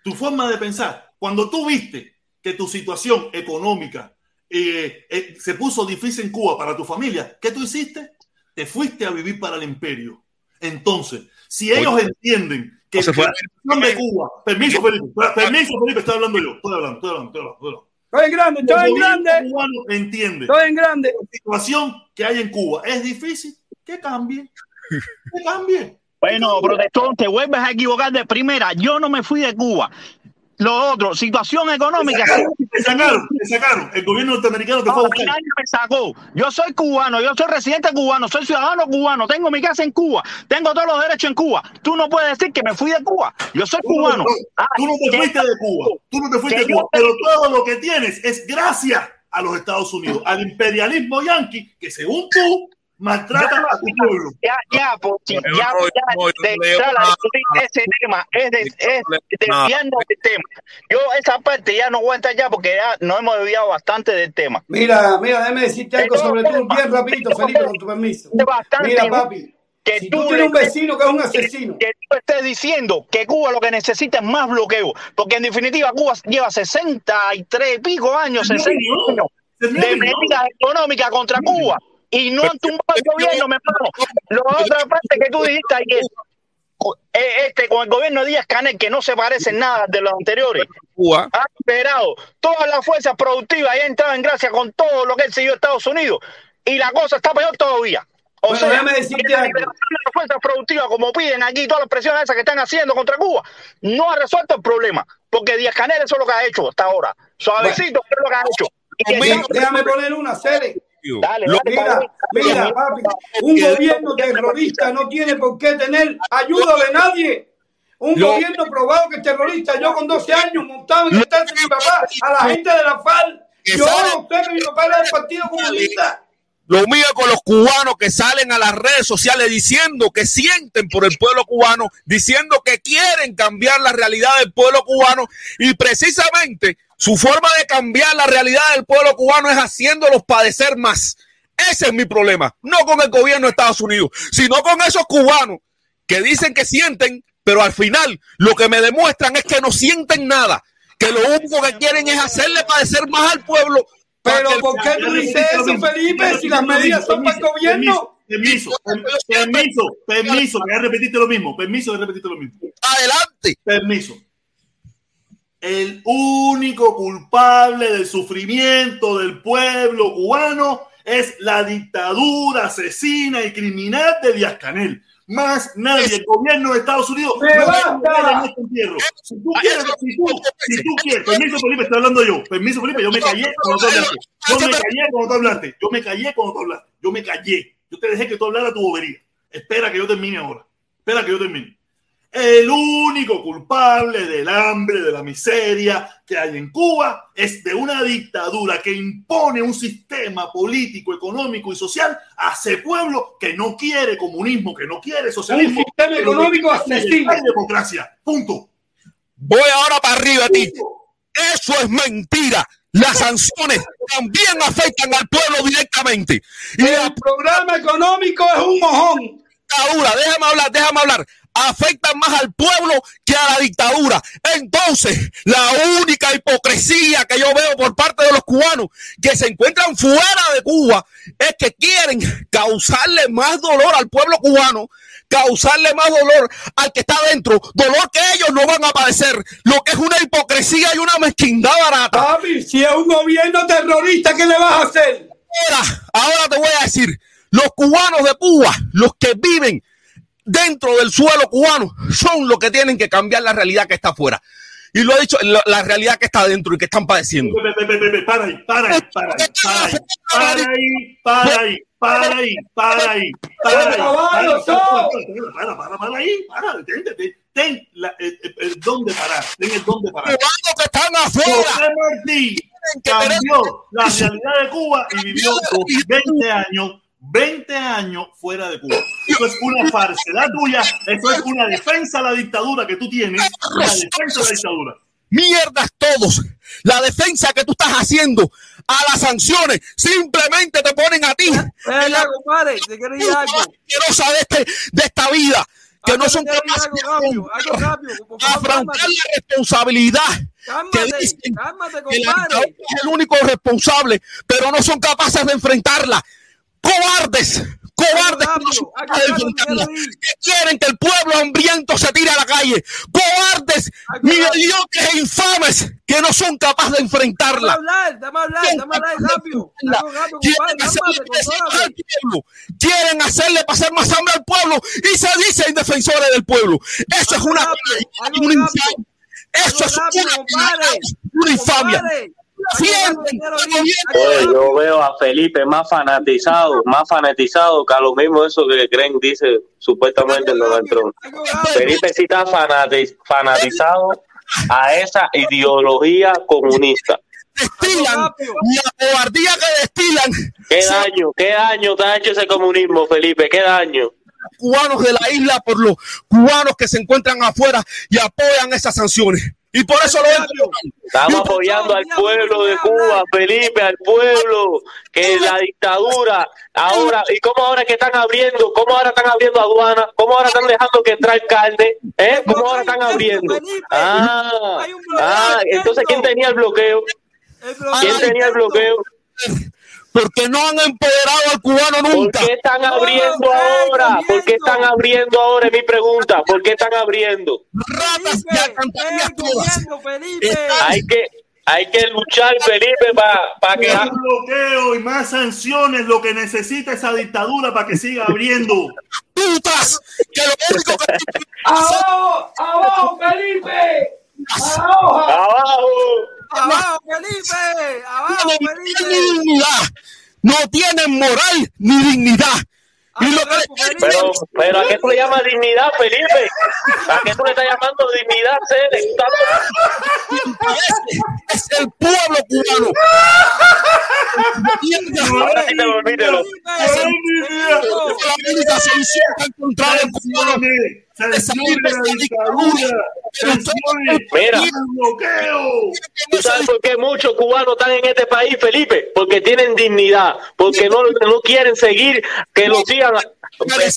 tu forma de pensar, cuando tú viste que tu situación económica eh, eh, se puso difícil en Cuba para tu familia, ¿qué tú hiciste? Te fuiste a vivir para el imperio. Entonces, si ellos Oye, entienden que no se fue la situación de Cuba, permiso, Felipe, permiso, Felipe, estoy hablando yo, estoy hablando, estoy hablando, estoy hablando. Estoy hablando. Estoy en grande, estoy en grande. cubano entiende Estoy en grande. la situación que hay en Cuba es difícil, que cambie. Que cambie. Bueno, protestón, te vuelves a equivocar de primera. Yo no me fui de Cuba. Lo otro, situación económica. Te sacaron, te sacaron. El gobierno norteamericano te fue a No, buscar. nadie me sacó. Yo soy cubano, yo soy residente cubano, soy ciudadano cubano, tengo mi casa en Cuba, tengo todos los derechos en Cuba. Tú no puedes decir que me fui de Cuba. Yo soy Tú no- cubano. Ah, Tú no te fuiste de Cuba. Tú no te fuiste de Cuba. Pero todo lo que tienes es gracias a los Estados Unidos, al imperialismo yanqui, que según tú maltrata a tu pueblo. Ya, ya, Yo ya, no- ya, de entrar a discutir ese tema, es, de, es nada. desviarnos del tema. Yo esa parte ya no voy a entrar ya porque ya nos hemos desviado bastante del tema. Mira, mira, déjame decirte algo sobre tú, bien rapidito, Felipe, con tu permiso. Bastante Mira, papi, que si tú tú tienes un vecino que es un asesino, que tú estés diciendo que Cuba lo que necesita es más bloqueo, porque en definitiva Cuba lleva 63 y pico años, Es mi 60 opinión. años de medidas económicas contra Cuba y no han tumbado el gobierno, mi hermano. La otra parte que tú dijiste ayer, eh, este con el gobierno de Díaz Canel, que no se parece en nada de los anteriores, Cuba. ha liberado todas las fuerzas productivas y ha entrado en gracia con todo lo que él siguió Estados Unidos y la cosa está peor todavía. O Bueno, sea, déjame decirte que la algo. liberación de las fuerzas productivas, como piden aquí, todas las presiones esas que están haciendo contra Cuba, no ha resuelto el problema, porque Díaz Canel eso es lo que ha hecho hasta ahora. Suavecito, es lo que ha hecho. Y déjame poner una serie. Dale, dale, Mira, mira, papi, un gobierno terrorista no tiene por qué tener ayuda de nadie. Un Lo- gobierno probado que es terrorista. Yo con 12 años montado en el taxi de mi papá a la gente de la FARC. Yo sé que mi papá era del Partido Comunista. Lo mío con los cubanos que salen a las redes sociales diciendo que sienten por el pueblo cubano, diciendo que quieren cambiar la realidad del pueblo cubano y precisamente su forma de cambiar la realidad del pueblo cubano es haciéndolos padecer más. Ese es mi problema, no con el gobierno de Estados Unidos, sino con esos cubanos que dicen que sienten, pero al final lo que me demuestran es que no sienten nada, que lo único que quieren es hacerle padecer más al pueblo. Pero ¿por qué tú dices eso, Felipe, si las medidas son para el gobierno? Permiso, permiso, permiso, ya repetiste lo mismo, permiso de repetirte lo mismo. Adelante. Permiso. El único culpable del sufrimiento del pueblo cubano es la dictadura asesina y criminal de Díaz Canel. Más nadie, el gobierno de Estados Unidos no en este entierro. Si tú quieres, si tú, si tú quieres, permiso Felipe, estoy hablando yo. Permiso Felipe, yo me callé cuando tú hablaste. Yo me callé cuando tú hablaste. Yo me callé cuando tú hablaste. Yo me callé. Yo te dejé que tú hablaras tu bobería. Espera que yo termine ahora. Espera que yo termine. El único culpable del hambre, de la miseria que hay en Cuba es de una dictadura que impone un sistema político, económico y social a ese pueblo que no quiere comunismo, que no quiere socialismo. Un sistema económico asesino. Hay democracia. Punto. Voy ahora para arriba a ti. Eso es mentira. Las sanciones también afectan al pueblo directamente. Y el programa económico es un mojón. Dictadura, déjame hablar, déjame hablar afectan más al pueblo que a la dictadura. Entonces, la única hipocresía que yo veo por parte de los cubanos que se encuentran fuera de Cuba es que quieren causarle más dolor al pueblo cubano, causarle más dolor al que está dentro, dolor que ellos no van a padecer, lo que es una hipocresía y una mezquindad barata. Papi, si es un gobierno terrorista, ¿qué le vas a hacer? Ahora, ahora te voy a decir, los cubanos de Cuba, los que viven dentro del suelo cubano son los que tienen que cambiar la realidad que está afuera. Y lo ha dicho, la, la realidad que está dentro y que están padeciendo. Para ahí, para ahí, para ahí, para ahí, para ahí, para ahí, para ahí, para ahí, para, para, para ahí, para, detente, ten la, el, el dónde parar, ten el dónde parar. Cubanos que están afuera. Martí cambió la realidad de Cuba y vivió 20 años 20 años fuera de Cuba. Eso es una falsedad tuya, eso es una defensa a la dictadura que tú tienes, una defensa a la dictadura. Mierdas todos. La defensa que tú estás haciendo a las sanciones simplemente te ponen a ti. Venga, compadre, te quiero ir algo. De, este, de esta vida. Que no son capaces de afrontar la responsabilidad. que Cálmate, dicen cálmate, que la es el único responsable, pero no son capaces de enfrentarla. Cobardes, cobardes que quieren que el pueblo hambriento se tire a la calle. Cobardes, mediocres e infames que no son capaces de enfrentarla. hablar, dame hablar, dame hablar rápido. Algo rápido, compadre, Quieren hacerle pasar al pueblo. Quieren hacerle pasar más hambre al pueblo y se dicen defensores del pueblo. Eso es una, una infamia. Eso es una infamia. Oye, yo veo a Felipe más fanatizado, más fanatizado que a lo mismo eso que creen, dice supuestamente el Donald. Felipe sí está fanati- fanatizado a esa ideología comunista. destilan la cobardía que destilan ¿Qué daño, qué daño te ha hecho ese comunismo, Felipe? ¿Qué daño? cubanos de la isla por los cubanos que se encuentran afuera y apoyan esas sanciones. Y por eso lo. Estamos apoyando al pueblo de Cuba, Felipe, al pueblo, que la dictadura, ahora, ¿y cómo ahora que están abriendo? ¿Cómo ahora están abriendo aduanas? ¿Cómo ahora están dejando que entrar carne? ¿Eh? ¿Cómo ahora están abriendo? Ah, ah, entonces, ¿quién tenía el bloqueo? ¿Quién tenía el bloqueo? Porque no han empoderado al cubano ¿Por nunca. qué están abriendo No, ahora? ¿Por qué están abriendo ahora? Es mi pregunta. ¿Por qué están abriendo? Ratas Felipe, ven todas. Felipe. Están- Hay que, hay que luchar, Felipe, para que... Más bloqueo y más sanciones, lo que necesita esa dictadura para que siga abriendo. putas que lo único que ¡Abajo! ¡Abajo, Felipe! ¡Abajo! ¡Abajo! Abajo, Felipe. Abajo, no Felipe. tienen dignidad, no tienen moral ni dignidad. Y lo que. Pero, pero ¿a qué tú le llamas dignidad, Felipe? ¿A qué tú le estás llamando dignidad? Tú estás- es el pueblo cubano. Ahora sí te olvídelo. La única solución para encontrar el cubano La dictadura, Mira. el bloqueo. ¿Tú sabes por qué muchos cubanos están en este país, Felipe? Porque tienen dignidad, porque no, no quieren seguir que lo sigan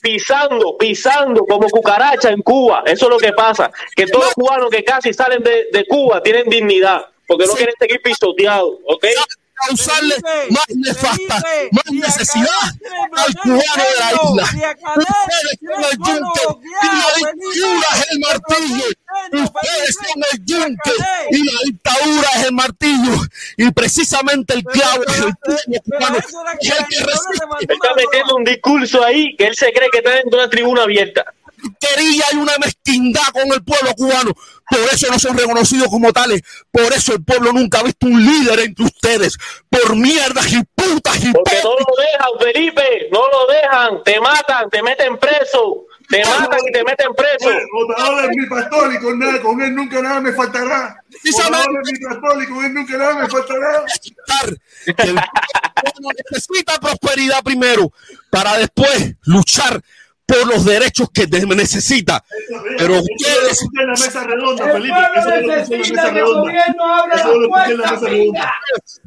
pisando, pisando como cucaracha en Cuba. Eso es lo que pasa. Que todos los cubanos que casi salen de, de Cuba tienen dignidad, porque no quieren seguir pisoteados, ¿ok? Causarle más nefasta, más necesidad al cubano de la isla. Ustedes son el yunque y la dictadura es el martillo. Ustedes son el yunque y la dictadura es el martillo. Y precisamente el clavo es el pueblo cubano. Es el que resiste. Está metiendo un discurso ahí que él se cree que está dentro de una tribuna abierta quería y una mezquindad con el pueblo cubano. Por eso no son reconocidos como tales. Por eso el pueblo nunca ha visto un líder entre ustedes. Por mierdas y putas y Porque no lo dejan, Felipe. No lo dejan. Te matan, te meten preso. Te matan y te meten preso. Otador es mi pastor y con, nada, con él nunca nada me faltará. Otador es mi pastor y con él nunca nada me faltará. El pueblo necesita prosperidad primero para después luchar por los derechos que necesita. Pero ustedes. en la mesa redonda, Felipe. Eso es lo que en la mesa redonda. Eso es lo que en la mesa redonda.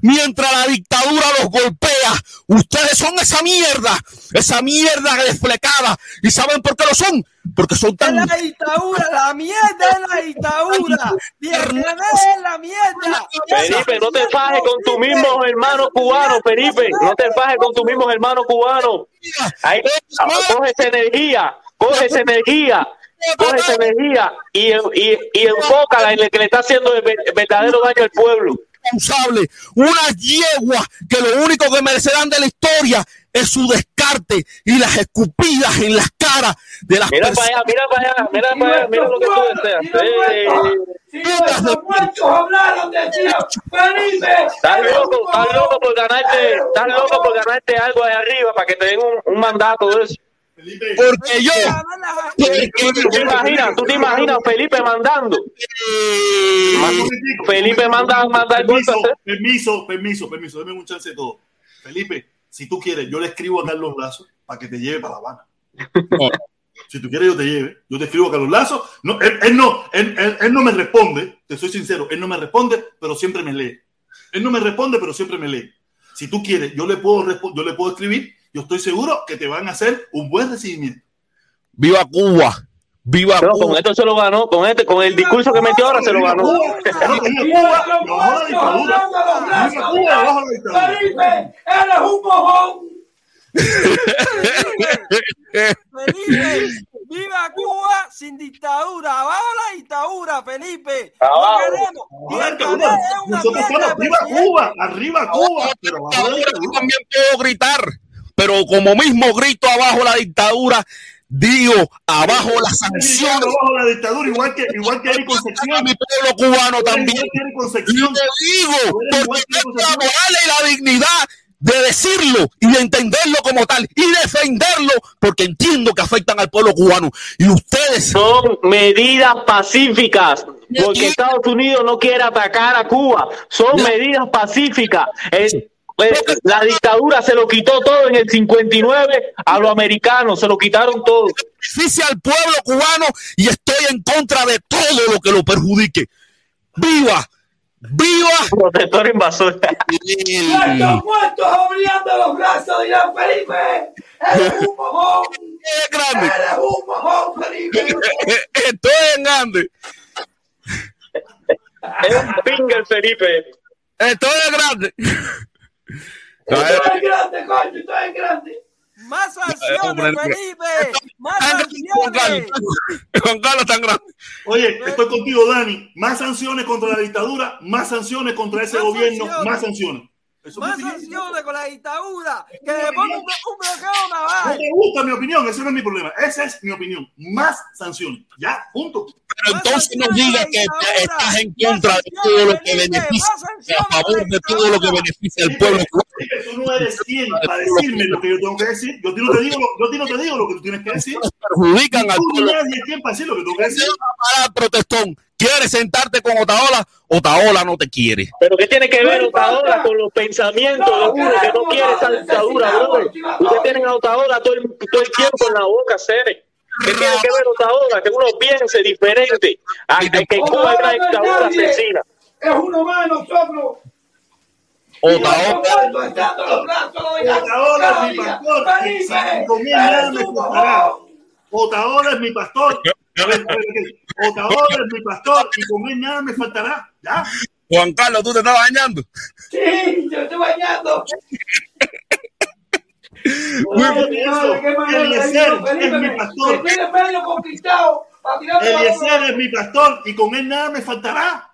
Mientras la dictadura los golpea, ustedes son esa mierda, esa mierda desflecada. ¿Y saben por qué lo son? Porque son tan. Es la dictadura, la mierda es la dictadura. es la mierda. Felipe, no te fajes con tus mismos hermanos cubanos, Felipe. No te fajes con tus mismos hermanos cubanos. Ahí, coge esa energía, coge esa energía. Coge esa energía y, y, y enfócala en el que le está haciendo el verdadero daño al pueblo responsable, una yegua que lo único que merecerán de la historia es su descarte y las escupidas en las de las mira Para allá, mira para allá, mira para allá, mira lo que tú deseas. Si los muertos hablaron de Felipe. Estás loco, estás loco por ganarte, estás loco por ganarte algo de arriba para que te den un, un mandato de eso. Porque yo. ¿Tú te imaginas? ¿Tú te imaginas Felipe mandando? Felipe manda, manda el permiso, permiso, permiso, permiso, dame un chance de todo. Felipe, si tú quieres, yo le escribo a Carlos Lazo para que te lleve para La Habana. Si tú quieres, yo te lleve. Yo te escribo a Carlos Lazo. No, él, él no, él, él, él, no me responde, te soy sincero, él no me responde, pero siempre me lee. Él no me responde, pero siempre me lee. Si tú quieres, yo le puedo, yo le puedo escribir yo estoy seguro que te van a hacer un buen recibimiento. ¡Viva Cuba! ¡Viva Pero Cuba! Con esto se lo ganó, con este, con el discurso que metió ahora se lo ganó. Felipe, eres un mojón. Felipe, viva Cuba sin dictadura, abajo la dictadura, Felipe. Abajo. No queremos. Nosotros estamos arriba Cuba, arriba Cuba, pero abajo la Yo también puedo gritar, pero como mismo grito abajo la dictadura, digo abajo las sanciones Abajo la dictadura, igual que, igual que a Concepción. mi pueblo cubano también. Igual que Eric Y Concepción. lo digo porque la moral y la dignidad de decirlo y de entenderlo como tal y defenderlo porque entiendo que afectan al pueblo cubano. Y ustedes Son medidas pacíficas, porque Estados Unidos no quiere atacar a Cuba. Son medidas pacíficas. Eh, la dictadura se lo quitó todo en el 59 a los americanos, se lo quitaron todo. beneficia al pueblo cubano y estoy en contra de todo lo que lo perjudique. ¡Viva! ¡Viva! Protector invasor. Muertos, muertos, abriendo los brazos, dirán Felipe. Eres un mojón. ¡Es grande! Eres un mojón, Felipe. Estoy en grande. Es un finger, Felipe. Estoy en grande. Estoy grande, coño, estoy grande. Más sanciones, Felipe. Más sanciones. Juan Carlos tan grande. Oye, estoy contigo, Dani. Más sanciones contra la dictadura, más sanciones contra ese Más gobierno, sanciones. más sanciones. Eso Más sanciones con la dictadura. Que le ponga un, un bloqueo No naval. te gusta mi opinión, ese no es mi problema. Esa es mi opinión. Más sanciones. Ya, punto. Pero entonces no diga que estás en contra de todo lo que beneficia, a favor de todo lo que beneficia al pueblo tú no eres quien para decirme lo que yo tengo que decir. Yo a ti no te digo, lo- yo no te digo lo que tú tienes que decir. Perjudican al Tú pueblo. nadie es quien para decir lo que tengo que decir. Para protestón. ¿Quieres sentarte con Otaola? Otaola no te quiere. Pero ¿qué tiene que ver Otaola con los pensamientos de uno que no quiere esa dictadura, brother? Ustedes tienen a Otaola todo el, todo el tiempo en la boca, Cere. ¿Qué tiene que ver Otaola? Que uno piense diferente. A, a que Cuba es una dictadura asesina. Es uno más de nosotros. Otaola. Es mi pastor. Otaola es mi pastor. Otaola es mi pastor y con él nada me faltará. ¿Ya? Juan Carlos, ¿tú te estás bañando? Sí, yo estoy bañando. Eliezer es mi pastor. Eliezer es mi pastor y con él nada me faltará.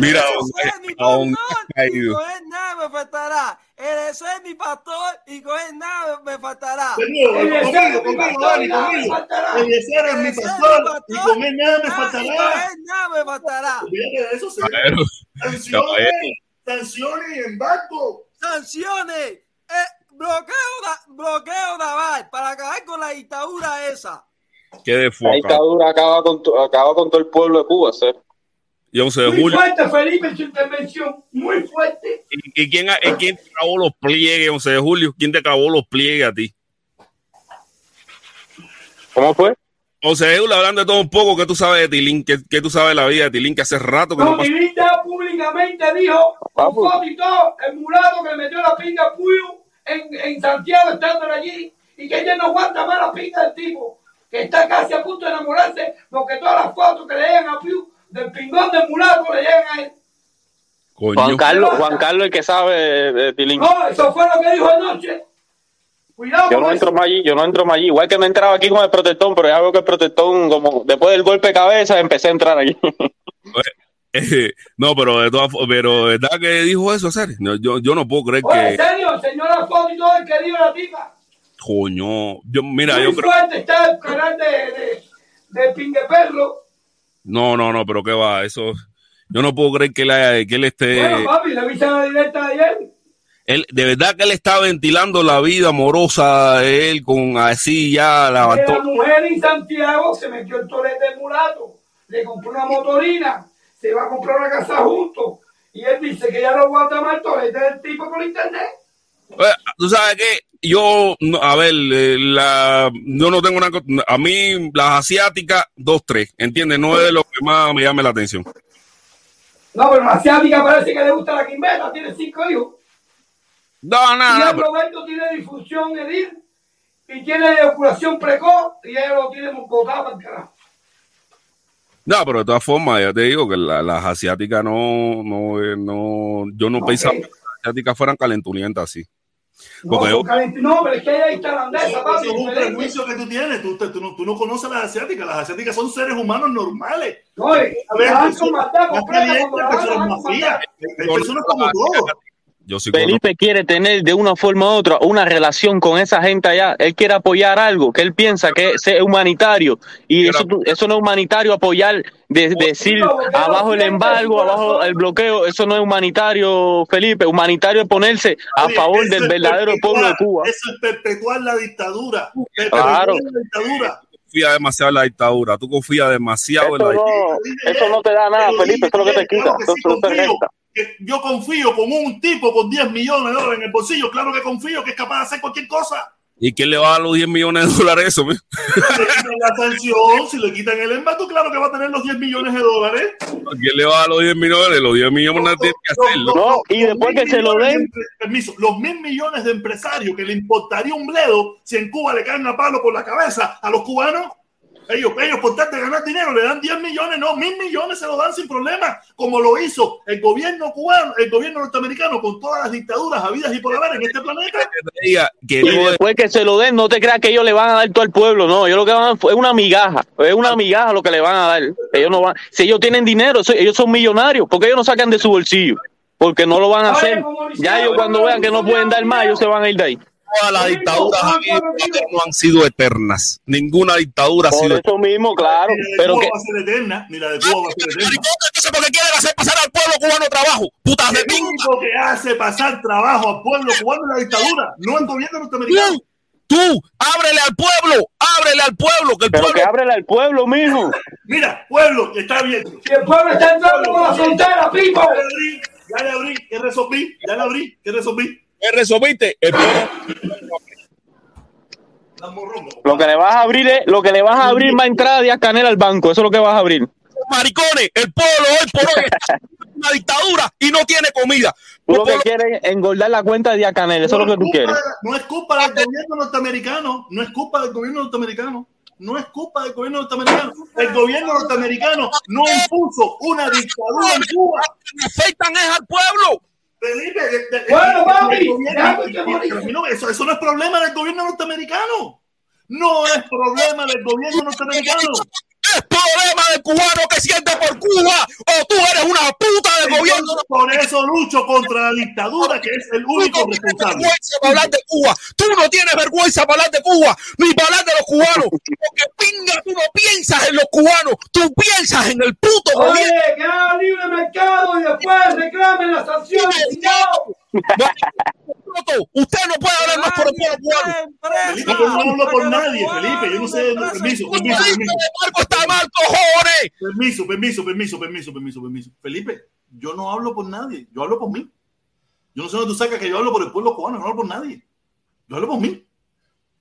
Mira. Con él nada me faltará. Eliezer es mi pastor y con él nada me faltará. Conmigo, conmigo. Eliezer es mi pastor y con él nada me faltará. Nada me faltará. Eso se Sanciones, sanciones y embargo. Sanciones. Bloqueo, bloqueo naval para acabar con la dictadura esa. Qué de La dictadura acaba con, acaba con todo el pueblo de Cuba, ¿sí? Y 11 de Muy julio. fuerte, Felipe, su intervención. Muy fuerte. ¿Y, y quién, y quién te acabó los pliegues 11 de julio? ¿Quién te acabó los pliegues a ti? ¿Cómo fue? 11 de julio, hablando de todo un poco, ¿qué tú sabes de Tilín? ¿Qué, qué tú sabes de la vida de Tilín? Que hace rato que no, No, pasa. Tilín ya públicamente dijo, con foto y todo, el mulato que le metió la pinga a Puyo en, en Santiago, estando allí, y que ella no aguanta más la pinga del tipo, que está casi a punto de enamorarse, porque todas las fotos que le llegan a Puyo del pingón del mulato le llegan a él. Juan Carlos, Juan Carlos el que sabe de, Tilín. No, eso fue lo que dijo anoche. Cuidado Yo no eso. entro más allí, yo no entro más allí. Igual que me entraba aquí con el protectón, pero ya veo que el protectón, como después del golpe de cabeza, empecé a entrar allí. Eh, no, pero de todas pero ¿verdad que dijo eso, serio? No, yo, yo no puedo creer Oye, en que, serio, enseñó la foto y todo el que dijo la tipa. coño, yo, mira, Muy yo creo, fuerte está el canal de, de, de Pingue Perro. no, no, no, pero qué va, eso, yo no puedo creer que él, haya- que él esté, Bueno, papi, le viste la directa de ayer. él, de verdad que él está ventilando la vida amorosa de él con así ya levantó, la mujer en Santiago se metió el tolete del mulato, le compró una motorina, se va a comprar una casa juntos. Y él dice que ya no aguanta más el tolete del tipo por internet. Eh, Tú sabes que yo, no, a ver, eh, la, yo no tengo una, a mí las asiáticas, dos, tres, ¿entiendes? No es de lo que más me llame la atención. No, pero la asiática parece que le gusta la quimbeta, tiene cinco hijos. No, y nada, el Roberto tiene difusión edil y tiene eyaculación precoz y ella lo tiene botado para el carajo. No, pero de todas formas, ya te digo que la- las asiáticas no, no, eh, no, yo no pensaba que las asiáticas fueran calenturientas así. No, yo- son pero es que ella es tailandesa, Eso papi. es un prejuicio que tú tienes. Tú, tú no, tú no conoces a las asiáticas. Las asiáticas son seres humanos normales. No, y- A ver, dan personas- maldad. Hay personas como todos. Yo sí Felipe quiere tener de una forma u otra una relación con esa gente allá. Él quiere apoyar algo que él piensa que es humanitario. Y eso, eso no es humanitario apoyar, de, decir abajo el embargo, abajo el bloqueo. Eso no es humanitario, Felipe. Humanitario es ponerse a Oye, favor eso del verdadero pueblo de Cuba. Eso es perpetuar la dictadura. Perpetuar Claro. la dictadura. confías demasiado en la dictadura, tú confías demasiado en la Eso dictadura. no, eso no te da nada, Felipe. Eso es lo que te quita. Claro que Eso sí, no te resta. Que Yo confío con un tipo con 10 millones de dólares en el bolsillo. Claro que confío que es capaz de hacer cualquier cosa. ¿Y quién le va a dar los 10 millones de dólares a eso? Si le quitan la sanción, si le quitan el embargo, claro que va a tener los 10 millones de dólares. ¿Quién le va a dar los 10 millones? Los 10 millones tiene que hacerlo. No, y después que se lo den, de- permiso, los mil millones de empresarios que le importaría un bledo si en Cuba le caen a palo por la cabeza a los cubanos. Ellos, ellos por tal de ganar dinero le dan 10 millones, no, mil millones se lo dan sin problema, como lo hizo el gobierno cubano, el gobierno norteamericano con todas las dictaduras habidas y por haber en este planeta. Y después que se lo den, no te creas que ellos le van a dar todo al pueblo, no, ellos lo que van a es una migaja, es una migaja lo que le van a dar. Ellos no van, si ellos tienen dinero, ellos son millonarios, porque ellos no sacan de su bolsillo, porque no lo van a hacer. Ya ellos cuando vean que no pueden dar más, ellos se van a ir de ahí. Todas las dictaduras por haber no han sido eternas. Ninguna dictadura ha Por sido eso mismo, claro, Ni la de pero Cuba que va a ser eterna, ni la de Cuba va a ser eterna. Entonces, porque quieren hacer pasar al pueblo cubano trabajo. Putas de único que hace pasar trabajo al pueblo cubano es la dictadura, no el gobierno norteamericano. Tú, ábrele al pueblo, ábrele al pueblo, que el pero pueblo. que ábrele al pueblo, mijo. Mira, pueblo, está bien. Si el pueblo está entrando por la frontera, pipo. Ya le abrí, ya le abrí, que resolví, ya le abrí, que resolví. ¿Qué resolviste? Lo que le vas a abrir es, lo que le vas a abrir más entrada de canela al banco, eso es lo que vas a abrir. Maricones, el pueblo hoy por hoy está en una dictadura y no tiene comida. Tú lo que quieres es engordar la cuenta de Diacanel, eso es lo que tú quieres. no es culpa del gobierno norteamericano, no es culpa del gobierno norteamericano, no es culpa del gobierno norteamericano. El gobierno norteamericano no impuso una dictadura en Cuba. afectan es al pueblo. Felipe, de- de- Bueno, papi, gobierno- eso no es problema del gobierno norteamericano. No es problema del gobierno norteamericano. Es problema del cubano que siente por Cuba o tú eres una puta del gobierno. Por eso lucho contra la dictadura, que es el único Tú no tienes responsable. vergüenza para hablar de Cuba. Tú no tienes vergüenza para hablar de Cuba, ni para hablar de los cubanos. Porque pinga, tú no piensas en los cubanos, tú piensas en el puto Oye, gobierno. que haga libre mercado y después reclamen las sanciones. Usted no puede hablar más por el pueblo cubano. Felipe, yo no hablo por nadie, Felipe. Yo no sé. Permiso, permiso, permiso. Marco está mal, cojones. Permiso, permiso, permiso, permiso, permiso, permiso. Felipe, yo no hablo por nadie, yo hablo por mí. Yo no sé dónde tú sacas que yo hablo por el pueblo cubano, yo no hablo por nadie. Yo hablo por mí.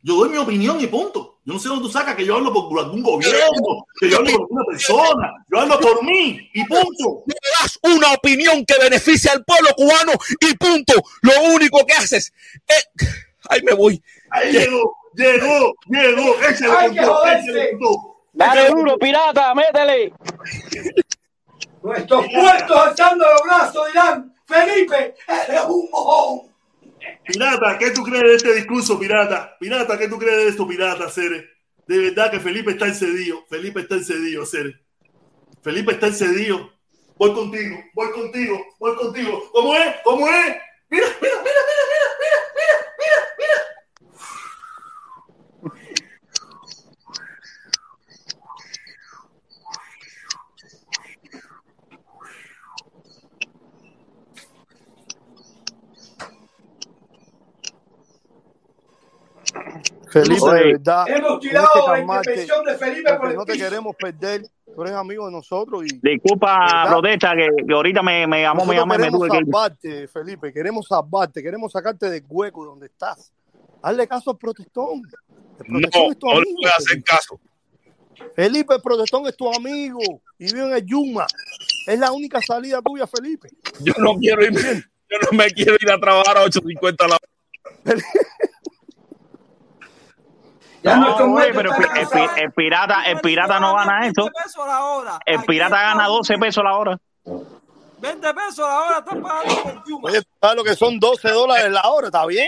Yo doy mi opinión y punto. Yo no sé dónde tú sacas que yo hablo por algún gobierno, que yo hablo por alguna persona. Yo hablo por mí y punto. Das una opinión que beneficie al pueblo cubano y punto. Lo único que haces es... Ahí me voy. Ahí llegó, llegó, llegó. Ese le Hay que contó, ese joderse. le contó. Dale duro, pirata, métele. Nuestros puestos alzando los brazos dirán, Felipe, eres un mojón. Pirata, ¿qué tú crees de este discurso, pirata? Pirata, ¿qué tú crees de esto, pirata, Cere? De verdad que Felipe está encedido. Felipe está encedido, Cere. Felipe está encedido. Voy contigo, voy contigo, voy contigo. ¿Cómo es? ¿Cómo es? Mira, mira, mira, mira, mira, mira. Felipe, Oye. de verdad. Hemos tirado que la intervención de Felipe por porque el no te piso. queremos perder. Tú eres amigo de nosotros y Disculpa, protesta, que, que ahorita me, me llamó, me nosotros llamó y me queremos tuve que ir. salvarte, Felipe. Queremos salvarte, queremos sacarte del hueco donde estás. Hazle caso al protestón. El No, protestón es tu no le amigo. voy a hacer Felipe. caso. Felipe, el protestón es tu amigo y vive en el Yuma. Es la única salida tuya, Felipe. Yo no quiero ir, yo no me quiero ir a trabajar a 8.50 la hora. Ya No, güey, pero el, pirata, el pirata no gana eso. 20 pesos la hora. El pirata gana Estados 12 Unidos, pesos la hora. 20 pesos la hora están pagando por Yuma. Oye, ¿sabes lo que son 12 dólares la hora? Está bien.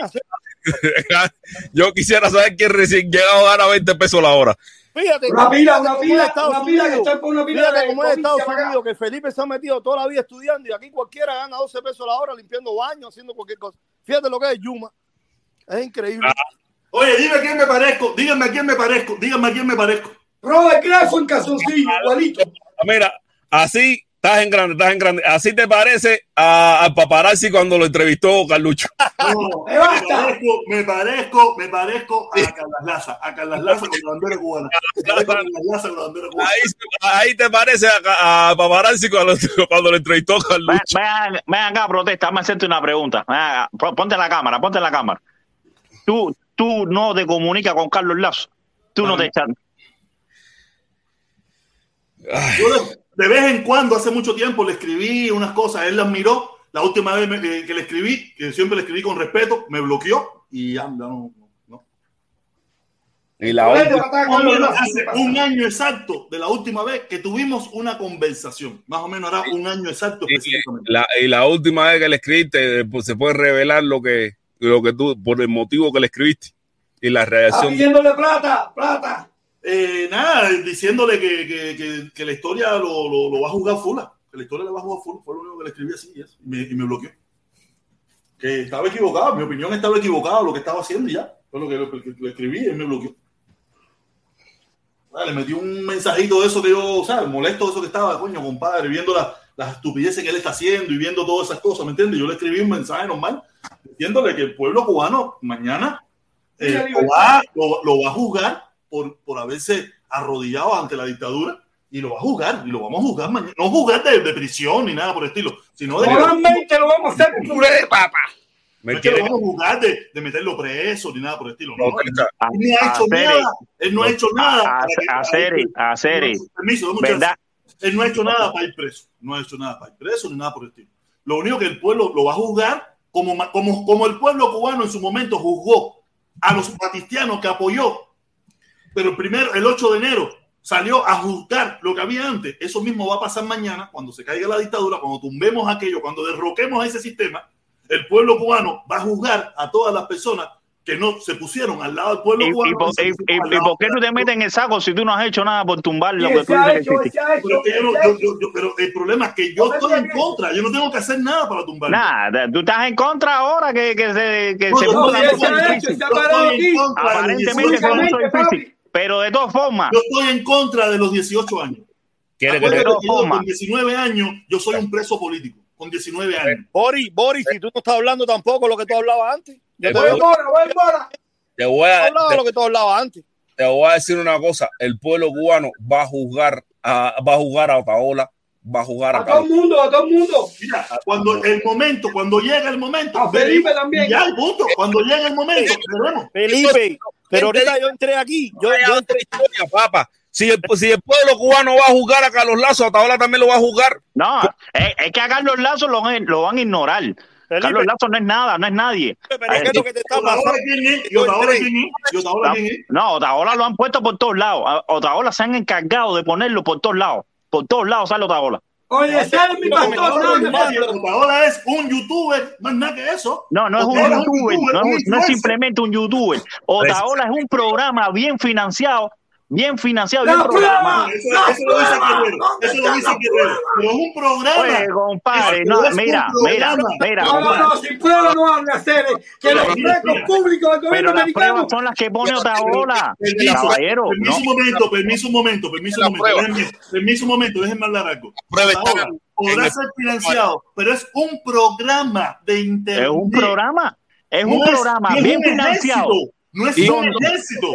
Yo quisiera saber quién recién llegado gana 20 pesos la hora. Fíjate, Una pila, una cómo es pila, Estados una pila que Unidos. estoy por una pila Fíjate cómo es Estados. Unidos, que Felipe se ha metido toda la vida estudiando y aquí cualquiera gana 12 pesos la hora limpiando baños, haciendo cualquier cosa. Fíjate lo que es Yuma. Es increíble. Oye, dime a quién me parezco. Díganme a quién me parezco. Díganme a quién me parezco. Robert Grafo en calzoncillo, igualito. Mira, así estás en grande, estás en grande. Así te parece a- al paparazzi cuando lo entrevistó Carlucho. No, Me me basta. parezco, me parezco, me parezco a Carlas Laza, a Carlas Laza con la bandera cubana. Me parezco a Carlas Laza con la bandera cubana. Ahí, ahí te parece a, a paparazzi cuando, cuando lo entrevistó Carlucho. ven, acá, protesta, a hacerte una pregunta. Ponte la cámara, ponte la cámara. Tú, tú no te comunicas con Carlos Lazo. Tú no te echas. Yo de, de vez en cuando, hace mucho tiempo, le escribí unas cosas, él las miró. La última vez me- eh, que le escribí, que siempre le escribí con respeto, me bloqueó y ya no. no. Y la otra, Más o menos hace un año exacto de la última vez que tuvimos una conversación. Más o menos hará un año exacto y, específicamente. la, y la última vez que le escribiste, pues, se puede revelar lo que, lo que tú, por el motivo que le escribiste y la Está reacción. pidiéndole plata, plata. Eh, nada, diciéndole que, que, que, que la historia lo, lo, lo va a jugar Fula. Que la historia le va a jugar Fula. Fue lo único que le escribí así y, eso, y me, y me bloqueó. Que estaba equivocado, mi opinión estaba equivocada, lo que estaba haciendo y ya. Fue lo que, le escribí y me bloqueó. Le metí un mensajito de eso que yo, ¿sabes? Molesto de eso que estaba, coño, compadre, viendo la- las estupideces que él está haciendo y viendo todas esas cosas, ¿me entiendes? Yo le escribí un mensaje normal, diciéndole que el pueblo cubano mañana eh, lo, va, lo- lo va a juzgar por, por haberse arrodillado ante la dictadura y lo va a juzgar y lo vamos a juzgar mañana. No juzgar de, de prisión ni nada por el estilo, sino de que, Moralmente lo vamos a hacer puré de papa. no es que lo quiere- vamos a juzgar de, de meterlo preso ni nada por el estilo. No, él, no ha hecho nada. Él no ha hecho nada. A- a- Permiso, un chance. ¿Verdad? Él no ha hecho nada para ir preso. No ha hecho nada para ir preso ni nada por el estilo. Lo único que el pueblo lo va a juzgar como, como, como el pueblo cubano en su momento juzgó a los batistianos que apoyó. Pero primero, el 8 de enero, salió a juzgar lo que había antes. Eso mismo va a pasar mañana, cuando se caiga la dictadura, cuando tumbemos aquello, cuando derroquemos a ese sistema, el pueblo cubano va a juzgar a todas las personas que no se pusieron al lado del pueblo ¿Y, cubano. y, por- y- y- y qué tú te metes en el saco si tú no has hecho nada por tumbar lo que tú dices Pero, el problema es que yo No, estoy en contra. Yo no tengo que hacer nada para tumbar. Nada, tú estás en contra ahora que, que se, que No, se no, de Aparentemente 18 se puso años. Únicamente, difícil. Pero de todas formas, Yo estoy en contra de los 18 años. Quiere que forma. con 19 años yo soy un preso político. Con 19 años. Boris, Boris, si tú no estás hablando tampoco lo que tú hablabas antes. Te Voy Voy veo que embora, voy embora. te voy tú a, lo que tú hablabas antes. te voy a decir una cosa, el pueblo cubano va a juzgar a, va a jugar a Otaola, va a jugar a A todo el mundo, a todo el mundo. Mira, cuando el momento, cuando llega el momento, A Felipe veremos. también. Ya, punto. Cuando llegue el momento, veremos. Felipe, pero ahorita yo entré aquí. Yo, yo entré. Historia, papa. Si el, si el pueblo cubano va a jugar a Carlos Lazo, Otaola también lo va a jugar. no, es, es que a Carlos Lazo lo, lo van a ignorar. Carlos Lazo no es nada, no es nadie. Pero ¿qué es lo que te está pasando? es. No, Otaola lo han puesto por todos lados. Otaola se han encargado de ponerlo por todos lados. Por todos lados sale Otaola. Oye, ese es mi pastor. Otaola no, no, no. Es un youtuber, más nada que eso. No, no es un youtuber, no es, un- no es influencer. simplemente un youtuber. Otaola es un programa bien financiado, bien financiado, bien programado. prueba. Eso, eso lo dice Guerrero, eso lo dice Guerrero. Pero es un programa. Oye, compadre, no, mira, mira, mira, No, no, no, sin prueba no van a hacer eh, que los mira. públicos del Pero gobierno las americano. pruebas son las que pone Otaola. Permiso, Caballero, permiso un momento, permiso un momento, permiso un momento, permiso un momento, déjenme hablar algo. Prueba Ahora, está en podrá ser financiado, pero es un programa de internet. Es un programa, es un programa no es bien un financiado. No es ¿Y un ejército,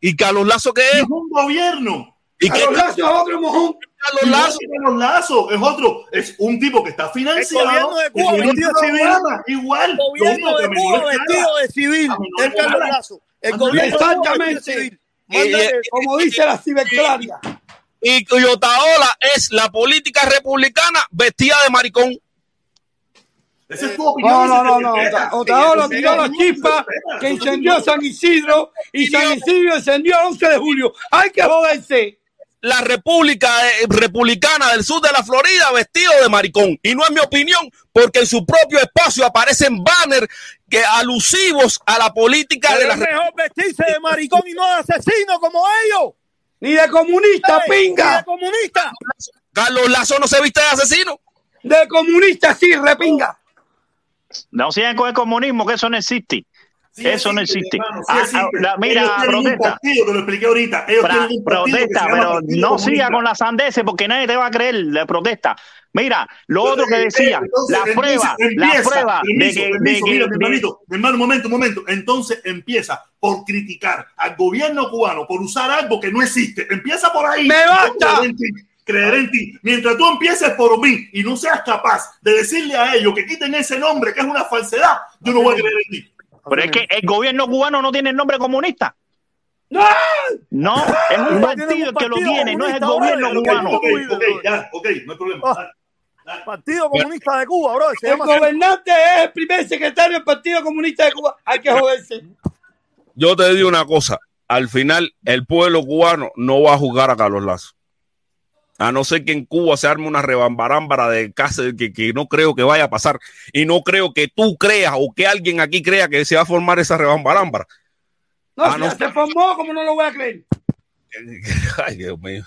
¿Y Carlos Lazo qué es es? un gobierno. ¿Y qué Carlos Lazo es otro mojón. Carlos Lazo? Carlos Lazo es otro, es un tipo que está financiado. gobierno de Cuba civil. Igual, El gobierno de Cuba vestido de civil. Es Carlos. Lazo. El gobierno de Cuba vestido de Exactamente. como dice la ciberclaria. Y, y Otaola es la política republicana vestida de maricón. Esa es tu opinión. No, no, no, no. Otaola tiró la chispa que incendió San Isidro y San Isidro encendió el 11 de julio. Hay que joderse. La república eh, republicana del sur de la Florida vestido de maricón. Y no es mi opinión, porque en su propio espacio aparecen banners que alusivos a la política de la es mejor vestirse de maricón y no de asesino como ellos. Ni de comunista, Ey, pinga. de comunista. Carlos Lazo no se viste de asesino. De comunista, sí, repinga. No sigan con el comunismo, que eso no existe. Sí Eso no existe, hermano, sí Ah, existe. ah, la- mira, Ellos protesta. partido, te lo expliqué ahorita. Ellos Pra- protesta, pero no Comunista. siga con la sandeces porque nadie te va a creer. La protesta. Mira, lo otro que Eh, decía, entonces, la prueba, la prueba de permiso, que, de permiso, que- mira, mi hermanito, mi hermano, un momento, un momento. Entonces empieza por criticar al gobierno cubano por usar algo que no existe. Empieza por ahí. ¡Me basta! Creer en ti. Mientras tú empieces por mí y no seas capaz de decirle a ellos que quiten ese nombre, que es una falsedad, yo no voy a creer en ti. pero es que el gobierno cubano no tiene el nombre comunista. ¡No! No, es un partido el que lo tiene, no es el gobierno cubano. ok, ok, ya, ok, no hay problema. Ah. Partido Comunista de Cuba, bro. Se El llama así. gobernante es el primer secretario del Partido Comunista de Cuba. Hay que joderse. Yo te digo una cosa. Al final, el pueblo cubano no va a jugar a Carlos Lazo. A no ser que en Cuba se arme una rebambarámbara de casa que, que no creo que vaya a pasar. Y no creo que tú creas o que alguien aquí crea que se va a formar esa rebambarámbara. No, Ah, si no. se formó, ¿cómo no lo voy a creer? Ay, Dios mío.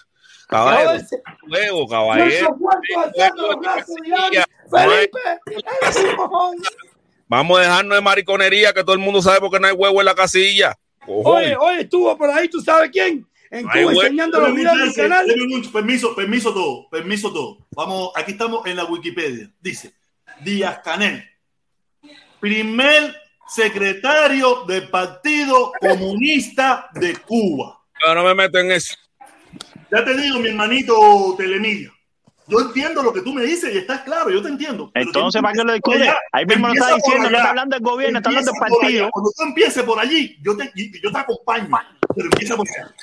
Caballero, No caballero. Vamos a dejarnos de mariconería, que todo el mundo sabe porque no hay huevo en la casilla. Cojones. Oye, oye, estuvo por ahí, ¿tú sabes quién? En Ay, Cuba videos del chance, canal. un- permiso, permiso todo, permiso todo. Vamos, aquí estamos en la Wikipedia. Dice Díaz Canel, primer secretario del Partido Comunista de Cuba. Pero no me meto en eso. Ya te digo, mi hermanito Telemilla. Yo entiendo lo que tú me dices y estás claro, yo te entiendo. Entonces, ¿para qué lo empieza discute? Ahí mismo lo empieza está diciendo, no está hablando del gobierno, está hablando del empieza partido. Cuando tú empieces por allí, yo te, yo te acompaño, pero empieza por allá.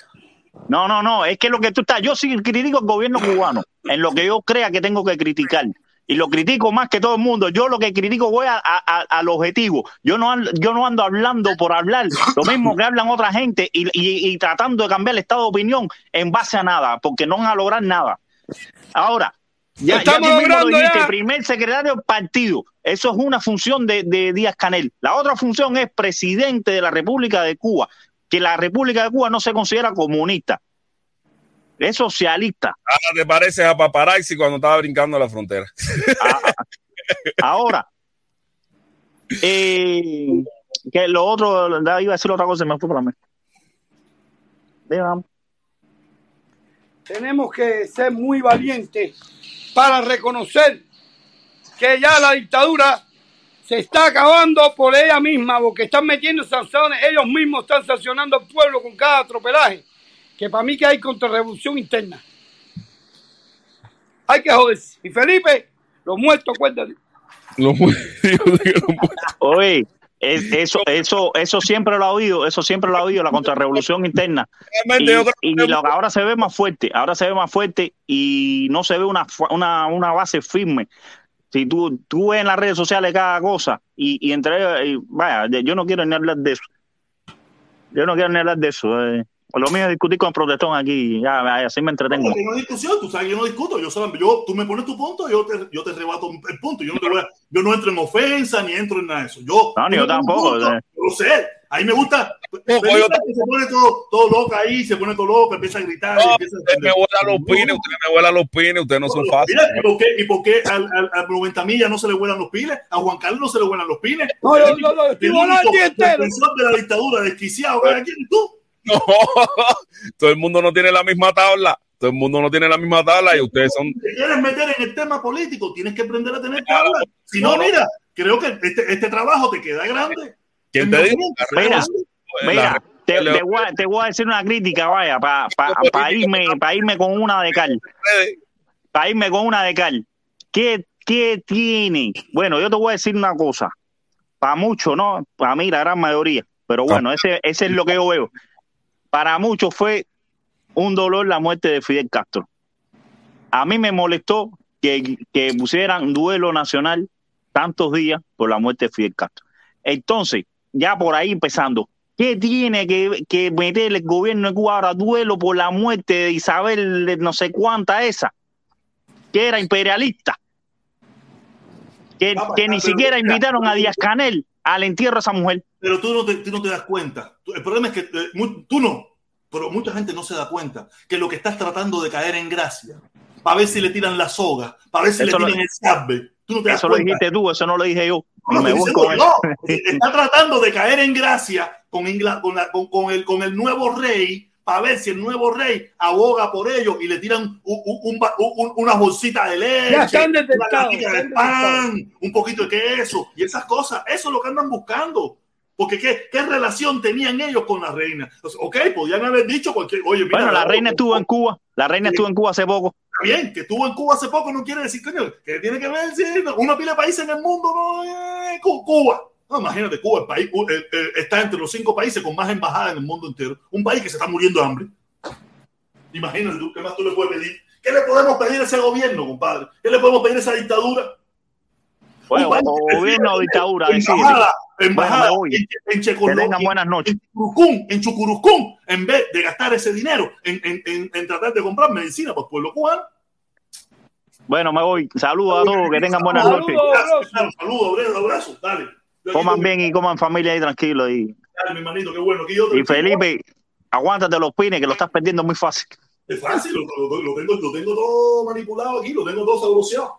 No, no, no, es que lo que tú estás, yo sí critico el gobierno cubano, en lo que yo crea que tengo que criticar. y lo critico más que todo el mundo. Yo lo que critico voy a, a- al objetivo. Yo no, ando- yo no ando hablando por hablar, lo mismo que hablan otra gente y, y- y tratando de cambiar el estado de opinión en base a nada, porque no van a lograr nada. Ahora, ya, ya Estamos lo dijiste, ya. primer secretario del partido. Eso es una función de, de Díaz Canel. La otra función es presidente de la República de Cuba, que la República de Cuba no se considera comunista, es socialista. Ahora te pareces a Paparazzi cuando estaba brincando la frontera. Ahora, eh, que lo otro, iba a decir otra cosa, se me fue mente. Veamos. tenemos que ser muy valientes para reconocer que ya la dictadura se está acabando por ella misma, porque están metiendo sanciones, ellos mismos están sancionando al pueblo con cada atropelaje, que para mí que hay contrarrevolución interna. Hay que joderse. Y Felipe, los muertos, cuéntate. Oye, es- eso, eso, eso siempre lo ha oído, eso siempre lo ha oído, la contrarrevolución interna. Y, lo ahora se ve más fuerte, ahora se ve más fuerte y no se ve una, una, una base firme. Si tú, tú ves en las redes sociales cada cosa y, y entre y vaya, yo no quiero ni hablar de eso. Yo no quiero ni hablar de eso. eh. Lo mío es discutir con el protestón aquí, ya, así me entretengo. No hay discusión, tú sabes que yo no discuto, yo, solamente- yo tú me pones tu punto, yo te, yo te rebato el punto, yo no, te voy a- yo no entro en ofensa ni entro en nada de eso. Yo, No, ni yo tampoco, punto, eh. yo lo sé, ahí me gusta. yo que se pone todo, todo loco ahí, se pone todo loco, empieza a gritar. y No, empieza a usted me vuela los pines, usted me vuela los pines, ustedes no son fáciles. Mira, ¿y por qué, y por qué al, al, al 90 millas no se le vuelan los pines? A Juan Carlos no se le vuelan los pines. No, único- yo- yo estoy el volando único el día entero. No, todo el mundo no tiene la misma tabla. Todo el mundo no tiene la misma tabla y ustedes son. te quieres meter en el tema político, tienes que aprender a tener tabla. Si no, mira, creo que este, este trabajo te queda grande. ¿Quién te dice? Mira. Mira, te, te voy, a, te voy a decir una crítica, vaya, para pa, pa irme, pa irme con una de cal. Para irme con una de cal. ¿Qué, ¿Qué tiene? Bueno, yo te voy a decir una cosa. Para muchos, ¿no? Para mí, la gran mayoría. Pero bueno, ese, ese es lo que yo veo. Para muchos fue un dolor la muerte de Fidel Castro. A mí me molestó que, que pusieran duelo nacional tantos días por la muerte de Fidel Castro. Entonces, ya por ahí empezando, ¿qué tiene que, que meter el gobierno de Cuba ahora duelo por la muerte de Isabel de no sé cuánta esa? Que era imperialista. Que, que ni siquiera invitaron a Díaz Canel al entierro de esa mujer. Pero tú no te, tú no te das cuenta. El problema es que eh, mu- tú no, pero mucha gente no se da cuenta que lo que estás tratando de caer en gracia, para ver si le tiran la soga, para ver si Eso le lo- tiran el sabe. Tú no te das Eso lo cuenta. dijiste tú, eso no lo dije yo. No, Me diciendo eso. Está tratando de caer en gracia con, Ingla- con, la- con- con el, con el nuevo rey para ver si el nuevo rey aboga por ellos y le tiran un, un- un una bolsita de leche, Ya están una detectados, latica de pan, un poquito de queso y esas cosas. Eso es lo que andan buscando. Porque ¿qué, qué relación tenían ellos con la reina? Ok, podían haber dicho cualquier... Oye, mira, Bueno, la reina estuvo en Cuba. La reina estuvo en Cuba hace poco. Está bien, que estuvo en Cuba hace poco no quiere decir, coño, que tiene que ver si una pila de países en el mundo, no, eh, Cu- Cuba. No, imagínate, Cuba, el país, eh, eh, está entre los cinco países con más embajadas en el mundo entero. Un país que se está muriendo de hambre. Imagínate tú, ¿qué más tú le puedes pedir? ¿Qué le podemos pedir a ese gobierno, compadre? ¿Qué le podemos pedir a esa dictadura? Bueno, gobierno o dictadura. Embajada, embajada Bueno, en, Checoslovaquia, buenas noches. en Chucurucún, en Chucurucún, en vez de gastar ese dinero en, en, en, tratar de comprar medicina para el pueblo cubano. Bueno, me voy. Saludos a todos, que tengan buenas noches. Saludos, abrazo, abrazo, dale. Coman bien y coman familia ahí tranquilo. Y, Dale, mi hermanito, qué bueno. Aquí yo te- y Felipe, aguántate los pines, que lo estás perdiendo muy fácil. Es fácil, lo, lo- lo tengo, lo tengo todo manipulado aquí, lo tengo todo sabroseado.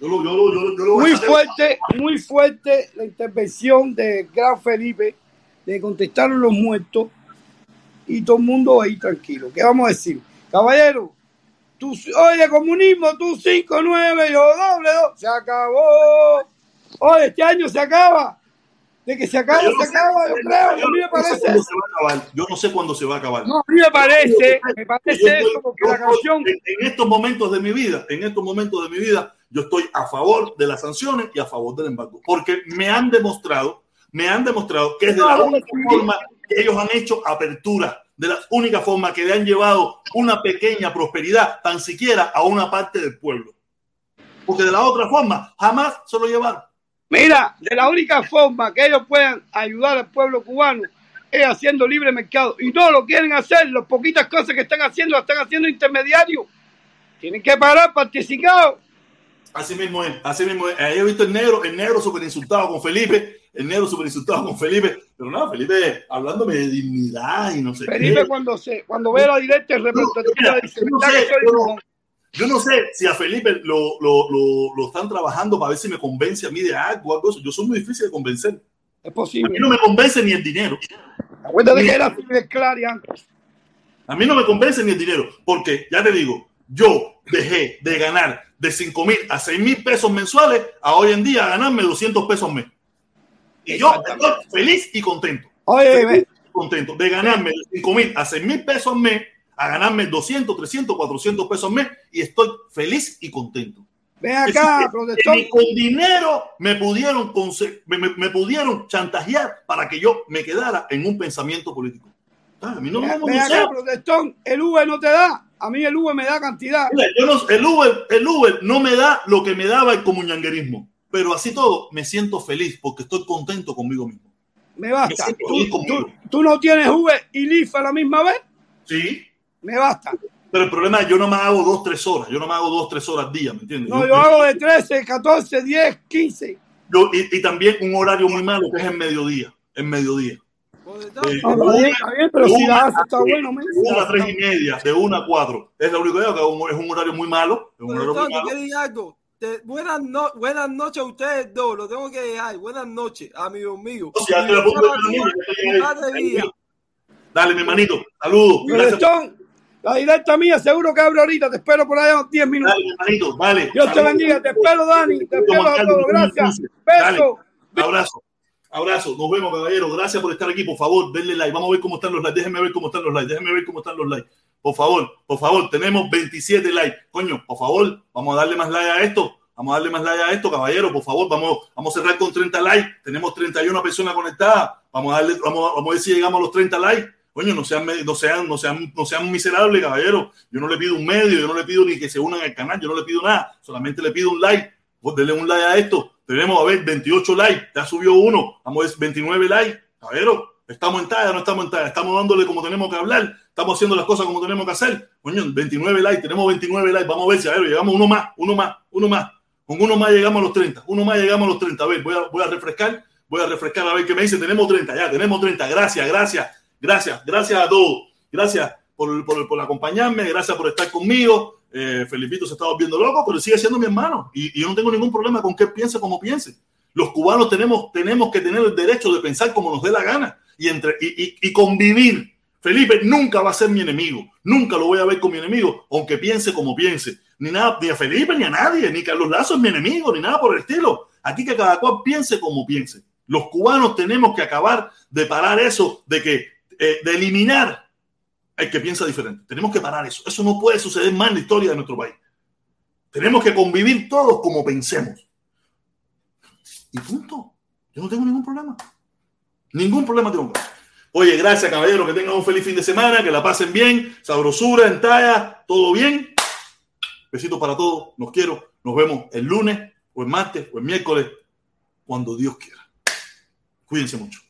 Yo lo, yo lo, yo Muy fuerte, muy fuerte la intervención de Gran Felipe de contestar a los muertos y todo el mundo ahí tranquilo. ¿Qué vamos a decir? Caballero, tú, oye, comunismo, tú 5, 9, yo doble 2, se acabó. Oye, este año se acaba. De que se acaba, Yo no se sé- acaba, yo creo. A mí me no sé parece. cuándo se va a acabar. Yo no sé cuándo se va a acabar. No, a mí me parece, me Yo parece estoy- eso, porque yo la canción. en, en estos momentos de mi vida, en estos momentos de mi vida, yo estoy a favor de las sanciones y a favor del embargo, porque me han demostrado, me han demostrado que es de la No, única forma que ellos han hecho apertura, de la única forma que le han llevado una pequeña prosperidad, tan siquiera a una parte del pueblo. porque de la otra forma jamás se lo llevaron. Mira, de la única forma que ellos puedan ayudar al pueblo cubano es haciendo libre mercado. Y no lo quieren hacer. Las poquitas cosas que están haciendo las están haciendo intermediarios. Tienen que parar participados. Así mismo es, así mismo es. Ahí he visto el negro, el negro súper insultado con Felipe, el negro súper insultado con Felipe, pero no, Felipe hablándome de dignidad y no sé Felipe qué. cuando se, cuando ve la directa el representativo Mira, dice, no "¿Verdad sé, yo no- brujón?". Yo no sé si a Felipe lo, lo, lo, lo están trabajando para ver si me convence a mí de algo, algo. Yo soy muy difícil de convencer. Es A posible. mí no me convence ni el dinero. Acuérdate que era antes. A mí no me convence ni el dinero, porque ya te digo, yo dejé de ganar de 5 mil a 6 mil pesos mensuales a hoy en día ganarme 200 pesos al mes. Y yo estoy feliz y contento. Oye, Feliz y contento de ganarme de 5 mil a 6 mil pesos al mes a ganarme 200, 300, 400 pesos al mes y estoy feliz y contento. ven Es acá, decir, que protestón. ni con dinero me pudieron, me, me- me pudieron chantajear para que yo me quedara en un pensamiento político. Ah, A mí no me protestón. El Uber no te da. A mí el Uber me da cantidad. Mira, yo no- el, Uber, el Uber no me da lo que me daba el comunanguerismo, pero así todo me siento feliz porque estoy contento conmigo mismo. Me basta. Me siento ¿Tú, bien conmigo. tú- tú no tienes Uber y Lyft a la misma vez? Sí, Me basta. pero el problema es que yo no me hago dos, tres horas, yo no me hago dos, tres horas al día, ¿me entiendes? No, yo hago de 13, 14, 10, 15. yo- y, y también un horario muy malo que es el mediodía, el mediodía. Eh, de una- bueno, men. de una a tres y media, de una a cuatro. Es lo único que hago, es un horario muy malo. Es un horario muy Protestón, te malo. quiero decir algo. Te- buenas, no- buenas noches a ustedes dos, lo tengo que dejar. Buenas noches, amigos míos. O sea. Dale, mi hermanito, saludos. Gracias. La directa mía seguro que abre ahorita. Te espero por allá unos 10 minutos. Dale, hermanito, vale. Dios te bendiga. Te espero, Dani. Te espero a todos. Gracias. Dale. Beso. Abrazo. Abrazo. Nos vemos, caballero. Gracias por estar aquí. Por favor, denle like. Vamos a ver cómo están los likes. Déjenme ver cómo están los likes. Déjenme ver cómo están los likes. Por favor, por favor, tenemos 27 likes. Coño, por favor, vamos a darle más like a esto. Vamos a darle más like a esto, caballero. Por favor, vamos, vamos a cerrar con 30 likes. Tenemos 31 personas conectadas. Vamos a darle, vamos, vamos a ver si llegamos a los 30 likes. Coño, no sean, no sean, no sean, no sean miserables, caballero. Yo no le pido un medio, yo no le pido ni que se unan al canal, yo no le pido nada. Solamente le pido un like. Pues denle un like a esto. Tenemos a ver 28 likes. Ya subió uno. Vamos a ver 29 likes. Caballero, estamos en talla, no estamos en talla. Estamos dándole como tenemos que hablar. Estamos haciendo las cosas como tenemos que hacer. Coño, 29 likes. Tenemos 29 likes. Vamos a ver si a ver, llegamos uno más, uno más, uno más. Con uno más llegamos a los 30. Uno más llegamos a los 30. A ver, voy a, voy a refrescar. Voy a refrescar a ver qué me dice. Tenemos 30. Ya, tenemos 30. Gracias, gracias, gracias, gracias a todos. Gracias por, por, por acompañarme. Gracias por estar conmigo. Eh, Felipito se está volviendo loco, pero sigue siendo mi hermano. Y, y yo no tengo ningún problema con que él piense como piense. Los cubanos tenemos, tenemos que tener el derecho de pensar como nos dé la gana y, entre, y, y, y convivir. Felipe nunca va a ser mi enemigo. Nunca lo voy a ver como mi enemigo, aunque piense como piense. Ni nada, ni a Felipe, ni a nadie, ni Carlos Lazo es mi enemigo, ni nada por el estilo. Aquí que cada cual piense como piense. Los cubanos tenemos que acabar de parar eso, de que, eh, de eliminar el que piensa diferente. Tenemos que parar eso. Eso no puede suceder más en la historia de nuestro país. Tenemos que convivir todos como pensemos. Y punto. Yo no tengo ningún problema. Ningún problema tengo. Oye, gracias, caballero. Que tengan un feliz fin de semana. Que la pasen bien. Sabrosura, en talla. Todo bien. Besitos para todos. Los quiero. Nos vemos el lunes, o el martes, o el miércoles. Cuando Dios quiera. Cuídense mucho.